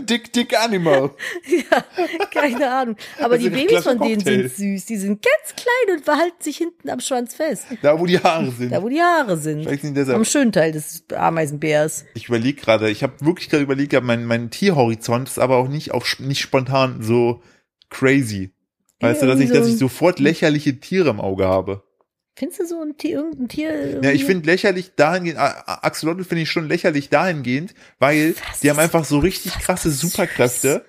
Dick, dick Animal. ja, keine Ahnung. Aber Also die Babys von denen Cocktail. sind süß. Die sind ganz klein und behalten sich hinten am Schwanz fest. Da, wo die Haare sind. Da, wo die Haare sind. Vielleicht sind deshalb- Am schönen Teil des Ameisenbärs. Ich überlege gerade, ich habe wirklich gerade überlegt, mein, mein Tierhorizont ist aber auch nicht auf nicht spontan so crazy. Weißt du, dass ich, dass ich sofort lächerliche Tiere im Auge habe. Findest du so ein Tier, irgendein Tier? Ja, ich finde lächerlich dahingehend, Axolotl finde ich schon lächerlich dahingehend, weil Was? die haben einfach so richtig krasse Superkräfte,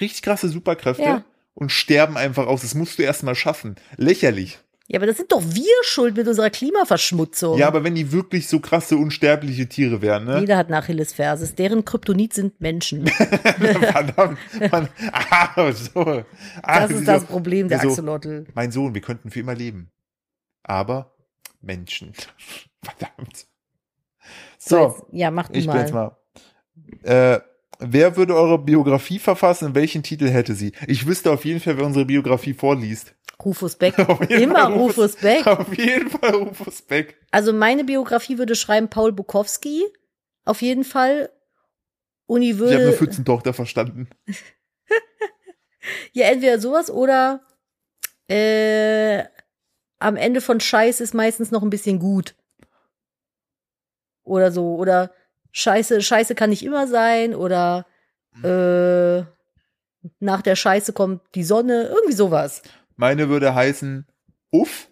richtig krasse Superkräfte Ja. und sterben einfach aus. Das musst du erst mal schaffen. Lächerlich. Ja, aber das sind doch wir schuld mit unserer Klimaverschmutzung. Ja, aber wenn die wirklich so krasse, unsterbliche Tiere wären, ne? Jeder hat eine Achillesferse. Deren Kryptonit sind Menschen. Verdammt. Man, ah, so. Ah, Das ist das Problem der so, Axolotl. Mein Sohn, wir könnten für immer leben. Aber Menschen. Verdammt. So, ja, mach du ich bin mal. jetzt mal. Äh, wer würde eure Biografie verfassen und welchen Titel hätte sie? Ich wüsste auf jeden Fall, wer unsere Biografie vorliest. Rufus Beck. Immer Fall Rufus Beck. Auf jeden Fall Rufus Beck. Also meine Biografie würde schreiben Paul Bukowski. Auf jeden Fall. Uni Ich habe eine würde. Pfützentochter verstanden. Ja, entweder sowas oder äh, am Ende von Scheiß ist meistens noch ein bisschen gut. Oder so. Oder Scheiße, Scheiße kann nicht immer sein. Oder äh, nach der Scheiße kommt die Sonne. Irgendwie sowas. Meine würde heißen Uff,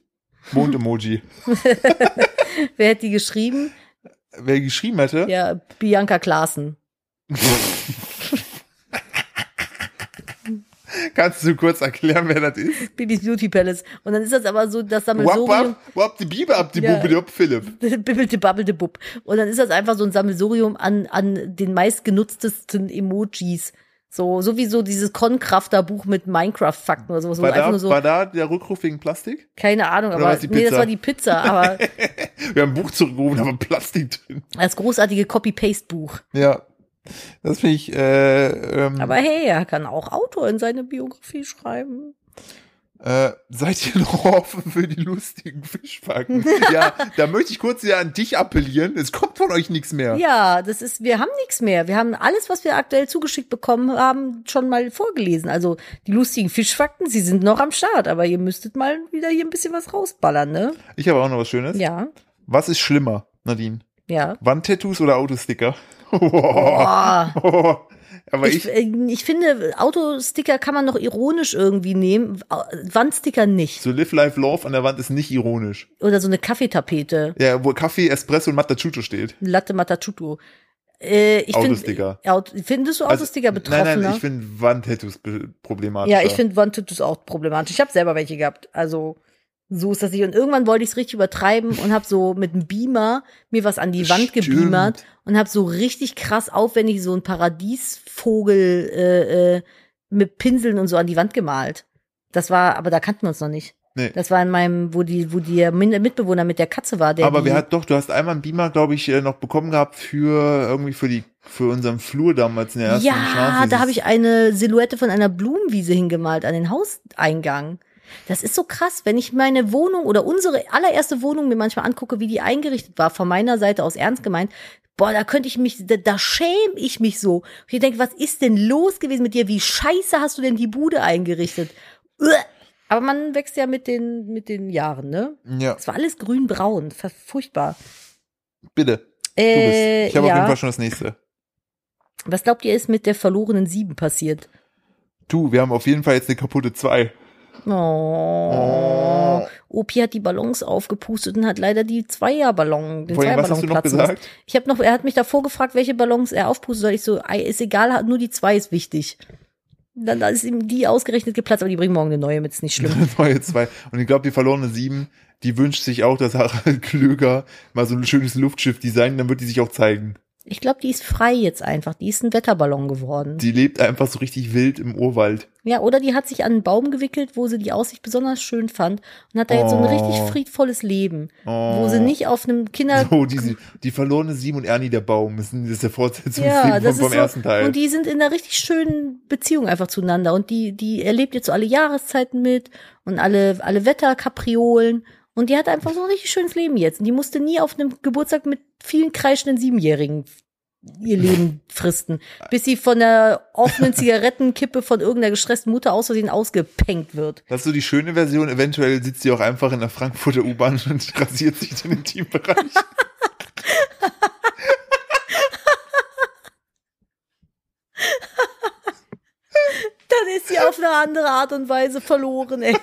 Mond-Emoji. Wer hätte die geschrieben? Wer geschrieben hätte, Ja, Bianca Klaassen. kannst du kurz erklären, wer das ist? Bibis Beauty Palace. Und dann ist das aber so das Wap, Sammelsurium. wap, die Bibel ab, die Ja. Hop, Philipp. Bibbelte babbelte bub. Und dann ist das einfach so ein Sammelsurium an, an den meistgenutztesten Emojis. So, sowieso dieses Concrafter-Buch mit Minecraft-Fakten oder sowas. War da, nur so, war da der Rückruf wegen Plastik? keine Ahnung, aber nee, das war die Pizza, aber Wir haben ein Buch zurückgerufen, da war Plastik drin. das großartige Copy-Paste-Buch. Ja. Das finde ich, äh, ähm, Aber hey, er kann auch Autor in seine Biografie schreiben. äh, seid ihr noch offen für die lustigen Fischbacken? ja, da möchte ich kurz wieder an dich appellieren. Es kommt von euch nichts mehr. Ja, das ist, wir haben nichts mehr. Wir haben alles, was wir aktuell zugeschickt bekommen haben, schon mal vorgelesen. Also die lustigen Fischfakten, sie sind noch am Start, aber ihr müsstet mal wieder hier ein bisschen was rausballern, ne? Ich habe auch noch was Schönes. Ja, Was ist schlimmer, Nadine? ja. Wandtattoos oder Autosticker? Oh, Aber ich, ich, äh, ich finde, Autosticker kann man noch ironisch irgendwie nehmen, Wandsticker nicht. so Live Life Love an der Wand ist nicht ironisch. Oder so eine Kaffeetapete, Ja, wo Kaffee, Espresso und Matachuto steht. Latte Matachuto. Äh, ich find- Autosticker. Aut findest du Autosticker Also, betroffener? Nein, nein, ich finde Wandtattoos problematisch. Ja, ich finde Wandtattoos auch problematisch. Ich habe selber welche gehabt. Also so ist das nicht. Und irgendwann wollte ich es richtig übertreiben und habe so mit einem Beamer mir was an die Wand Stimmt. gebeamert und habe so richtig krass aufwendig so einen Paradiesvogel äh, äh, mit Pinseln und so an die Wand gemalt. Das war, aber da kannten wir uns noch nicht. Nee. Das war in meinem, wo die, wo der Mitbewohner mit der Katze war, der Aber wir hat doch, du hast einmal einen Beamer, glaube ich, äh, noch bekommen gehabt für irgendwie für die für unseren Flur damals in der ersten Ja, Straße. da habe ich eine Silhouette von einer Blumenwiese hingemalt an den Hauseingang. Das ist so krass, wenn ich meine Wohnung oder unsere allererste Wohnung mir manchmal angucke, wie die eingerichtet war, von meiner Seite aus ernst gemeint. Boah, da könnte ich mich, da, da schäme ich mich so. Und ich denke, was ist denn los gewesen mit dir? Wie scheiße hast du denn die Bude eingerichtet? Uah. Aber man wächst ja mit den, mit den Jahren, ne? Ja, Es war alles grün-braun. Furchtbar. bitte. Du Äh, bist. Ich habe ja. auf jeden Fall schon das nächste. Was glaubt ihr, ist mit der verlorenen Sieben passiert? Du, wir haben auf jeden Fall jetzt eine kaputte 2. Oh. Opi hat die Ballons aufgepustet und hat leider die Zweierballon, den Vorhin, Zweierballon platzen lassen. Ich habe noch, er hat mich davor gefragt, welche Ballons er aufpustet soll. Ich so, ist egal, nur die zwei ist wichtig. Dann dann ist ihm die ausgerechnet geplatzt, aber die bringen morgen eine neue mit, ist nicht schlimm. Neue 2. Und ich glaube, die verlorene 7, die wünscht sich auch, dass Harald Klöger mal so ein schönes Luftschiff designt, dann wird die sich auch zeigen. Ich glaube, die ist frei jetzt einfach. Die ist ein Wetterballon geworden. Die lebt einfach so richtig wild im Urwald. Ja, oder die hat sich an einen Baum gewickelt, wo sie die Aussicht besonders schön fand und hat da jetzt so ein Oh. richtig friedvolles Leben, Oh. wo sie nicht auf einem Kinder So, die, die verlorene Sieben und Ernie der Baum. Das ist der Fortsetzung Ja, vom, das vom ist so, ersten Teil. und die sind in einer richtig schönen Beziehung einfach zueinander und die, die erlebt jetzt so alle Jahreszeiten mit und alle, alle Wetterkapriolen und die hat einfach so ein richtig schönes Leben jetzt und die musste nie auf einem Geburtstag mit vielen kreischenden Siebenjährigen ihr Leben fristen, bis sie von der offenen Zigarettenkippe von irgendeiner gestressten Mutter aus Versehen ausgepenkt wird. Das ist so die schöne Version. Eventuell sitzt sie auch einfach in der Frankfurter U-Bahn und rasiert sich den Intimbereich. Dann ist sie auf eine andere Art und Weise verloren, ey.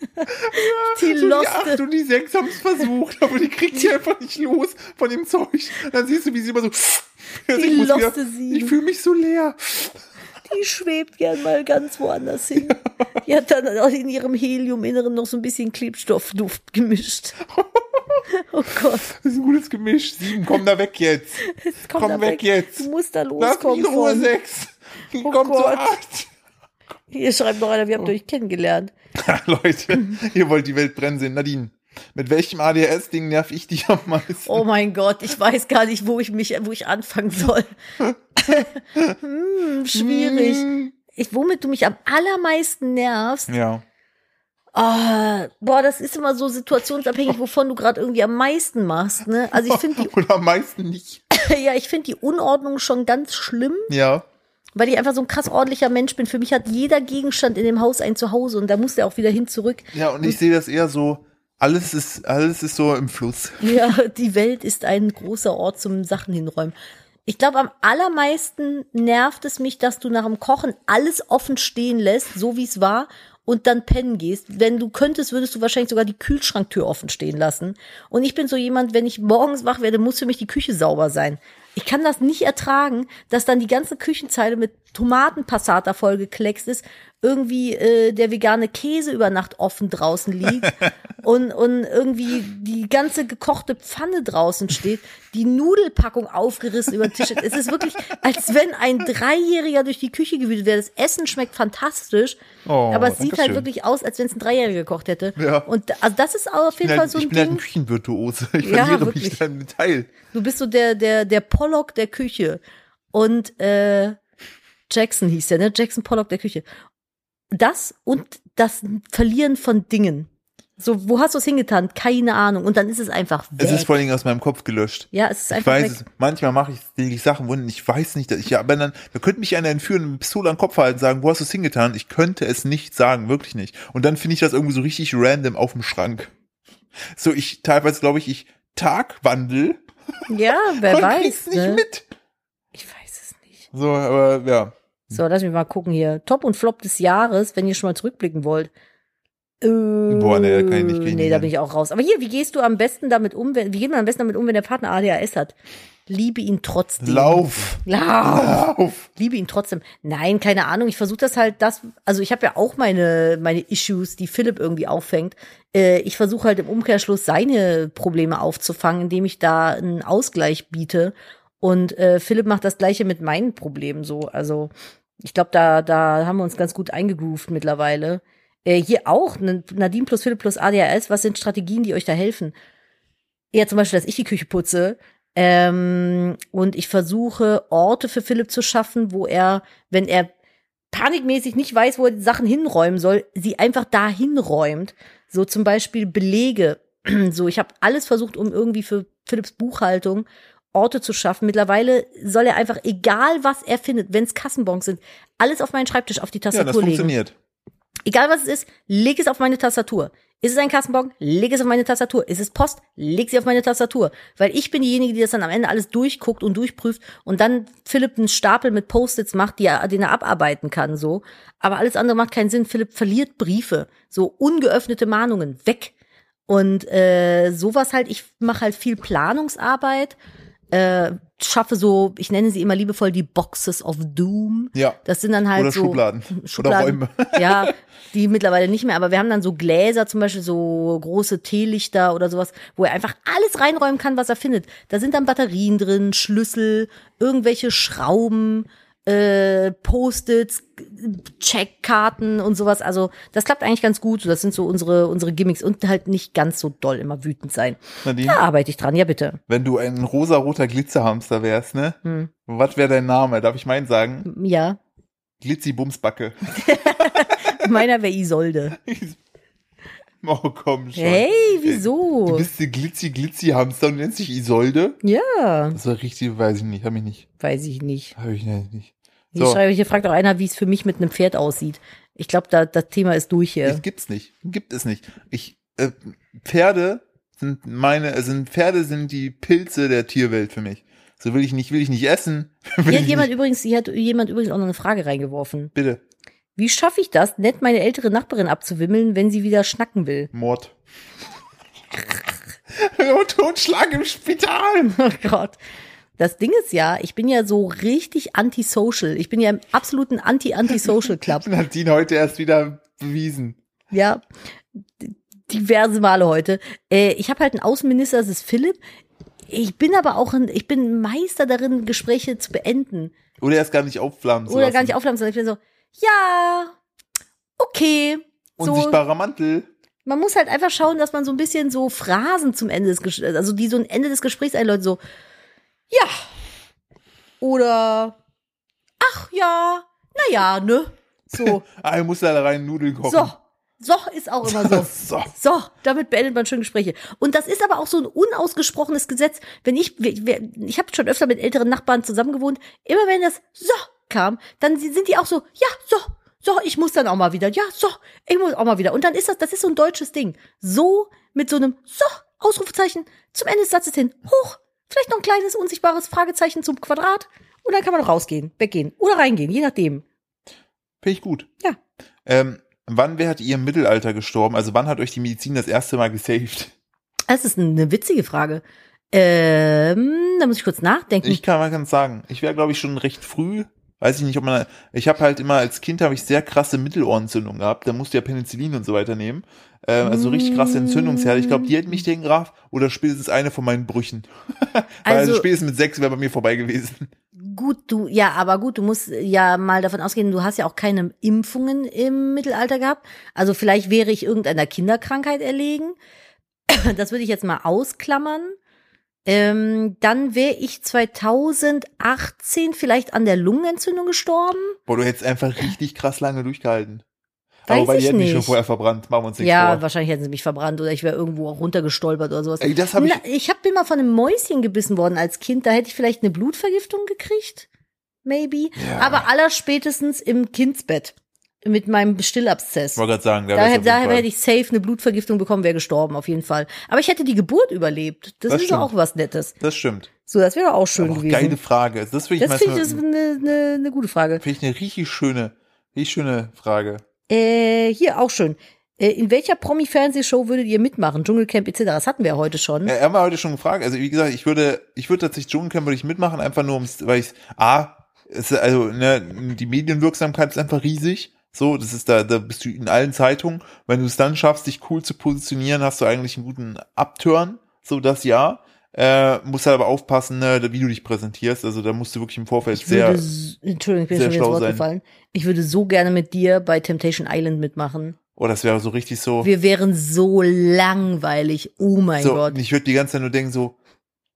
Die So die loste. acht und die sechs haben es versucht, aber die kriegt sie einfach nicht los von dem Zeug. Dann siehst du, wie sie immer so. Die ich loste sieben. Ich fühle mich so leer. Die schwebt gern mal ganz woanders hin. Die hat dann auch in ihrem Heliuminneren noch so ein bisschen Klebstoffduft gemischt. Oh Gott. Das ist ein gutes Gemisch. Sieben, komm da weg jetzt. Jetzt Komm da weg jetzt. Du musst da Lass mich loskommen. in Ruhe, Von. sechs. Oh komm zu Gott. acht. Hier schreibt noch einer, wir haben euch kennengelernt. Leute, ihr wollt die Welt brennen sehen. Nadine, mit welchem ADHS-Ding nerv ich dich am meisten? Oh mein Gott, ich weiß gar nicht, wo ich mich, wo ich anfangen soll. hm, schwierig. Hm. Ich, womit du mich am allermeisten nervst. Ja. Ah, boah, das ist immer so situationsabhängig, wovon du gerade irgendwie am meisten machst. Ne? Also ich finde die, Oder am meisten nicht. ja, ich finde die Unordnung schon ganz schlimm, Ja. Weil ich einfach so ein krass ordentlicher Mensch bin. Für mich hat jeder Gegenstand in dem Haus ein Zuhause und da muss der auch wieder hin zurück. Ja, und ich sehe das eher so, alles ist, alles ist so im Fluss. Ja, die Welt ist ein großer Ort zum Sachen hinräumen. Ich glaube, am allermeisten nervt es mich, dass du nach dem Kochen alles offen stehen lässt, so wie es war, und dann pennen gehst. Wenn du könntest, würdest du wahrscheinlich sogar die Kühlschranktür offen stehen lassen. Und ich bin so jemand, wenn ich morgens wach werde, muss für mich die Küche sauber sein. Ich kann das nicht ertragen, dass dann die ganze Küchenzeile mit Tomatenpassata vollgekleckst ist, irgendwie äh, der vegane Käse über Nacht offen draußen liegt und, und irgendwie die ganze gekochte Pfanne draußen steht, die Nudelpackung aufgerissen über den Tisch. Es ist wirklich, als wenn ein Dreijähriger durch die Küche gewühlt wäre. Das Essen schmeckt fantastisch, Oh, aber es sieht halt Dankeschön. wirklich aus, als wenn es ein Dreijähriger gekocht hätte. Ja. Und also das ist auf jeden Ich bin, Fall halt, so ich ein bin halt ein Ding. Küchenvirtuose. Ich Ja, verliere wirklich. mich da im Detail. Du bist so der, der, der Pollock der Küche. Und äh, Jackson hieß der, ne? Jackson Pollock der Küche. Das und das Verlieren von Dingen. So, wo hast du es hingetan? Keine Ahnung. Und dann ist es einfach weg. Es ist vor allen Dingen aus meinem Kopf gelöscht. ja, es ist Ich einfach weiß weg. es. Manchmal mache ich ich Sachen wunden. Ich weiß nicht, dass ich ja, aber dann, da könnte mich einer entführen, eine Pistole an den Kopf halten, sagen, wo hast du es hingetan? Ich könnte es nicht sagen, wirklich nicht. Und dann finde ich das irgendwie so richtig random auf dem Schrank. So, ich teilweise glaube ich, ich Tagwandel Ja, wer weiß. nicht Ne? mit. Ich weiß es nicht. So, aber ja. So, lass mich mal gucken hier. Top und Flop des Jahres, wenn ihr schon mal zurückblicken wollt. Äh, Boah, nee, da kann ich nicht, ich Nee, da bin ich auch raus. Aber hier, wie gehst du am besten damit um, wenn, wie geht man am besten damit um, wenn der Partner ADHS hat? Liebe ihn trotzdem. Lauf. Lauf. Lauf. Liebe ihn trotzdem. Nein, keine Ahnung. Ich versuche das halt, das, also ich habe ja auch meine, meine Issues, die Philipp irgendwie auffängt. Äh, ich versuche halt im Umkehrschluss seine Probleme aufzufangen, indem ich da einen Ausgleich biete. Und äh, Philipp macht das gleiche mit meinen Problemen so. Also ich glaube, da, da haben wir uns ganz gut eingegroovt mittlerweile. Äh, hier auch, ne, Nadine plus Philipp plus ADHS, was sind Strategien, die euch da helfen? Ja, zum Beispiel, dass ich die Küche putze. Ähm, und ich versuche, Orte für Philipp zu schaffen, wo er, wenn er panikmäßig nicht weiß, wo er die Sachen hinräumen soll, sie einfach da hinräumt. So zum Beispiel Belege. So, ich habe alles versucht, um irgendwie für Philipps Buchhaltung Orte zu schaffen. Mittlerweile soll er einfach, egal was er findet, wenn es Kassenbons sind, alles auf meinen Schreibtisch, auf die Ja, das Tastatur legen. funktioniert. Egal was es ist, leg es auf meine Tastatur. Ist es ein Kassenbon? Leg es auf meine Tastatur. Ist es Post? Leg sie auf meine Tastatur. Weil ich bin diejenige, die das dann am Ende alles durchguckt und durchprüft und dann Philipp einen Stapel mit Post-its macht, die er, den er abarbeiten kann, so. Aber alles andere macht keinen Sinn. Philipp verliert Briefe. So ungeöffnete Mahnungen. Weg. Und äh, sowas halt, ich mache halt viel Planungsarbeit, äh, schaffe so, ich nenne sie immer liebevoll die Boxes of Doom. Ja. Das sind dann halt Oder so Schubladen. Schubladen. Oder Räume. Ja, die mittlerweile nicht mehr, aber wir haben dann so Gläser, zum Beispiel so große Teelichter oder sowas, wo er einfach alles reinräumen kann, was er findet. Da sind dann Batterien drin, Schlüssel, irgendwelche Schrauben, äh, Post-its, Checkkarten und sowas. Also das klappt eigentlich ganz gut. Das sind so unsere unsere Gimmicks und halt nicht ganz so doll immer wütend sein. Nadine, Da arbeite ich dran. Ja bitte. wenn du ein rosaroter Glitzerhamster wärst, ne? Hm. Was wäre dein Name? Darf ich meinen sagen? Ja, Glitzi-Bumsbacke. meiner wäre Isolde. Oh, komm schon. Hey, Du wieso? bist die Glitzi-Glitzi-Hamster und nennst dich Isolde? Ja, Das war richtig, weiß ich nicht, hab ich nicht. weiß ich nicht. Hab ich nicht. Hier, So. schreibe, hier fragt auch einer, wie es für mich mit einem Pferd aussieht. Ich glaube, da, das Thema ist durch hier. Das gibt's nicht. Gibt es nicht. Ich, äh, Pferde sind meine, äh, sind, Pferde sind die Pilze der Tierwelt für mich. So will ich nicht, will ich nicht essen. Hier hat jemand nicht, übrigens, hier hat jemand übrigens auch noch eine Frage reingeworfen. bitte. Wie schaffe ich das, nett meine ältere Nachbarin abzuwimmeln, wenn sie wieder schnacken will? Mord. Totschlag im Spital. Oh Gott. Das Ding ist ja, ich bin ja so richtig antisocial. Ich bin ja im absoluten Anti-Anti-Social-Club. Nadine heute erst wieder bewiesen. Ja, diverse Male heute. Äh, ich habe halt einen Außenminister, das ist Philipp. Ich bin aber auch ein, ich bin Meister darin, Gespräche zu beenden. Oder erst gar nicht aufflammen zu Oder lassen. gar nicht aufladen, sondern ich bin so, ja, okay. So, Unsichtbarer Mantel. man muss halt einfach schauen, dass man so ein bisschen so Phrasen zum Ende des Gesprächs, also die so ein Ende des Gesprächs einläuten, so, ja. Oder, ach ja, na ja, ne? So, Ah, er muss da rein Nudeln kochen. so. So ist auch immer so. so. So, damit beendet man schön Gespräche. Und das ist aber auch so ein unausgesprochenes Gesetz. Wenn ich, ich habe schon öfter mit älteren Nachbarn zusammengewohnt, immer wenn das so kam, dann sind die auch so, ja, so, so, ich muss dann auch mal wieder, ja, so, ich muss auch mal wieder. Und dann ist das, das ist so ein deutsches Ding. So, mit so einem, so, Ausrufezeichen, zum Ende des Satzes hin, hoch, vielleicht noch ein kleines unsichtbares Fragezeichen zum Quadrat. Und dann kann man rausgehen, weggehen oder reingehen, je nachdem. Finde ich gut. Ja. Ähm, wann werdet ihr im Mittelalter gestorben? Also wann hat euch die Medizin das erste Mal gesaved? Das ist eine witzige Frage. Ähm, da muss ich kurz nachdenken. Ich kann mal ganz sagen, ich wäre glaube ich schon recht früh, weiß ich nicht, ob man, ich habe halt immer als Kind habe ich sehr krasse Mittelohrentzündung gehabt, da musste ja Penicillin und so weiter nehmen, ähm, also richtig krasse Entzündungsherde. Ich glaube, die hätten mich den Graf oder spätestens eine von meinen Brüchen. Weil also, Also- spätestens mit sechs wäre bei mir vorbei gewesen. Gut, du, ja, aber gut, du musst ja mal davon ausgehen, du hast ja auch keine Impfungen im Mittelalter gehabt. Also vielleicht wäre ich irgendeiner Kinderkrankheit erlegen. Das würde ich jetzt mal ausklammern. Ähm, dann wäre ich 2018 vielleicht an der Lungenentzündung gestorben. Boah, du hättest einfach richtig krass lange durchgehalten. Weiß Aber weil ich die hätten mich schon vorher verbrannt, machen wir uns nichts Ja, vor. wahrscheinlich hätten sie mich verbrannt oder ich wäre irgendwo runtergestolpert oder sowas. Ey, das habe ich, Na, ich hab, bin mal von einem Mäuschen gebissen worden als Kind. Da hätte ich vielleicht eine Blutvergiftung gekriegt. Maybe. Ja. Aber allerspätestens im Kindsbett. Mit meinem Stillabszess. wollte gerade sagen, da Daher, daher hätte ich safe eine Blutvergiftung bekommen, wäre gestorben, auf jeden Fall. Aber ich hätte die Geburt überlebt. Das, Das ist doch stimmt. auch was Nettes. Das stimmt. So, das wäre doch auch schön auch gewesen. geile Frage. Das finde ich, das finde ich manchmal- eine, eine, eine gute Frage. finde ich eine richtig schöne, richtig schöne Frage. Äh, hier auch schön. Äh, in welcher Promi-Fernsehshow würdet ihr mitmachen? Dschungelcamp etc. Das hatten wir heute schon. Ja, haben wir heute schon gefragt. Also wie gesagt, ich würde, ich würde tatsächlich Dschungelcamp würde ich mitmachen, einfach nur ums, weil ich A, es, also ne, die Medienwirksamkeit ist einfach riesig. So, das ist da, da bist du in allen Zeitungen. Wenn du es dann schaffst, dich cool zu positionieren, hast du eigentlich einen guten Upturn. So, das ja. Äh, musst halt aber aufpassen, ne, wie du dich präsentierst. Also da musst du wirklich im Vorfeld Ich sehr. würde, s- Entschuldigung, ich bin sehr schon wieder ins schlau Wort sein. gefallen. Ich würde so gerne mit dir bei Temptation Island mitmachen. Oh, das wäre so richtig so. Wir wären so langweilig. Oh mein so, Gott. und ich würde die ganze Zeit nur denken, so,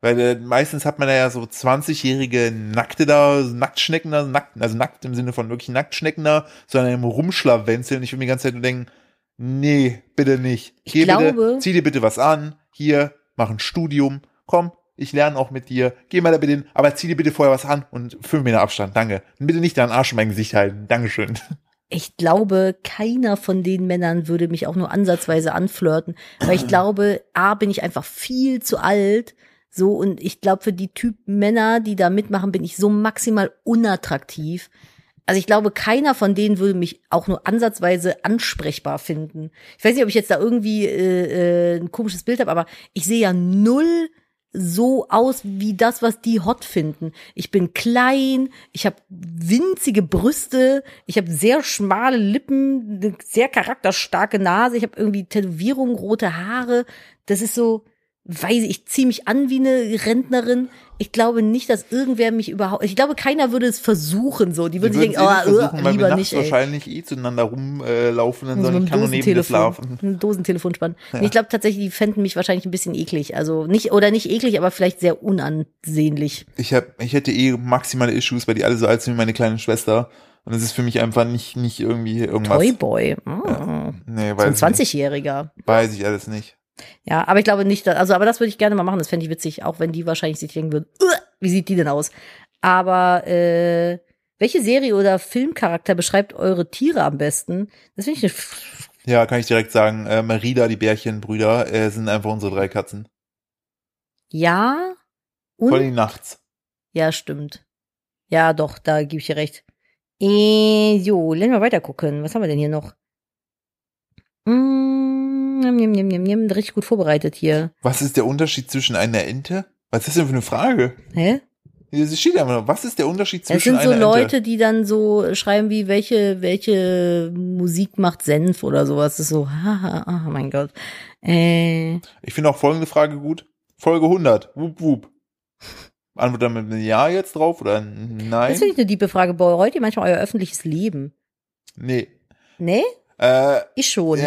weil äh, meistens hat man da ja so 20-jährige Nackte da, Nacktschnecken da, nackt, also nackt im Sinne von wirklich Nacktschnecken da, so an einem Rumschlawenzeln. Ich würde mir die ganze Zeit nur denken, nee, bitte nicht. Ich Geh glaube- bitte, zieh dir bitte was an, hier, mach ein Studium, komm, ich lerne auch mit dir, geh mal da bitte hin, aber zieh dir bitte vorher was an und fünf Meter Abstand, danke. Und bitte nicht deinen Arsch in mein Gesicht halten, Dankeschön. Ich glaube, keiner von den Männern würde mich auch nur ansatzweise anflirten, weil ich glaube, A, bin ich einfach viel zu alt. So, und ich glaube, für die Typ Männer, die da mitmachen, bin ich so maximal unattraktiv. Also ich glaube, keiner von denen würde mich auch nur ansatzweise ansprechbar finden. Ich weiß nicht, ob ich jetzt da irgendwie äh, äh, ein komisches Bild habe, aber ich sehe ja null so aus wie das, was die hot finden. Ich bin klein, ich habe winzige Brüste, ich habe sehr schmale Lippen, eine sehr charakterstarke Nase, ich habe irgendwie Tätowierungen, rote Haare. Das ist so, weiß ich, ich ziehe mich an wie eine Rentnerin. Ich glaube nicht, dass irgendwer mich überhaupt. Ich glaube, keiner würde es versuchen so. Die würden sich denken, eh oh, nicht versuchen, weil wir lieber nachts nicht. Ey. wahrscheinlich eh zueinander rumlaufen, dann So soll mit ich kann nur neben Dosentelefon, schlafen. ein Dosentelefon spannen. Nee, Ich glaube tatsächlich, die fänden mich wahrscheinlich ein bisschen eklig. Also nicht, oder nicht eklig, aber vielleicht sehr unansehnlich. ich hab, ich hätte eh maximale Issues, weil die alle so alt sind wie meine kleine Schwester. Und es ist für mich einfach nicht, nicht irgendwie irgendwas. Toyboy. Mm. Nee, So weiß, ein ich nicht. 20-Jähriger. weiß ich alles nicht. Ja, aber ich glaube nicht, also, aber das würde ich gerne mal machen. Das fände ich witzig, auch wenn die wahrscheinlich sich denken würden, "Uah, wie sieht die denn aus? Aber, äh, welche Serie oder Filmcharakter beschreibt eure Tiere am besten? Das finde ich eine, Ja, kann ich direkt sagen, äh, Merida, die Bärchenbrüder, äh, sind einfach unsere drei Katzen. ja. Vor Und, allem nachts. ja, stimmt. Ja, doch, da gebe ich dir recht. Äh, so, lassen wir weiter gucken. Was haben wir denn hier noch? Mm, nimm, nimm, nimm, nimm. Richtig gut vorbereitet hier. Was ist der Unterschied zwischen einer Ente? Was ist das denn für eine Frage? Hä? Es steht einfach noch, was ist der Unterschied Es zwischen sind so einer Leute, Ente? die dann so schreiben wie, welche, welche Musik macht Senf oder sowas. Das ist so, haha, oh mein Gott. Äh, Ich finde auch folgende Frage gut. Folge 100. Wup, wup. Antwort dann mit einem Ja jetzt drauf oder ein Nein? das finde ich eine diebe Frage. Bereut ihr manchmal euer öffentliches Leben? Nee. Nee? Äh, Ich schon.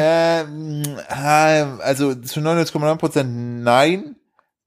ah, also zu 99,9% nein.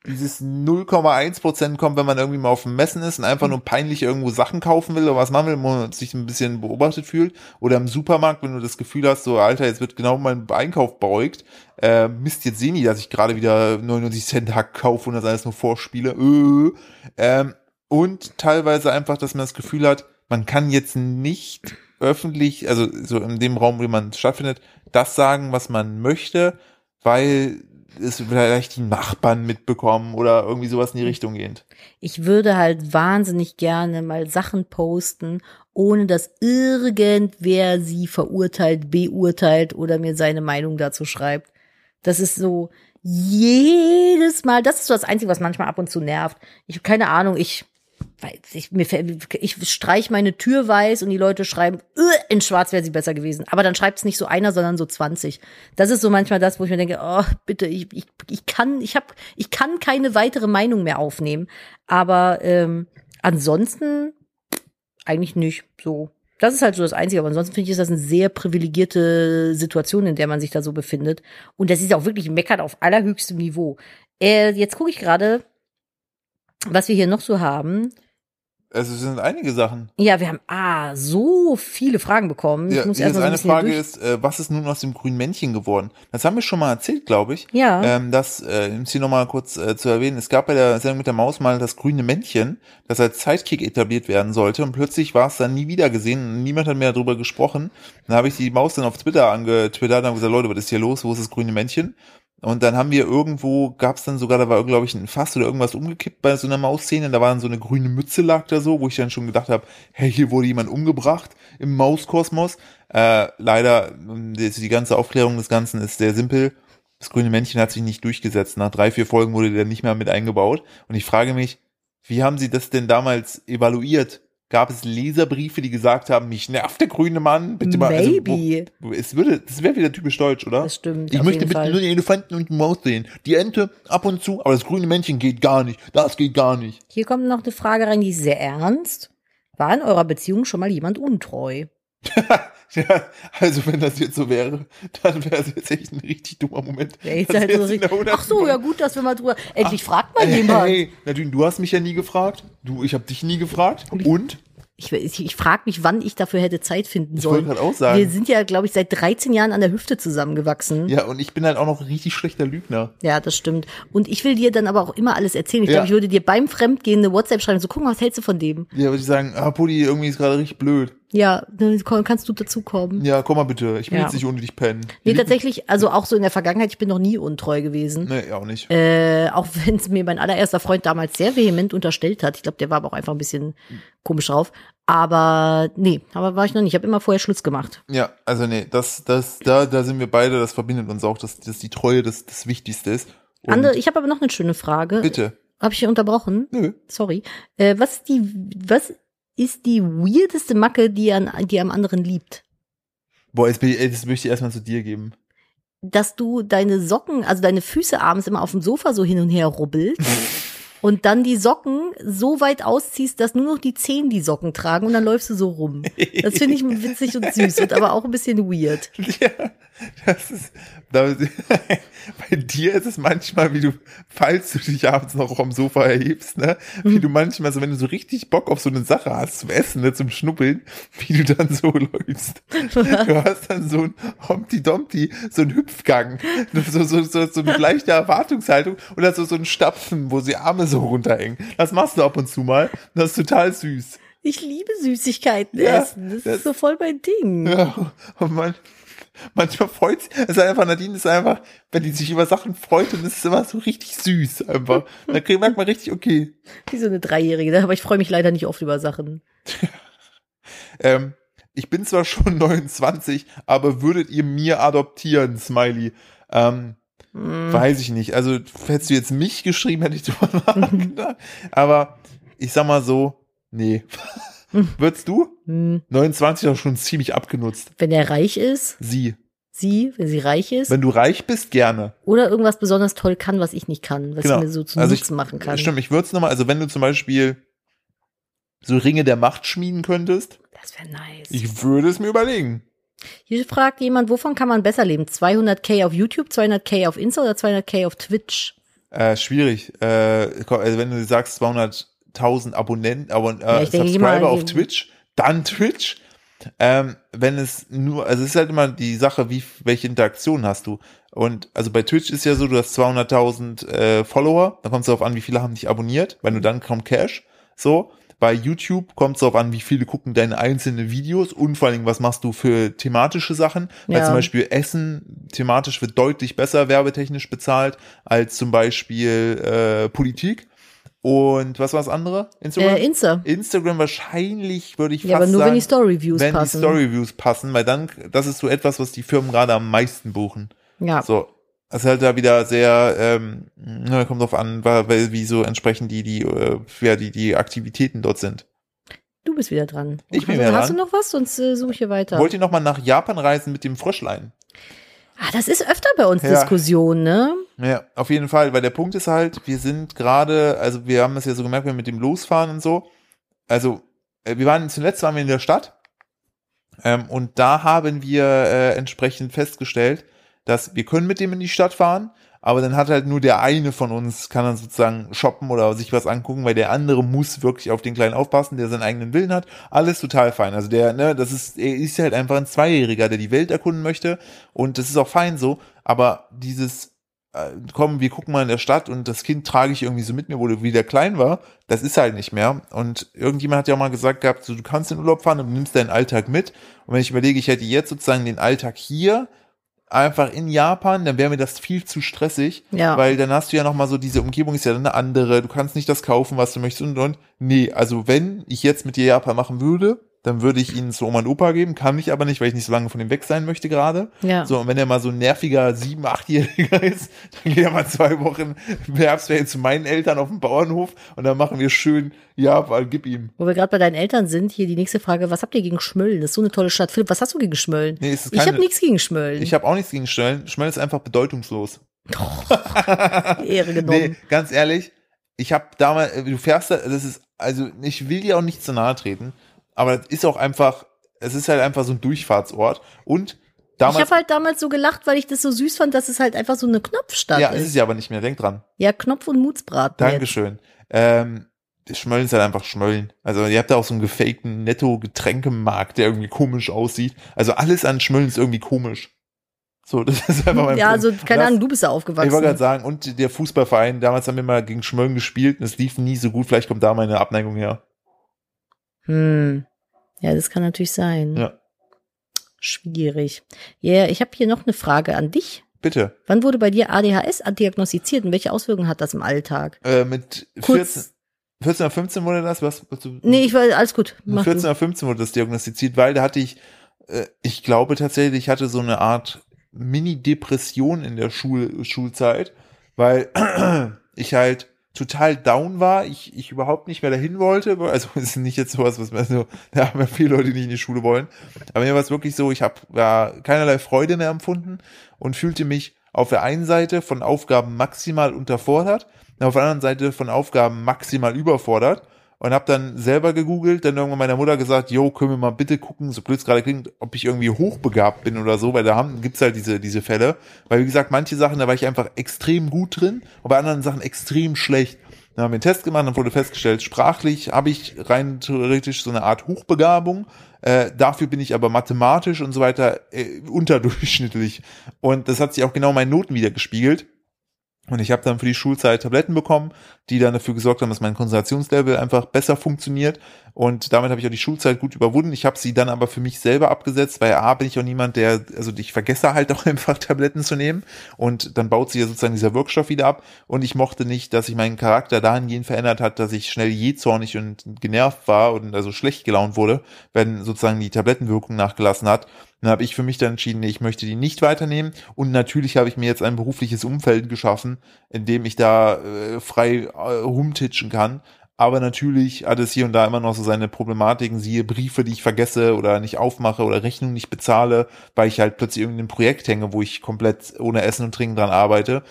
Dieses 0,1% kommt, wenn man irgendwie mal auf dem Messen ist und einfach nur peinlich irgendwo Sachen kaufen will oder was machen will, wo man sich ein bisschen beobachtet fühlt. Oder im Supermarkt, wenn du das Gefühl hast, so, Alter, jetzt wird genau mein Einkauf beugt. Äh, Mist, jetzt sehen die, dass ich gerade wieder 99 Cent Hack kaufe und das alles nur vorspiele. Äh, ähm, und teilweise einfach, dass man das Gefühl hat, man kann jetzt nicht öffentlich, also so in dem Raum, wo man stattfindet, das sagen, was man möchte, weil es vielleicht die Nachbarn mitbekommen oder irgendwie sowas in die Richtung gehend. Ich würde halt wahnsinnig gerne mal Sachen posten, ohne dass irgendwer sie verurteilt, beurteilt oder mir seine Meinung dazu schreibt. Das ist so jedes Mal, das ist so das Einzige, was manchmal ab und zu nervt. Ich habe keine Ahnung, ich ich, mir, ich streich meine Tür weiß und die Leute schreiben, "Äh, in schwarz wäre sie besser gewesen. Aber dann schreibt es nicht so einer, sondern so 20. Das ist so manchmal das, wo ich mir denke, oh, bitte, ich, ich, ich kann, ich hab, ich kann keine weitere Meinung mehr aufnehmen. Aber ähm, ansonsten eigentlich nicht so. Das ist halt so das Einzige, aber ansonsten finde ich, ist das eine sehr privilegierte Situation, in der man sich da so befindet. Und das ist auch wirklich meckert auf allerhöchstem Niveau. Äh, jetzt gucke ich gerade, was wir hier noch so haben. Also es sind einige Sachen. Ja, wir haben ah so viele Fragen bekommen. Ja, ich muss jetzt erst mal so ein eine Frage ist, äh, was ist nun aus dem grünen Männchen geworden? Das haben wir schon mal erzählt, glaube ich. Ja. Ähm, das, äh, um es hier nochmal kurz äh, zu erwähnen, es gab bei der Sendung mit der Maus mal das grüne Männchen, das als Sidekick etabliert werden sollte und plötzlich war es dann nie wieder gesehen und niemand hat mehr darüber gesprochen. Dann habe ich die Maus dann auf Twitter angetwittert und habe gesagt, Leute, was ist hier los? Wo ist das grüne Männchen? Und dann haben wir irgendwo, gab es dann sogar, da war glaube ich ein Fass oder irgendwas umgekippt bei so einer Mausszene, da war dann so eine grüne Mütze lag da so, wo ich dann schon gedacht habe, hey, hier wurde jemand umgebracht im Mauskosmos. Äh, leider, ähm, die, die ganze Aufklärung des Ganzen ist sehr simpel. Das grüne Männchen hat sich nicht durchgesetzt. Nach drei, vier Folgen wurde der nicht mehr mit eingebaut. Und ich frage mich, wie haben sie das denn damals evaluiert? Gab es Leserbriefe, die gesagt haben, mich nervt der grüne Mann? Bitte mal, also, Maybe. wo, es würde, das wäre wieder typisch deutsch, oder? Das stimmt, Ich möchte bitte Fall. nur den Elefanten und die Maus sehen. Die Ente ab und zu, aber das grüne Männchen geht gar nicht. Das geht gar nicht. Hier kommt noch eine Frage rein, die ist sehr ernst. War in eurer Beziehung schon mal jemand untreu? Ja, also wenn das jetzt so wäre, dann wäre es jetzt echt ein richtig dummer Moment. Ja, jetzt halt so richtig, ach so, ja gut, dass wir mal drüber. Endlich fragt mal jemand. Hey, Nadine, du hast mich ja nie gefragt. Du, ich habe dich nie gefragt. Und? Ich, ich, ich frage mich, wann ich dafür hätte Zeit finden Ich sollen. wollte gerade auch sagen. Wir sind ja, glaube ich, seit 13 Jahren an der Hüfte zusammengewachsen. Ja. Ja, und ich bin halt auch noch ein richtig schlechter Lügner. das stimmt. Und ich will dir dann aber auch immer alles erzählen. Ich Ja. glaube, ich würde dir beim Fremdgehen eine WhatsApp schreiben, so guck mal, was hältst du von dem? Ja, würde ich sagen, ah, Pudi, irgendwie ist gerade richtig blöd. Ja, dann kannst du dazukommen. Ja, komm mal bitte. Ich will Ja. jetzt nicht ohne dich pennen. Nee, tatsächlich, also auch so in der Vergangenheit, ich bin noch nie untreu gewesen. Nee, auch nicht. Äh, auch wenn es mir mein allererster Freund damals sehr vehement unterstellt hat. Ich glaube, der war aber auch einfach ein bisschen komisch drauf. Aber nee, aber war ich noch nicht. Ich habe immer vorher Schluss gemacht. Ja, also nee, das, das, da, da sind wir beide, das verbindet uns auch, dass, dass die Treue das, das Wichtigste ist. Und Andere, ich habe aber noch eine schöne Frage. bitte. Habe ich hier unterbrochen? Nö. Sorry. Äh, was ist die, was ist die weirdeste Macke, die an, die am anderen liebt? Boah, jetzt bin ich, das möchte ich erstmal zu dir geben. Dass du deine Socken, also deine Füße abends immer auf dem Sofa so hin und her rubbelst und dann die Socken so weit ausziehst, dass nur noch die Zehen die Socken tragen und dann läufst du so rum. Das finde ich witzig und süß und aber auch ein bisschen weird. Ja, das ist, da, bei dir ist es manchmal, wie du, falls du dich abends noch am Sofa erhebst, ne, wie Mhm. du manchmal so, wenn du so richtig Bock auf so eine Sache hast zum Essen, ne, zum Schnuppeln, wie du dann so läufst. Du hast dann so ein Humpty Dumpty, so ein Hüpfgang, so, so, so, so eine leichte Erwartungshaltung oder so, so ein Stapfen, wo die Arme so runterhängen. Das machst du ab und zu mal. Das ist total süß. Ich liebe Süßigkeiten Ja, essen. Das, das- ist so voll mein Ding. Ja, und man, manchmal freut es ist einfach, Nadine ist einfach, wenn die sich über Sachen freut, dann ist es immer so richtig süß einfach. Da kriegt- merkt man richtig, okay. Wie so eine Dreijährige. Aber ich freue mich leider nicht oft über Sachen. Ähm, ich bin zwar schon 29, aber würdet ihr mir adoptieren, Smiley? Ähm, Hm. Weiß ich nicht. Also hättest du jetzt mich geschrieben, hätte ich drüber nachgedacht. Aber ich sag mal so, nee. Würdest du? Hm. 29 auch schon ziemlich abgenutzt. Wenn er reich ist, Sie. sie, wenn sie reich ist, Wenn du reich bist, gerne. oder irgendwas besonders toll kann, was ich nicht kann, was Genau. ich mir so zum Also ich- Nutzen machen kann. Stimmt, ich würde es nochmal, also wenn du zum Beispiel so Ringe der Macht schmieden könntest, Das wäre nice. ich würde es mir überlegen. Hier fragt jemand, wovon kann man besser leben? 200k auf YouTube, 200k auf Insta oder 200k auf Twitch? Äh, schwierig. Äh, also wenn du sagst 200.000 Abonnenten, Abon äh, denke Subscriber auf Twitch, dann Twitch. Ähm, wenn es nur, also es ist halt immer die Sache, wie welche Interaktion hast du. Und also bei Twitch ist ja so, du hast 200.000 äh, Follower, dann kommt es darauf an, wie viele haben dich abonniert, wenn du dann kommt Cash. So, bei YouTube kommt es darauf an, wie viele gucken deine einzelnen Videos und vor allen Dingen, was machst du für thematische Sachen. Weil Ja. zum Beispiel Essen thematisch wird deutlich besser werbetechnisch bezahlt als zum Beispiel äh, Politik. Und was war das andere? Instagram? Äh, Insta. Instagram wahrscheinlich würde ich Ja, fast aber nur sagen, wenn die Story-Views wenn passen. die Story-Views passen, weil dann, das ist so etwas, was die Firmen gerade am meisten buchen. ja. So. Das ist halt da wieder sehr, ähm, na, kommt drauf an, weil, wie so entsprechend die, die, äh, ja, die, die Aktivitäten dort sind. Du bist wieder dran. Ich bin hast, wieder Hast dran. du noch was? Sonst äh, suche ich hier weiter. Wollt ihr noch mal nach Japan reisen mit dem Fröschlein? ah, das ist öfter bei uns Ja. Diskussion, ne? Ja, auf jeden Fall, weil der Punkt ist halt, wir sind gerade, also wir haben es ja so gemerkt, wir mit dem Losfahren und so. Also, äh, wir waren zuletzt waren wir in der Stadt ähm, und da haben wir äh, entsprechend festgestellt, dass wir können mit dem in die Stadt fahren, aber dann hat halt nur der eine von uns, kann dann sozusagen shoppen oder sich was angucken, weil der andere muss wirklich auf den Kleinen aufpassen, der seinen eigenen Willen hat. Alles total fein. Also der, ne, das ist, er ist halt einfach ein Zweijähriger, der die Welt erkunden möchte und das ist auch fein so, aber dieses äh, komm, wir gucken mal in der Stadt und das Kind trage ich irgendwie so mit mir, wo du wieder klein war, das ist halt nicht mehr. Und irgendjemand hat ja auch mal gesagt gehabt, so, du kannst in den Urlaub fahren und nimmst deinen Alltag mit. Und wenn ich überlege, ich hätte jetzt sozusagen den Alltag hier, einfach in Japan, dann wäre mir das viel zu stressig, Ja. weil dann hast du ja noch mal so, diese Umgebung ist ja dann eine andere, du kannst nicht das kaufen, was du möchtest und und. Nee, also wenn ich jetzt mit dir Japan machen würde, dann würde ich ihn zu Oma und Opa geben, kann ich aber nicht, weil ich nicht so lange von ihm weg sein möchte gerade. Ja. So, und wenn er mal so ein nerviger sieben-, achtjähriger ist, dann geht er mal zwei Wochen im Herbstferien zu meinen Eltern auf dem Bauernhof und dann machen wir schön, ja, weil gib ihm. Wo wir gerade bei deinen Eltern sind, hier die nächste Frage, was habt ihr gegen Schmölln? Das ist so eine tolle Stadt. Philipp, was hast du gegen Schmölln? Nee, ist ich keine- habe nichts gegen Schmölln. Ich habe auch nichts gegen Schnellen. Schnell ist einfach bedeutungslos. Ehre genommen. Nee, ganz ehrlich, ich habe damals, du fährst da, das ist, also ich will dir auch nicht zu nahe treten, aber das ist auch einfach, es ist halt einfach so ein Durchfahrtsort und ich damals, habe halt damals so gelacht, weil ich das so süß fand, dass es halt einfach so eine Knopfstadt ja, ist ist. es ja aber nicht mehr, denk dran. Ja, Knopf und Mutsbraten. jetzt. Dankeschön. Ähm, Schmöllen ist halt einfach Schmöllen. Also ihr habt da auch so einen gefakten Netto-Getränkemarkt, der irgendwie komisch aussieht. Also alles an Schmöllen ist irgendwie komisch. So, das ist einfach mein Ja, Punkt. also keine Ahnung, du bist da Ich aufgewachsen. wollte gerade sagen, und der Fußballverein, damals haben wir mal gegen Schmöllen gespielt und es lief nie so gut. Vielleicht kommt da meine Abneigung her. Hm. Ja, das kann natürlich sein. Ja. Schwierig. Ja, ich habe hier noch eine Frage an dich. Bitte. Wann wurde bei dir ADHS diagnostiziert und welche Auswirkungen hat das im Alltag? Äh, mit Kurz. 14, 14 oder 15 wurde das? Was, was Nee, ich war alles gut. mit Mach 14 du. oder 15 wurde das diagnostiziert, weil da hatte ich, äh, ich glaube tatsächlich, ich hatte so eine Art Mini-Depression in der Schul Schulzeit, weil ich halt total down war, ich, ich überhaupt nicht mehr dahin wollte, also ist nicht jetzt sowas, was man so, da haben ja viele Leute, die nicht in die Schule wollen, aber mir war es wirklich so, ich habe ja, keinerlei Freude mehr empfunden und fühlte mich auf der einen Seite von Aufgaben maximal unterfordert, auf der anderen Seite von Aufgaben maximal überfordert und habe dann selber gegoogelt, dann irgendwann meiner Mutter gesagt, jo, können wir mal bitte gucken, so blöd es gerade klingt, ob ich irgendwie hochbegabt bin oder so, weil da haben, gibt's halt diese, diese Fälle. Weil wie gesagt, manche Sachen, da war ich einfach extrem gut drin und bei anderen Sachen extrem schlecht. Dann haben wir einen Test gemacht, dann wurde festgestellt, sprachlich habe ich rein theoretisch so eine Art Hochbegabung. Äh, dafür bin ich aber mathematisch und so weiter äh, unterdurchschnittlich. Und das hat sich auch genau in meinen Noten wieder gespiegelt. Und ich habe dann für die Schulzeit Tabletten bekommen, die dann dafür gesorgt haben, dass mein Konzentrationslevel einfach besser funktioniert. Und damit habe ich auch die Schulzeit gut überwunden. Ich habe sie dann aber für mich selber abgesetzt, weil A bin ich auch niemand, der, also ich vergesse halt auch einfach Tabletten zu nehmen. Und dann baut sich ja sozusagen dieser Wirkstoff wieder ab. Und ich mochte nicht, dass sich mein Charakter dahingehend verändert hat, dass ich schnell jähzornig und genervt war und also schlecht gelaunt wurde, wenn sozusagen die Tablettenwirkung nachgelassen hat. Dann habe ich für mich dann entschieden, nee, ich möchte die nicht weiternehmen. Und natürlich habe ich mir jetzt ein berufliches Umfeld geschaffen, in dem ich da äh, frei äh, rumtitschen kann. Aber natürlich hat es hier und da immer noch so seine Problematiken, siehe Briefe, die ich vergesse oder nicht aufmache oder Rechnungen nicht bezahle, weil ich halt plötzlich irgendein Projekt hänge, wo ich komplett ohne Essen und Trinken dran arbeite.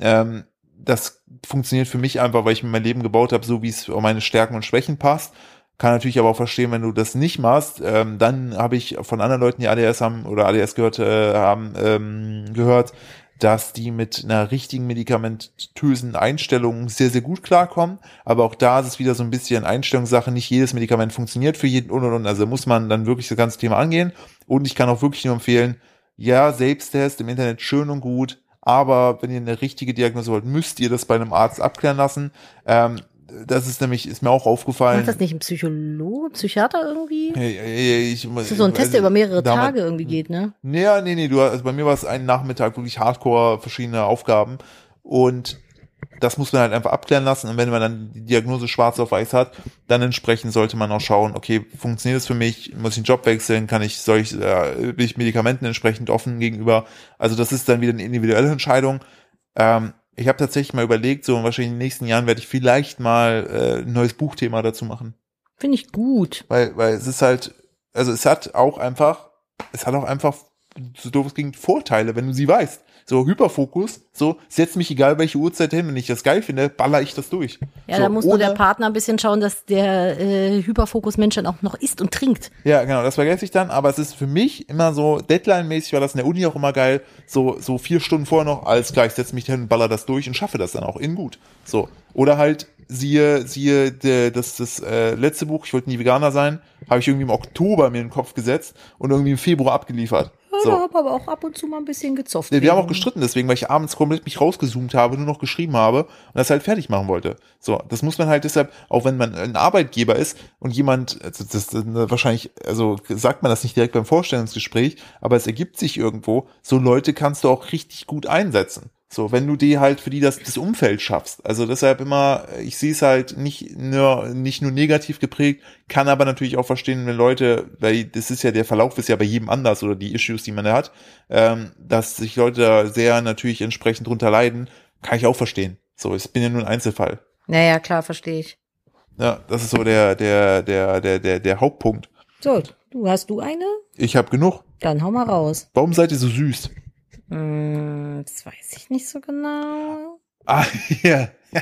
Ähm, das funktioniert für mich einfach, weil ich mir mein Leben gebaut habe, so wie es auf meine Stärken und Schwächen passt. Kann natürlich aber auch verstehen, wenn du das nicht machst, ähm, dann habe ich von anderen Leuten, die ADS haben oder ADS gehört äh, haben, ähm, gehört, dass die mit einer richtigen medikamentösen Einstellung sehr, sehr gut klarkommen. Aber auch da ist es wieder so ein bisschen Einstellungssache. Nicht jedes Medikament funktioniert für jeden und und und. Also muss man dann wirklich das ganze Thema angehen. Und ich kann auch wirklich nur empfehlen, ja, Selbsttest im Internet schön und gut. Aber wenn ihr eine richtige Diagnose wollt, müsst ihr das bei einem Arzt abklären lassen. Ähm, das ist nämlich, ist mir auch aufgefallen. Macht das nicht ein Psychologe, Psychiater irgendwie? Ich, ich, das ist so ein Test, der über mehrere Tage irgendwie geht, ne? Nee, nee, nee, du, also bei mir war es ein Nachmittag wirklich hardcore verschiedene Aufgaben und das muss man halt einfach abklären lassen und wenn man dann die Diagnose schwarz auf weiß hat, dann entsprechend sollte man auch schauen, okay, funktioniert das für mich, muss ich einen Job wechseln, kann ich, soll ich, äh, bin ich Medikamenten entsprechend offen gegenüber, also das ist dann wieder eine individuelle Entscheidung, ähm, ich habe tatsächlich mal überlegt, so wahrscheinlich in den nächsten Jahren werde ich vielleicht mal äh, ein neues Buchthema dazu machen. Finde ich gut. Weil, weil es ist halt, also es hat auch einfach, es hat auch einfach, so doof es klingt, Vorteile, wenn du sie weißt. So Hyperfokus, so setzt mich egal welche Uhrzeit hin, wenn ich das geil finde, baller ich das durch. Ja, so, da muss nur der Partner ein bisschen schauen, dass der äh, Hyperfokus-Mensch dann auch noch isst und trinkt. Ja, genau, das vergesse ich dann, aber es ist für mich immer so, Deadline-mäßig war das in der Uni auch immer geil, so, so vier Stunden vorher noch, alles klar, ich setze mich hin, baller das durch und schaffe das dann auch in gut. So. Oder halt, siehe, siehe, de, das, das äh, letzte Buch, ich wollte nie Veganer sein, habe ich irgendwie im Oktober mir in den Kopf gesetzt und irgendwie im Februar abgeliefert. So. Habe aber auch ab und zu mal ein bisschen gezofft. Wir, wir haben auch gestritten deswegen, weil ich abends komplett mich rausgezoomt habe, nur noch geschrieben habe und das halt fertig machen wollte. So, das muss man halt deshalb, auch wenn man ein Arbeitgeber ist und jemand, also das, das wahrscheinlich, also sagt man das nicht direkt beim Vorstellungsgespräch, aber es ergibt sich irgendwo, so Leute kannst du auch richtig gut einsetzen. So, wenn du die halt für die das, das Umfeld schaffst. Also deshalb immer, ich sehe es halt nicht nur, nicht nur negativ geprägt, kann aber natürlich auch verstehen, wenn Leute, weil das ist ja, der Verlauf ist ja bei jedem anders oder die Issues, die man da hat, ähm, dass sich Leute da sehr natürlich entsprechend drunter leiden, kann ich auch verstehen. So, ich bin ja nur ein Einzelfall. Naja, klar, verstehe ich. Ja, das ist so der, der, der, der, der, der Hauptpunkt. So, du hast du eine? Ich habe genug. Dann hau mal raus. Warum seid ihr so süß? Hm, das weiß ich nicht so genau. Ah, ja.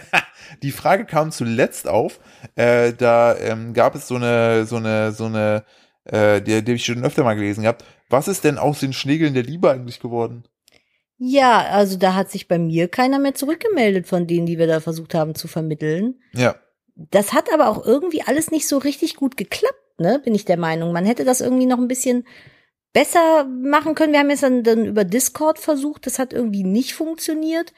Die Frage kam zuletzt auf. Äh, da ähm, gab es so eine, so eine, so eine, äh, die, die ich schon öfter mal gelesen gehabt. Was ist denn aus den Schnegeln der Liebe eigentlich geworden? Ja, also da hat sich bei mir keiner mehr zurückgemeldet von denen, die wir da versucht haben zu vermitteln. Ja. Das hat aber auch irgendwie alles nicht so richtig gut geklappt, ne? Bin ich der Meinung. Man hätte das irgendwie noch ein bisschen besser machen können. Wir haben jetzt dann, dann über Discord versucht, das hat irgendwie nicht funktioniert.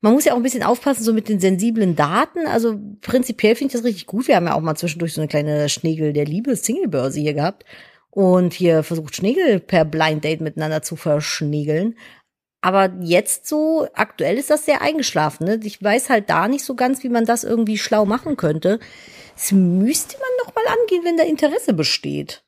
Man muss ja auch ein bisschen aufpassen, so mit den sensiblen Daten. Also prinzipiell finde ich das richtig gut. Wir haben ja auch mal zwischendurch so eine kleine Schnegel der Liebe Singlebörse hier gehabt und hier versucht Schnegel per Blind Date miteinander zu verschnegeln. Aber jetzt so, aktuell ist das sehr eingeschlafen. Ne? Ich weiß halt da nicht so ganz, wie man das irgendwie schlau machen könnte. Das müsste man doch mal angehen, wenn da Interesse besteht.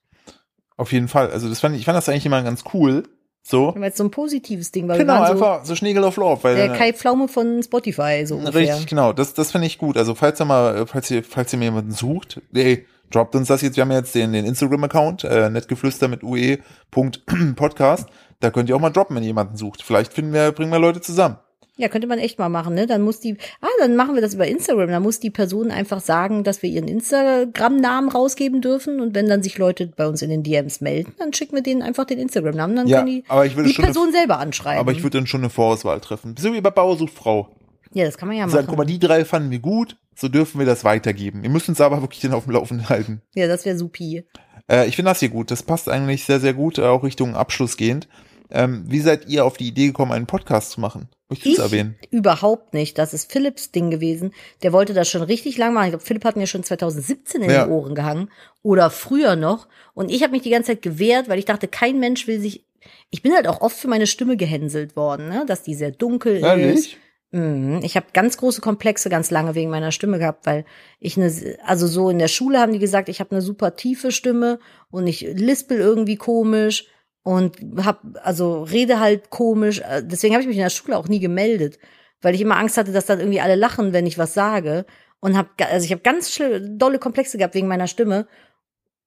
Auf jeden Fall. Also das fand ich, ich fand das eigentlich immer ganz cool. So. Weil es so ein positives Ding war. Genau, einfach so Schnegel auf Love. Weil, der Kai Pflaume von Spotify, so ungefähr. Richtig, genau. Das, das finde ich gut. Also falls ihr mal, falls ihr, falls ihr mir jemanden sucht, ey, droppt uns das jetzt. Wir haben jetzt den, den Instagram-Account, äh, netgeflüster mit ue.podcast. Da könnt ihr auch mal droppen, wenn ihr jemanden sucht. Vielleicht finden wir, bringen wir Leute zusammen. Ja, könnte man echt mal machen, ne? Dann muss die, ah, dann machen wir das über Instagram. Dann muss die Person einfach sagen, dass wir ihren Instagram-Namen rausgeben dürfen. Und wenn dann sich Leute bei uns in den DMs melden, dann schicken wir denen einfach den Instagram-Namen. Dann Ja, können die aber ich würde die schon Person eine- selber anschreiben. Aber ich würde dann schon eine Vorauswahl treffen. So wie bei Bauer sucht Frau. ja, das kann man ja Sagen, guck machen. mal, die drei fanden wir gut, so dürfen wir das weitergeben. Ihr müsst uns aber wirklich den auf dem Laufenden halten. Ja, das wäre supi. Äh, ich finde das hier gut. Das passt eigentlich sehr, sehr gut, äh, auch Richtung Abschluss gehend. Ähm, wie seid ihr auf die Idee gekommen, einen Podcast zu machen? Ich will's erwähnen. überhaupt nicht. Das ist Philips Ding gewesen. Der wollte das schon richtig lang machen. Ich glaube, Philipp hat mir schon 2017 in Ja. die Ohren gehangen oder früher noch. Und ich habe mich die ganze Zeit gewehrt, weil ich dachte, kein Mensch will sich. Ich bin halt auch oft für meine Stimme gehänselt worden, ne? dass die sehr dunkel ist. Ehrlich? Mhm. Ich habe ganz große Komplexe ganz lange wegen meiner Stimme gehabt, weil ich eine, also so in der Schule haben die gesagt, ich habe eine super tiefe Stimme und ich lispel irgendwie komisch und hab also rede halt komisch. Äh, Deswegen habe ich mich in der Schule auch nie gemeldet, weil ich immer Angst hatte, dass dann irgendwie alle lachen, wenn ich was sage und habe also ich habe ganz dolle Komplexe gehabt wegen meiner Stimme.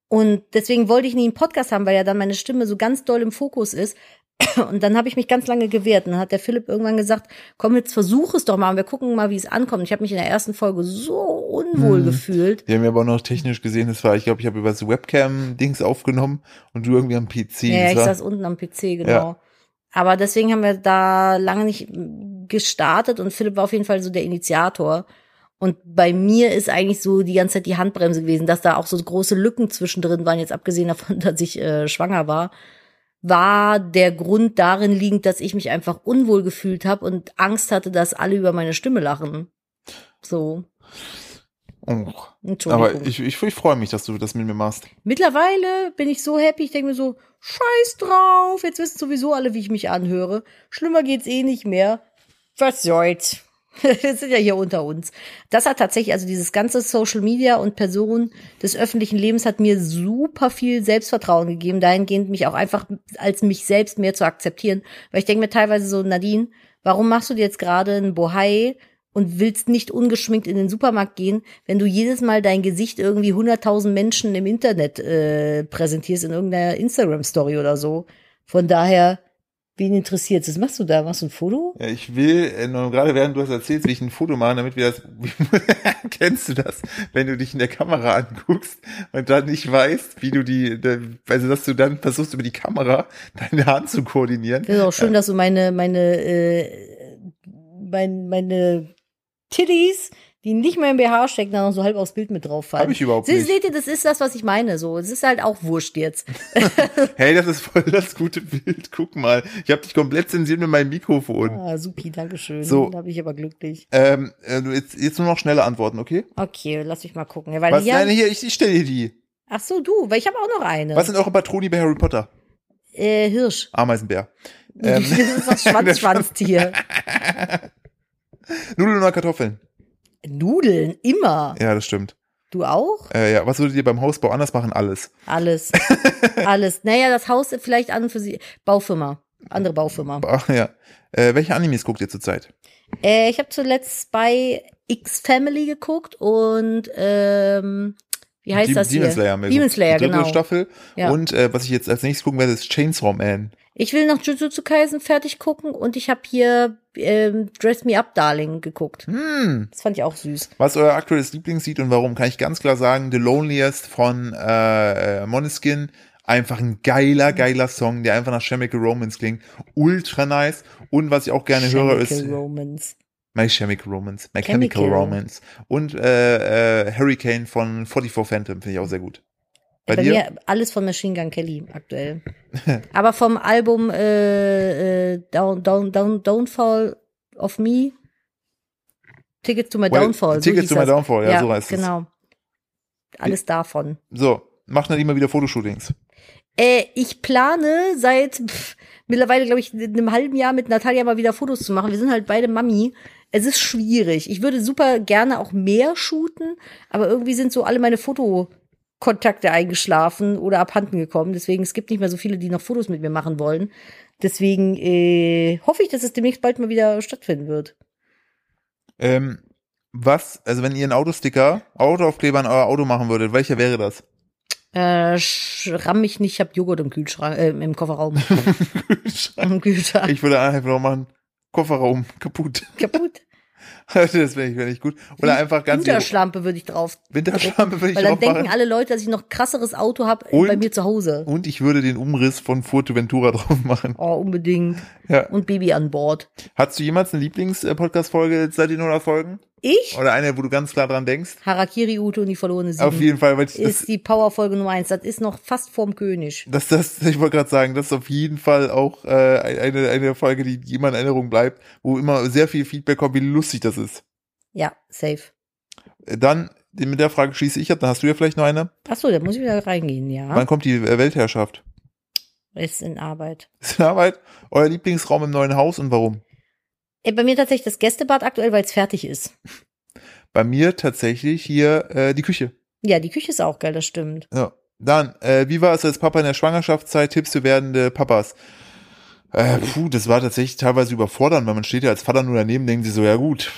Und deswegen wollte ich nie einen Podcast haben, weil ja dann meine Stimme so ganz doll im Fokus ist. Und dann habe ich mich ganz lange gewehrt. Und dann hat der Philipp irgendwann gesagt, komm, jetzt versuch es doch mal und wir gucken mal, wie es ankommt. Ich habe mich in der ersten Folge so unwohl Hm. gefühlt. Die haben ja aber auch noch technisch gesehen, das war, ich glaube, ich habe über das Webcam-Dings aufgenommen und du irgendwie am PC. Ja, ich war, saß unten am PC, genau. Ja. Aber deswegen haben wir da lange nicht gestartet und Philipp war auf jeden Fall so der Initiator. Und bei mir ist eigentlich so die ganze Zeit die Handbremse gewesen, dass da auch so große Lücken zwischendrin waren, jetzt abgesehen davon, dass ich äh, schwanger war, war der Grund darin liegend, dass ich mich einfach unwohl gefühlt habe und Angst hatte, dass alle über meine Stimme lachen. So, oh. Aber ich, ich, ich freue mich, dass du das mit mir machst. Mittlerweile bin ich so happy, ich denke mir so, scheiß drauf, jetzt wissen sowieso alle, wie ich mich anhöre. Schlimmer geht's eh nicht mehr. Was soll's? Wir sind ja hier unter uns. Das hat tatsächlich, also dieses ganze Social Media und Personen des öffentlichen Lebens hat mir super viel Selbstvertrauen gegeben, dahingehend mich auch einfach als mich selbst mehr zu akzeptieren. Weil ich denke mir teilweise so, Nadine, warum machst du dir jetzt gerade einen Bohai und willst nicht ungeschminkt in den Supermarkt gehen, wenn du jedes Mal dein Gesicht irgendwie 100.000 Menschen im Internet äh, präsentierst in irgendeiner Instagram-Story oder so. Von daher, wen interessiert's? Was machst du da? Machst du ein Foto? Ja, ich will, äh, gerade während du das erzählst, will ich ein Foto machen, damit wir das, kennst du das, wenn du dich in der Kamera anguckst und dann nicht weißt, wie du die, da- also dass du dann versuchst über die Kamera deine Hand zu koordinieren. Das ist auch schön, dass du meine, meine, äh, mein, meine Titties, die nicht mehr im BH stecken, dann noch so halb aufs Bild mit drauf fallen. Hab ich überhaupt nicht. Seht ihr, das ist das, was ich meine. So, es ist halt auch wurscht jetzt. Hey, das ist voll das gute Bild. Guck mal, ich habe dich komplett zensiert mit meinem Mikrofon. Ah, supi, dankeschön. So. Da bin ich aber glücklich. Ähm, äh, jetzt, jetzt nur noch schnelle Antworten, okay? Okay, lass mich mal gucken. Ja, Weil Was? hier, Nein, hier, ich, ich stelle dir die. ach so, du, weil ich habe auch noch eine. Was sind eure Patroni bei Harry Potter? Äh, Hirsch. Ameisenbär. Ähm, das ist das Schwanzschwanztier. Nudeln oder Kartoffeln? Nudeln, immer. Ja, das stimmt. Du auch? Äh, ja, was würdet ihr beim Hausbau anders machen? Alles. Alles. Alles. Naja, das Haus vielleicht an für sie. Baufirma. Andere Baufirma. Ach, ja. Äh, welche Animes guckt ihr zurzeit? Äh, ich habe zuletzt bei X-Family geguckt und ähm, wie heißt Die- das Demon hier? Slayer. haben wir Demon. Slayer, die dritte genau. Staffel. Ja. Und äh, was ich jetzt als nächstes gucken werde, ist Chainsaw Man. Ich will noch Jujutsu Kaisen fertig gucken und ich habe hier ähm, Dress Me Up Darling geguckt. Hm. Das fand ich auch süß. Was euer aktuelles Lieblingslied und warum? Kann ich ganz klar sagen, The Loneliest von äh, Moneskin. Einfach ein geiler, geiler Song, der einfach nach Chemical Romance klingt. Ultra nice. Und was ich auch gerne höre, ist Chemical Romance. My Chemical Romance. My Chemical, Chemical. Romance. Und äh, äh, Hurricane von 44 Phantom finde ich auch sehr gut. Bei, Bei dir? mir alles von Machine Gun Kelly aktuell. Aber vom Album äh, äh, Down, Down, Down, Downfall of Me. Tickets to my Well, Downfall. Tickets hieß to my das. Downfall, ja, so heißt es. Genau. Alles davon. So, macht dann immer wieder Fotoshootings. Äh, ich plane seit pff, mittlerweile, glaube ich, in einem halben Jahr mit Natalia mal wieder Fotos zu machen. Wir sind halt beide Mami. Es ist schwierig. Ich würde super gerne auch mehr shooten, aber irgendwie sind so alle meine Fotokontakte eingeschlafen oder abhanden gekommen. Deswegen, es gibt nicht mehr so viele, die noch Fotos mit mir machen wollen. Deswegen äh, hoffe ich, dass es demnächst bald mal wieder stattfinden wird. Ähm, was, also wenn ihr einen Autosticker, Autoaufkleber an euer Auto machen würdet, welcher wäre das? Äh, sch- ramm mich nicht, ich hab Joghurt im Kühlschrank, äh, im Kofferraum. Im Kühlschrank. ich würde einfach noch machen, Kofferraum kaputt. Kaputt. das wäre nicht, wär nicht gut. Oder einfach ganz Winterschlampe würde ich drauf Winterschlampe würde ich Weil dann drauf machen. denken alle Leute, dass ich noch krasseres Auto habe Und? bei mir zu Hause. Und ich würde den Umriss von Fuerteventura drauf machen. Oh, unbedingt. Ja. Und Baby an Bord. Hast du jemals eine Lieblings-Podcast-Folge seit den 100 Folgen? Ich? Oder eine, wo du ganz klar dran denkst? Harakiri Ute und die verlorene Sieben. Auf jeden Fall, weil ich, das, Ist die Powerfolge Nummer eins. Das ist noch fast vorm König. das, das, ich wollte gerade sagen, das ist auf jeden Fall auch äh, eine, eine Folge, die immer in Erinnerung bleibt, wo immer sehr viel Feedback kommt, wie lustig das ist. Ja, safe. Äh, Dann, mit der Frage schließe ich ab, dann hast du ja vielleicht noch eine. Achso, da muss ich wieder reingehen, ja. Wann kommt die äh, Weltherrschaft? Ist in Arbeit. Ist in Arbeit? Euer Lieblingsraum im neuen Haus und warum? Ey, bei mir tatsächlich das Gästebad aktuell, weil es fertig ist. Bei mir tatsächlich hier äh, die Küche. Ja, die Küche ist auch geil, das stimmt. Ja. Dann, äh, wie war es als Papa in der Schwangerschaftszeit? Tipps für werdende Papas. Äh, puh, das war tatsächlich teilweise überfordernd, weil man steht ja als Vater nur daneben, denkt sich so, ja gut,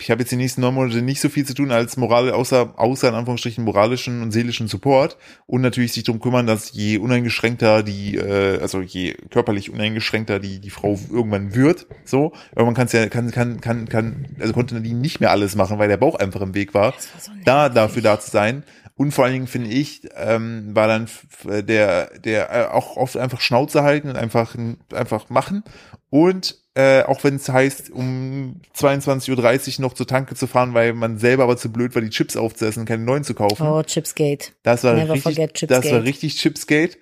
ich habe jetzt die nächsten neun Monate nicht so viel zu tun als Moral, außer, außer in Anführungsstrichen moralischen und seelischen Support und natürlich sich darum kümmern, dass je uneingeschränkter die, äh, also je körperlich uneingeschränkter die die Frau irgendwann wird, so, irgendwann kann's ja, kann, kann, kann, kann, also konnte Nadine nicht mehr alles machen, weil der Bauch einfach im Weg war, war so da dafür da zu sein. Und vor allen Dingen finde ich, ähm, war dann der, der äh, auch oft einfach Schnauze halten und einfach, einfach machen. Und äh, auch wenn es heißt, um 22.30 Uhr noch zur Tanke zu fahren, weil man selber aber zu blöd war, die Chips aufzuessen und keine neuen zu kaufen. Oh, Chipsgate. Das war Never richtig, forget das war Chipsgate. richtig Chipsgate.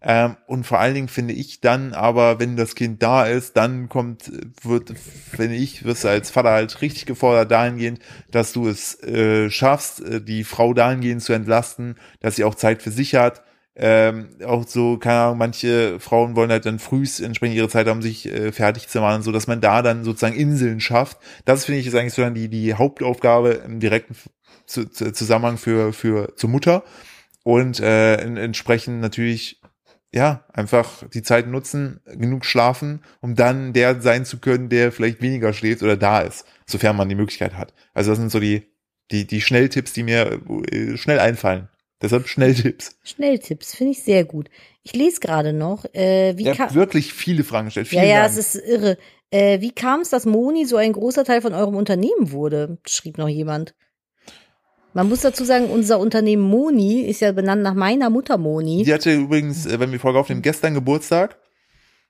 Ähm, und vor allen Dingen finde ich dann aber, wenn das Kind da ist, dann kommt, wird, wenn ich, wirst du als Vater halt richtig gefordert dahingehend, dass du es äh, schaffst, äh, die Frau dahingehend zu entlasten, dass sie auch Zeit für sich hat. Ähm, auch so, keine Ahnung, manche Frauen wollen halt dann frühst entsprechend ihre Zeit haben, sich äh, fertig zu machen, so dass man da dann sozusagen Inseln schafft. Das finde ich ist eigentlich so dann die, die Hauptaufgabe im direkten zu, zu, Zusammenhang für, für, zur Mutter und äh, entsprechend natürlich ja einfach die Zeit nutzen, genug schlafen, um dann der sein zu können, der vielleicht weniger schläft oder da ist, sofern man die Möglichkeit hat. Also das sind so die die die Schnelltipps, die mir äh, schnell einfallen. Deshalb Schnelltipps. Schnelltipps, finde ich sehr gut. Ich lese gerade noch, äh, wie kam. wirklich viele Fragen gestellt. Ja, Vielen ja, Dank. es ist irre. Äh, wie kam es, dass Moni so ein großer Teil von eurem Unternehmen wurde? Schrieb noch jemand. Man muss dazu sagen, unser Unternehmen Moni ist ja benannt nach meiner Mutter Moni. die hatte übrigens, äh, wenn wir Folge aufnehmen, gestern Geburtstag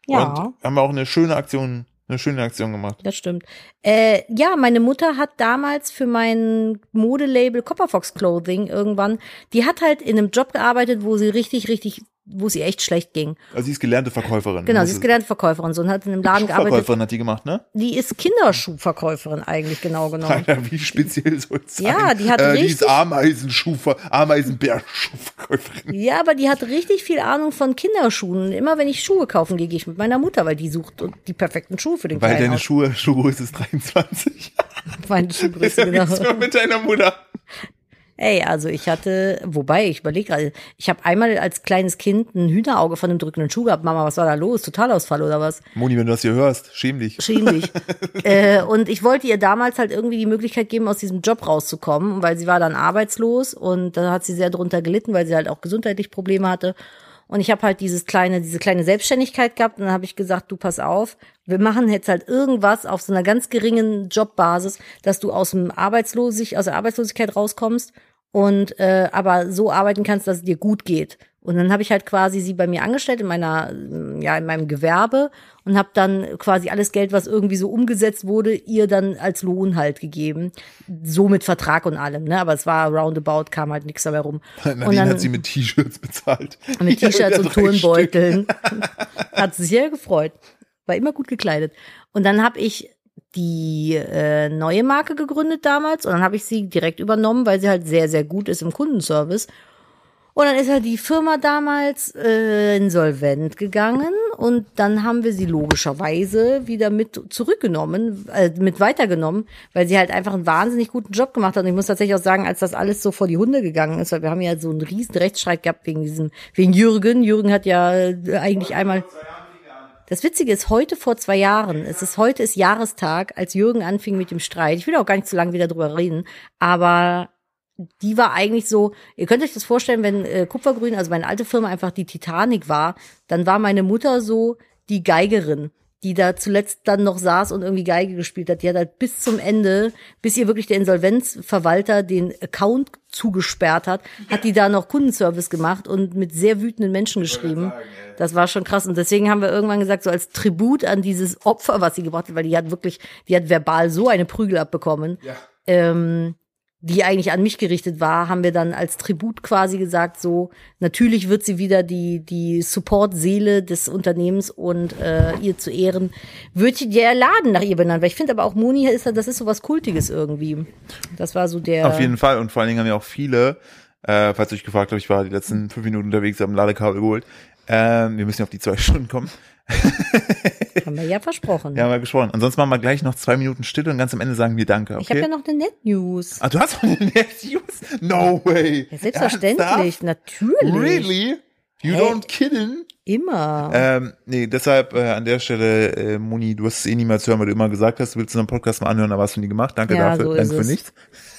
Ja. und haben auch eine schöne Aktion, eine schöne Aktion gemacht. Das stimmt. Äh, ja, meine Mutter hat damals für mein Modelabel Copperfox Clothing irgendwann, die hat halt in einem Job gearbeitet, wo sie richtig, richtig, wo sie echt schlecht ging. Also sie ist gelernte Verkäuferin. Genau, sie ist gelernte Verkäuferin so und hat in einem Laden gearbeitet. Schuhverkäuferin hat die gemacht, ne? Die ist Kinderschuhverkäuferin eigentlich genau genommen. Alter, wie speziell soll es sein? Ja, die hat äh, Die richtig- ist Ameisenschuhver, Ameisenbärschuhverkäuferin. Ja, aber die hat richtig viel Ahnung von Kinderschuhen. Immer wenn ich Schuhe kaufen gehe, gehe ich mit meiner Mutter, weil die sucht die perfekten Schuhe für den Weil deine. Schuhe, Schuhgröße ist 23. Meine Schuhgröße, genau. Mit deiner Mutter. Ey, also ich hatte, wobei, ich überlege gerade, ich habe einmal als kleines Kind ein Hühnerauge von einem drückenden Schuh gehabt. Mama, was war da los? Totalausfall oder was? Moni, wenn du das hier hörst, schäm dich. Schäm dich. äh, und ich wollte ihr damals halt irgendwie die Möglichkeit geben, aus diesem Job rauszukommen, weil sie war dann arbeitslos und da hat sie sehr drunter gelitten, weil sie halt auch gesundheitlich Probleme hatte. Und ich habe halt dieses kleine, diese kleine Selbstständigkeit gehabt und dann habe ich gesagt, du pass auf, wir machen jetzt halt irgendwas auf so einer ganz geringen Jobbasis, dass du aus dem Arbeitslosig, aus der Arbeitslosigkeit rauskommst und äh, aber so arbeiten kannst, dass es dir gut geht. Und dann habe ich halt quasi sie bei mir angestellt in meiner, ja, in meinem Gewerbe und habe dann quasi alles Geld, was irgendwie so umgesetzt wurde, ihr dann als Lohn halt gegeben. So mit Vertrag und allem, ne? Aber es war roundabout, kam halt nichts dabei rum. und Nadine dann hat sie mit T-Shirts bezahlt. mit T-Shirts und Turnbeuteln. Hat sich sehr gefreut. War immer gut gekleidet. Und dann habe ich die äh, neue Marke gegründet damals und dann habe ich sie direkt übernommen, weil sie halt sehr, sehr gut ist im Kundenservice. Und dann ist halt die Firma damals äh, insolvent gegangen und dann haben wir sie logischerweise wieder mit zurückgenommen, äh, mit weitergenommen, weil sie halt einfach einen wahnsinnig guten Job gemacht hat. Und ich muss tatsächlich auch sagen, als das alles so vor die Hunde gegangen ist, weil wir haben ja so einen riesen Rechtsstreit gehabt wegen diesem, wegen Jürgen. Jürgen hat ja äh, eigentlich einmal das Witzige ist, heute vor zwei Jahren, es ist heute ist Jahrestag, als Jürgen anfing mit dem Streit. Ich will auch gar nicht zu lange wieder drüber reden, aber die war eigentlich so, ihr könnt euch das vorstellen, wenn äh, Kupfergrün, also meine alte Firma einfach die Titanic war, dann war meine Mutter so die Geigerin, die da zuletzt dann noch saß und irgendwie Geige gespielt hat. Die hat halt bis zum Ende, bis ihr wirklich der Insolvenzverwalter den Account zugesperrt hat, hat die da noch Kundenservice gemacht und mit sehr wütenden Menschen geschrieben. Das war schon krass. Und deswegen haben wir irgendwann gesagt, so als Tribut an dieses Opfer, was sie gebracht hat, weil die hat wirklich, die hat verbal so eine Prügel abbekommen. Ja. ähm, die eigentlich an mich gerichtet war, haben wir dann als Tribut quasi gesagt, so natürlich wird sie wieder die die Support-Seele des Unternehmens und äh, ihr zu Ehren wird der Laden nach ihr benannt. Weil ich finde aber auch Moni ist das ist so was Kultiges irgendwie. Das war so der. Auf jeden Fall und vor allen Dingen haben ja auch viele, äh, falls ihr euch gefragt habt, ich war die letzten fünf Minuten unterwegs, haben Ladekabel geholt. Ähm, wir müssen ja auf die zwei Stunden kommen. Haben wir ja versprochen. Ja, haben wir gesprochen. Ansonsten machen wir gleich noch zwei Minuten Stille und ganz am Ende sagen wir Danke. Okay? Ich habe ja noch eine Net-News. ah, du hast noch eine News? No way. Ja, selbstverständlich, Ernsthaft? natürlich. Really? You Hey. don't kidding? Immer. Ähm, nee, deshalb äh, an der Stelle, äh, Moni, du hast es eh niemals hören, weil du immer gesagt hast, du willst unseren Podcast mal anhören, aber hast du nie gemacht. Danke Ja, dafür. so Danke für es. nichts.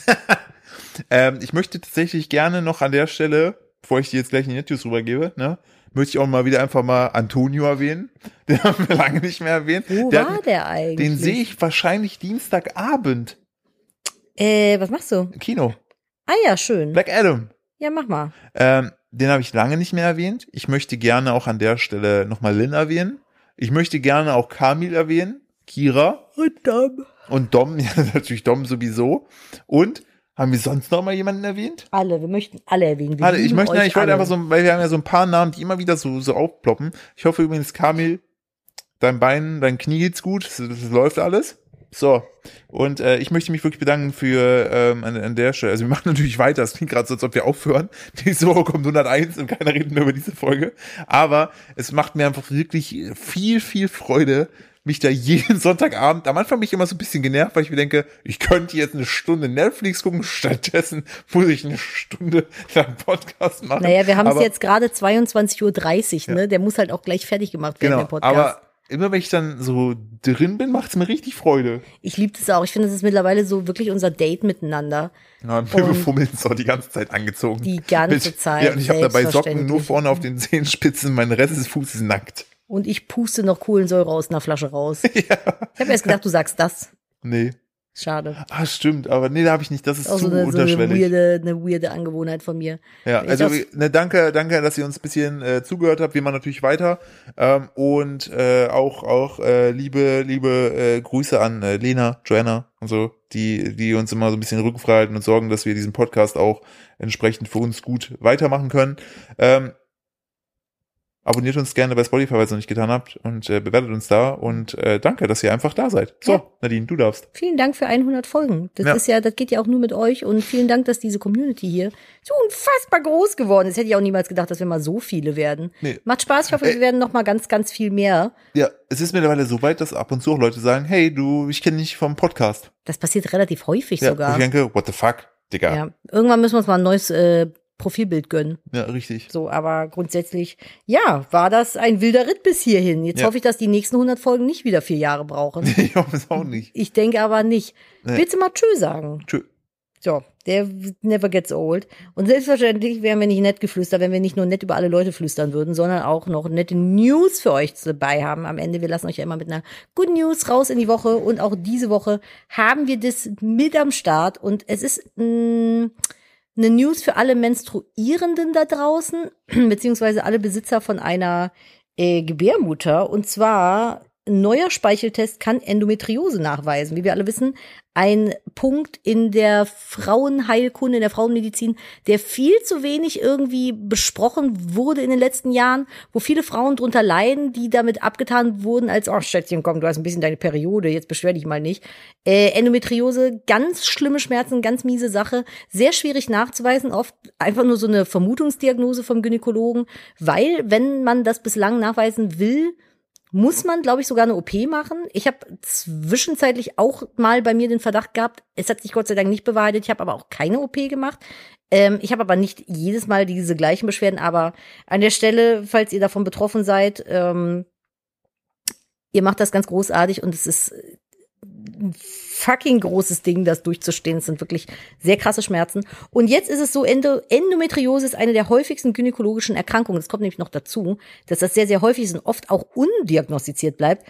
ähm, ich möchte tatsächlich gerne noch an der Stelle, bevor ich dir jetzt gleich in die News rübergebe, ne, möchte ich auch mal wieder einfach mal Antonio erwähnen. Den haben wir lange nicht mehr erwähnt. Wo Der war der eigentlich? Den sehe ich wahrscheinlich Dienstagabend Äh, was machst du? Kino. Ah ja, schön. Black Adam. Ja, mach mal. Ähm, den habe ich lange nicht mehr erwähnt. Ich möchte gerne auch an der Stelle nochmal Lynn erwähnen. Ich möchte gerne auch Kamil erwähnen. Kira. Und Dom. Und Dom, ja, natürlich Dom sowieso. Und haben wir sonst noch mal jemanden erwähnt? Alle, wir möchten alle erwähnen. Wir Alle, ich möchte, ich wollte einfach so, weil wir haben ja so ein paar Namen, die immer wieder so, so aufploppen. Ich hoffe übrigens, Kamil, dein Bein, dein Knie geht's gut, das, das läuft alles. So. Und äh, ich möchte mich wirklich bedanken für ähm, an, an der Stelle. Also wir machen natürlich weiter. Es klingt gerade so, als ob wir aufhören. Nächste Woche kommt 101 und keiner redet mehr über diese Folge. Aber es macht mir einfach wirklich viel, viel Freude, mich da jeden Sonntagabend, am Anfang bin ich immer so ein bisschen genervt, weil ich mir denke, ich könnte jetzt eine Stunde Netflix gucken, stattdessen muss ich eine Stunde lang Podcast machen. Naja, wir haben es jetzt gerade 22.30 Uhr, ne? Der muss halt auch gleich fertig gemacht werden, Genau, der Podcast. aber immer wenn ich dann so drin bin, macht es mir richtig Freude. ich liebe das auch. Ich finde, das ist mittlerweile so wirklich unser Date miteinander. Ja, und wir befummeln es auch die ganze Zeit angezogen. Die ganze Zeit, Ja, und ich habe dabei Socken nur vorne auf den Zehenspitzen, mein Rest des Fußes nackt. Und ich puste noch Kohlensäure aus einer Flasche raus. Ich habe erst gedacht, du sagst das. Nee. Schade. Ah, stimmt, aber nee, da habe ich nicht. Das ist Auch zu so eine, so eine unterschwellig. weirde, eine weirde Angewohnheit von mir. Ja, Ich also ne, danke, danke, dass ihr uns ein bisschen äh, zugehört habt. Wir machen natürlich weiter ähm, und äh, auch auch äh, liebe liebe äh, Grüße an äh, Lena, Joanna und so, die die uns immer so ein bisschen Rücken frei halten und sorgen, dass wir diesen Podcast auch entsprechend für uns gut weitermachen können. Ähm, abonniert uns gerne bei Spotify, falls ihr noch nicht getan habt und äh, bewertet uns da und äh, danke, dass ihr einfach da seid. So, Ja. Nadine, du darfst. Vielen Dank für 100 Folgen. Das Ja. ist ja, das geht ja auch nur mit euch und vielen Dank, dass diese Community hier so unfassbar groß geworden ist. Hätte ich auch niemals gedacht, dass wir mal so viele werden. Nee. Macht Spaß. Ich hoffe, Äh. wir werden noch mal ganz, ganz viel mehr. Ja, es ist mittlerweile so weit, dass ab und zu auch Leute sagen, hey, du, ich kenne dich vom Podcast. Das passiert relativ häufig Ja, sogar. Ich denke, what the fuck, Digga. Ja. Irgendwann müssen wir uns mal ein neues äh, Profilbild gönnen. Ja, richtig. So, aber grundsätzlich, ja, war das ein wilder Ritt bis hierhin. Jetzt Ja. hoffe ich, dass die nächsten 100 Folgen nicht wieder vier Jahre brauchen. Ich hoffe es auch nicht. Ich denke aber nicht. Nee. Willst du mal Tschö sagen? Tschö. So, der never gets old. Und selbstverständlich wären wir nicht nett geflüstert, wenn wir nicht nur nett über alle Leute flüstern würden, sondern auch noch nette News für euch dabei haben. Am Ende, wir lassen euch ja immer mit einer Good News raus in die Woche. Und auch diese Woche haben wir das mit am Start. Und es ist mh, eine News für alle Menstruierenden da draußen, beziehungsweise alle Besitzer von einer äh, Gebärmutter. Und zwar neuer Speicheltest kann Endometriose nachweisen. Wie wir alle wissen, ein Punkt in der Frauenheilkunde, in der Frauenmedizin, der viel zu wenig irgendwie besprochen wurde in den letzten Jahren, wo viele Frauen drunter leiden, die damit abgetan wurden als, oh Schätzchen, komm, du hast ein bisschen deine Periode, jetzt beschwer dich mal nicht. Äh, Endometriose, ganz schlimme Schmerzen, ganz miese Sache, sehr schwierig nachzuweisen, oft einfach nur so eine Vermutungsdiagnose vom Gynäkologen, weil wenn man das bislang nachweisen will, muss man, glaube ich, sogar eine OP machen. Ich habe zwischenzeitlich auch mal bei mir den Verdacht gehabt, es hat sich Gott sei Dank nicht bewahrheitet, ich habe aber auch keine OP gemacht. Ähm, ich habe aber nicht jedes Mal diese gleichen Beschwerden, aber an der Stelle, falls ihr davon betroffen seid, ähm, ihr macht das ganz großartig und es ist fucking großes Ding, das durchzustehen. Es sind wirklich sehr krasse Schmerzen. Und jetzt ist es so, Endo Endometriose ist eine der häufigsten gynäkologischen Erkrankungen. Das kommt nämlich noch dazu, dass das sehr, sehr häufig ist und oft auch undiagnostiziert bleibt.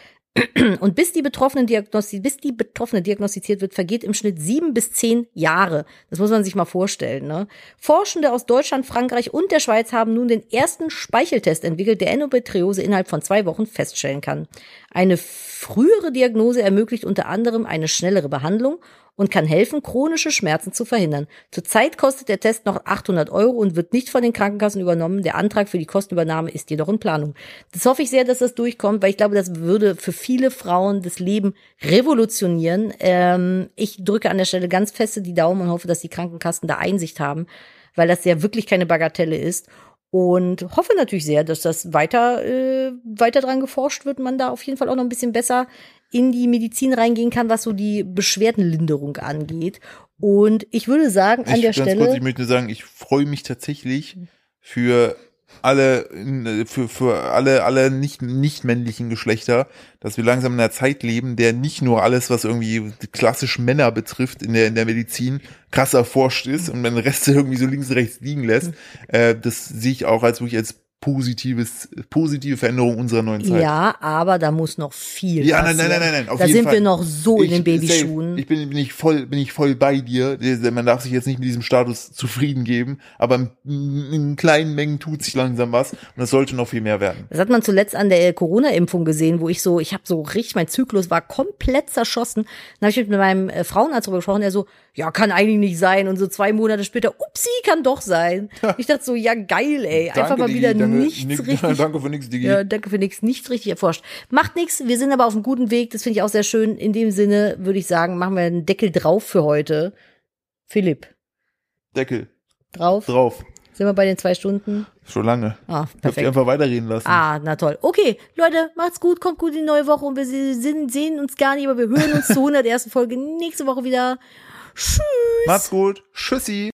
Und bis die Betroffene diagnosti bis die Betroffene diagnostiziert wird, vergeht im Schnitt sieben bis zehn Jahre. Das muss man sich mal vorstellen. Ne? Forschende aus Deutschland, Frankreich und der Schweiz haben nun den ersten Speicheltest entwickelt, der Endometriose innerhalb von zwei Wochen feststellen kann. Eine frühere Diagnose ermöglicht unter anderem eine schnellere Behandlung und kann helfen, chronische Schmerzen zu verhindern. Zurzeit kostet der Test noch 800 Euro und wird nicht von den Krankenkassen übernommen. Der Antrag für die Kostenübernahme ist jedoch in Planung. Das hoffe ich sehr, dass das durchkommt, weil ich glaube, das würde für viele Frauen das Leben revolutionieren. Ähm, ich drücke an der Stelle ganz feste die Daumen und hoffe, dass die Krankenkassen da Einsicht haben, weil das ja wirklich keine Bagatelle ist. Und hoffe natürlich sehr, dass das weiter, äh, weiter dran geforscht wird, man da auf jeden Fall auch noch ein bisschen besser in die Medizin reingehen kann, was so die Beschwerdenlinderung angeht. Und ich würde sagen, an ich, der ganz Stelle. Kurz, ich möchte sagen, ich freue mich tatsächlich für alle, für, für alle, alle nicht, nicht männlichen Geschlechter, dass wir langsam in einer Zeit leben, der nicht nur alles, was irgendwie klassisch Männer betrifft in der, in der Medizin, krass erforscht ist und den Rest irgendwie so links, rechts liegen lässt. Äh, das sehe ich auch als wirklich als positives, positive Veränderung unserer neuen Zeit. Ja, aber da muss noch viel Ja, nein, passieren. nein, nein, nein, nein, auf da sind Fall. wir noch so in Ich- den Babyschuhen. safe. Ich bin, bin ich voll, bin ich voll bei dir. Man darf sich jetzt nicht mit diesem Status zufrieden geben, aber in, in kleinen Mengen tut sich langsam was und es sollte noch viel mehr werden. Das hat man zuletzt an der Corona-Impfung gesehen, wo ich so, ich habe so richtig, mein Zyklus war komplett zerschossen. Dann habe ich mit meinem äh, Frauenarzt darüber gesprochen, der so, ja, kann eigentlich nicht sein. Und so zwei Monate später, upsi, kann doch sein. Ich dachte so, ja, geil, ey. Einfach Danke, mal Digi, wieder danke, nichts nix- richtig. Danke für nichts, Digi. Ja, danke für nichts, nichts richtig erforscht. Macht nichts, wir sind aber auf einem guten Weg, das finde ich auch sehr schön. In dem Sinne würde ich sagen, machen wir einen Deckel drauf für heute. Philipp, Deckel drauf. drauf. Sind wir bei den zwei Stunden? Schon lange. Ah, Ich hab perfekt. einfach weiterreden lassen. Ah, na toll. Okay, Leute, macht's gut, kommt gut in die neue Woche und wir sehen uns gar nicht, aber wir hören uns zur 101. Folge nächste Woche wieder. Tschüss. Macht's gut. Tschüssi.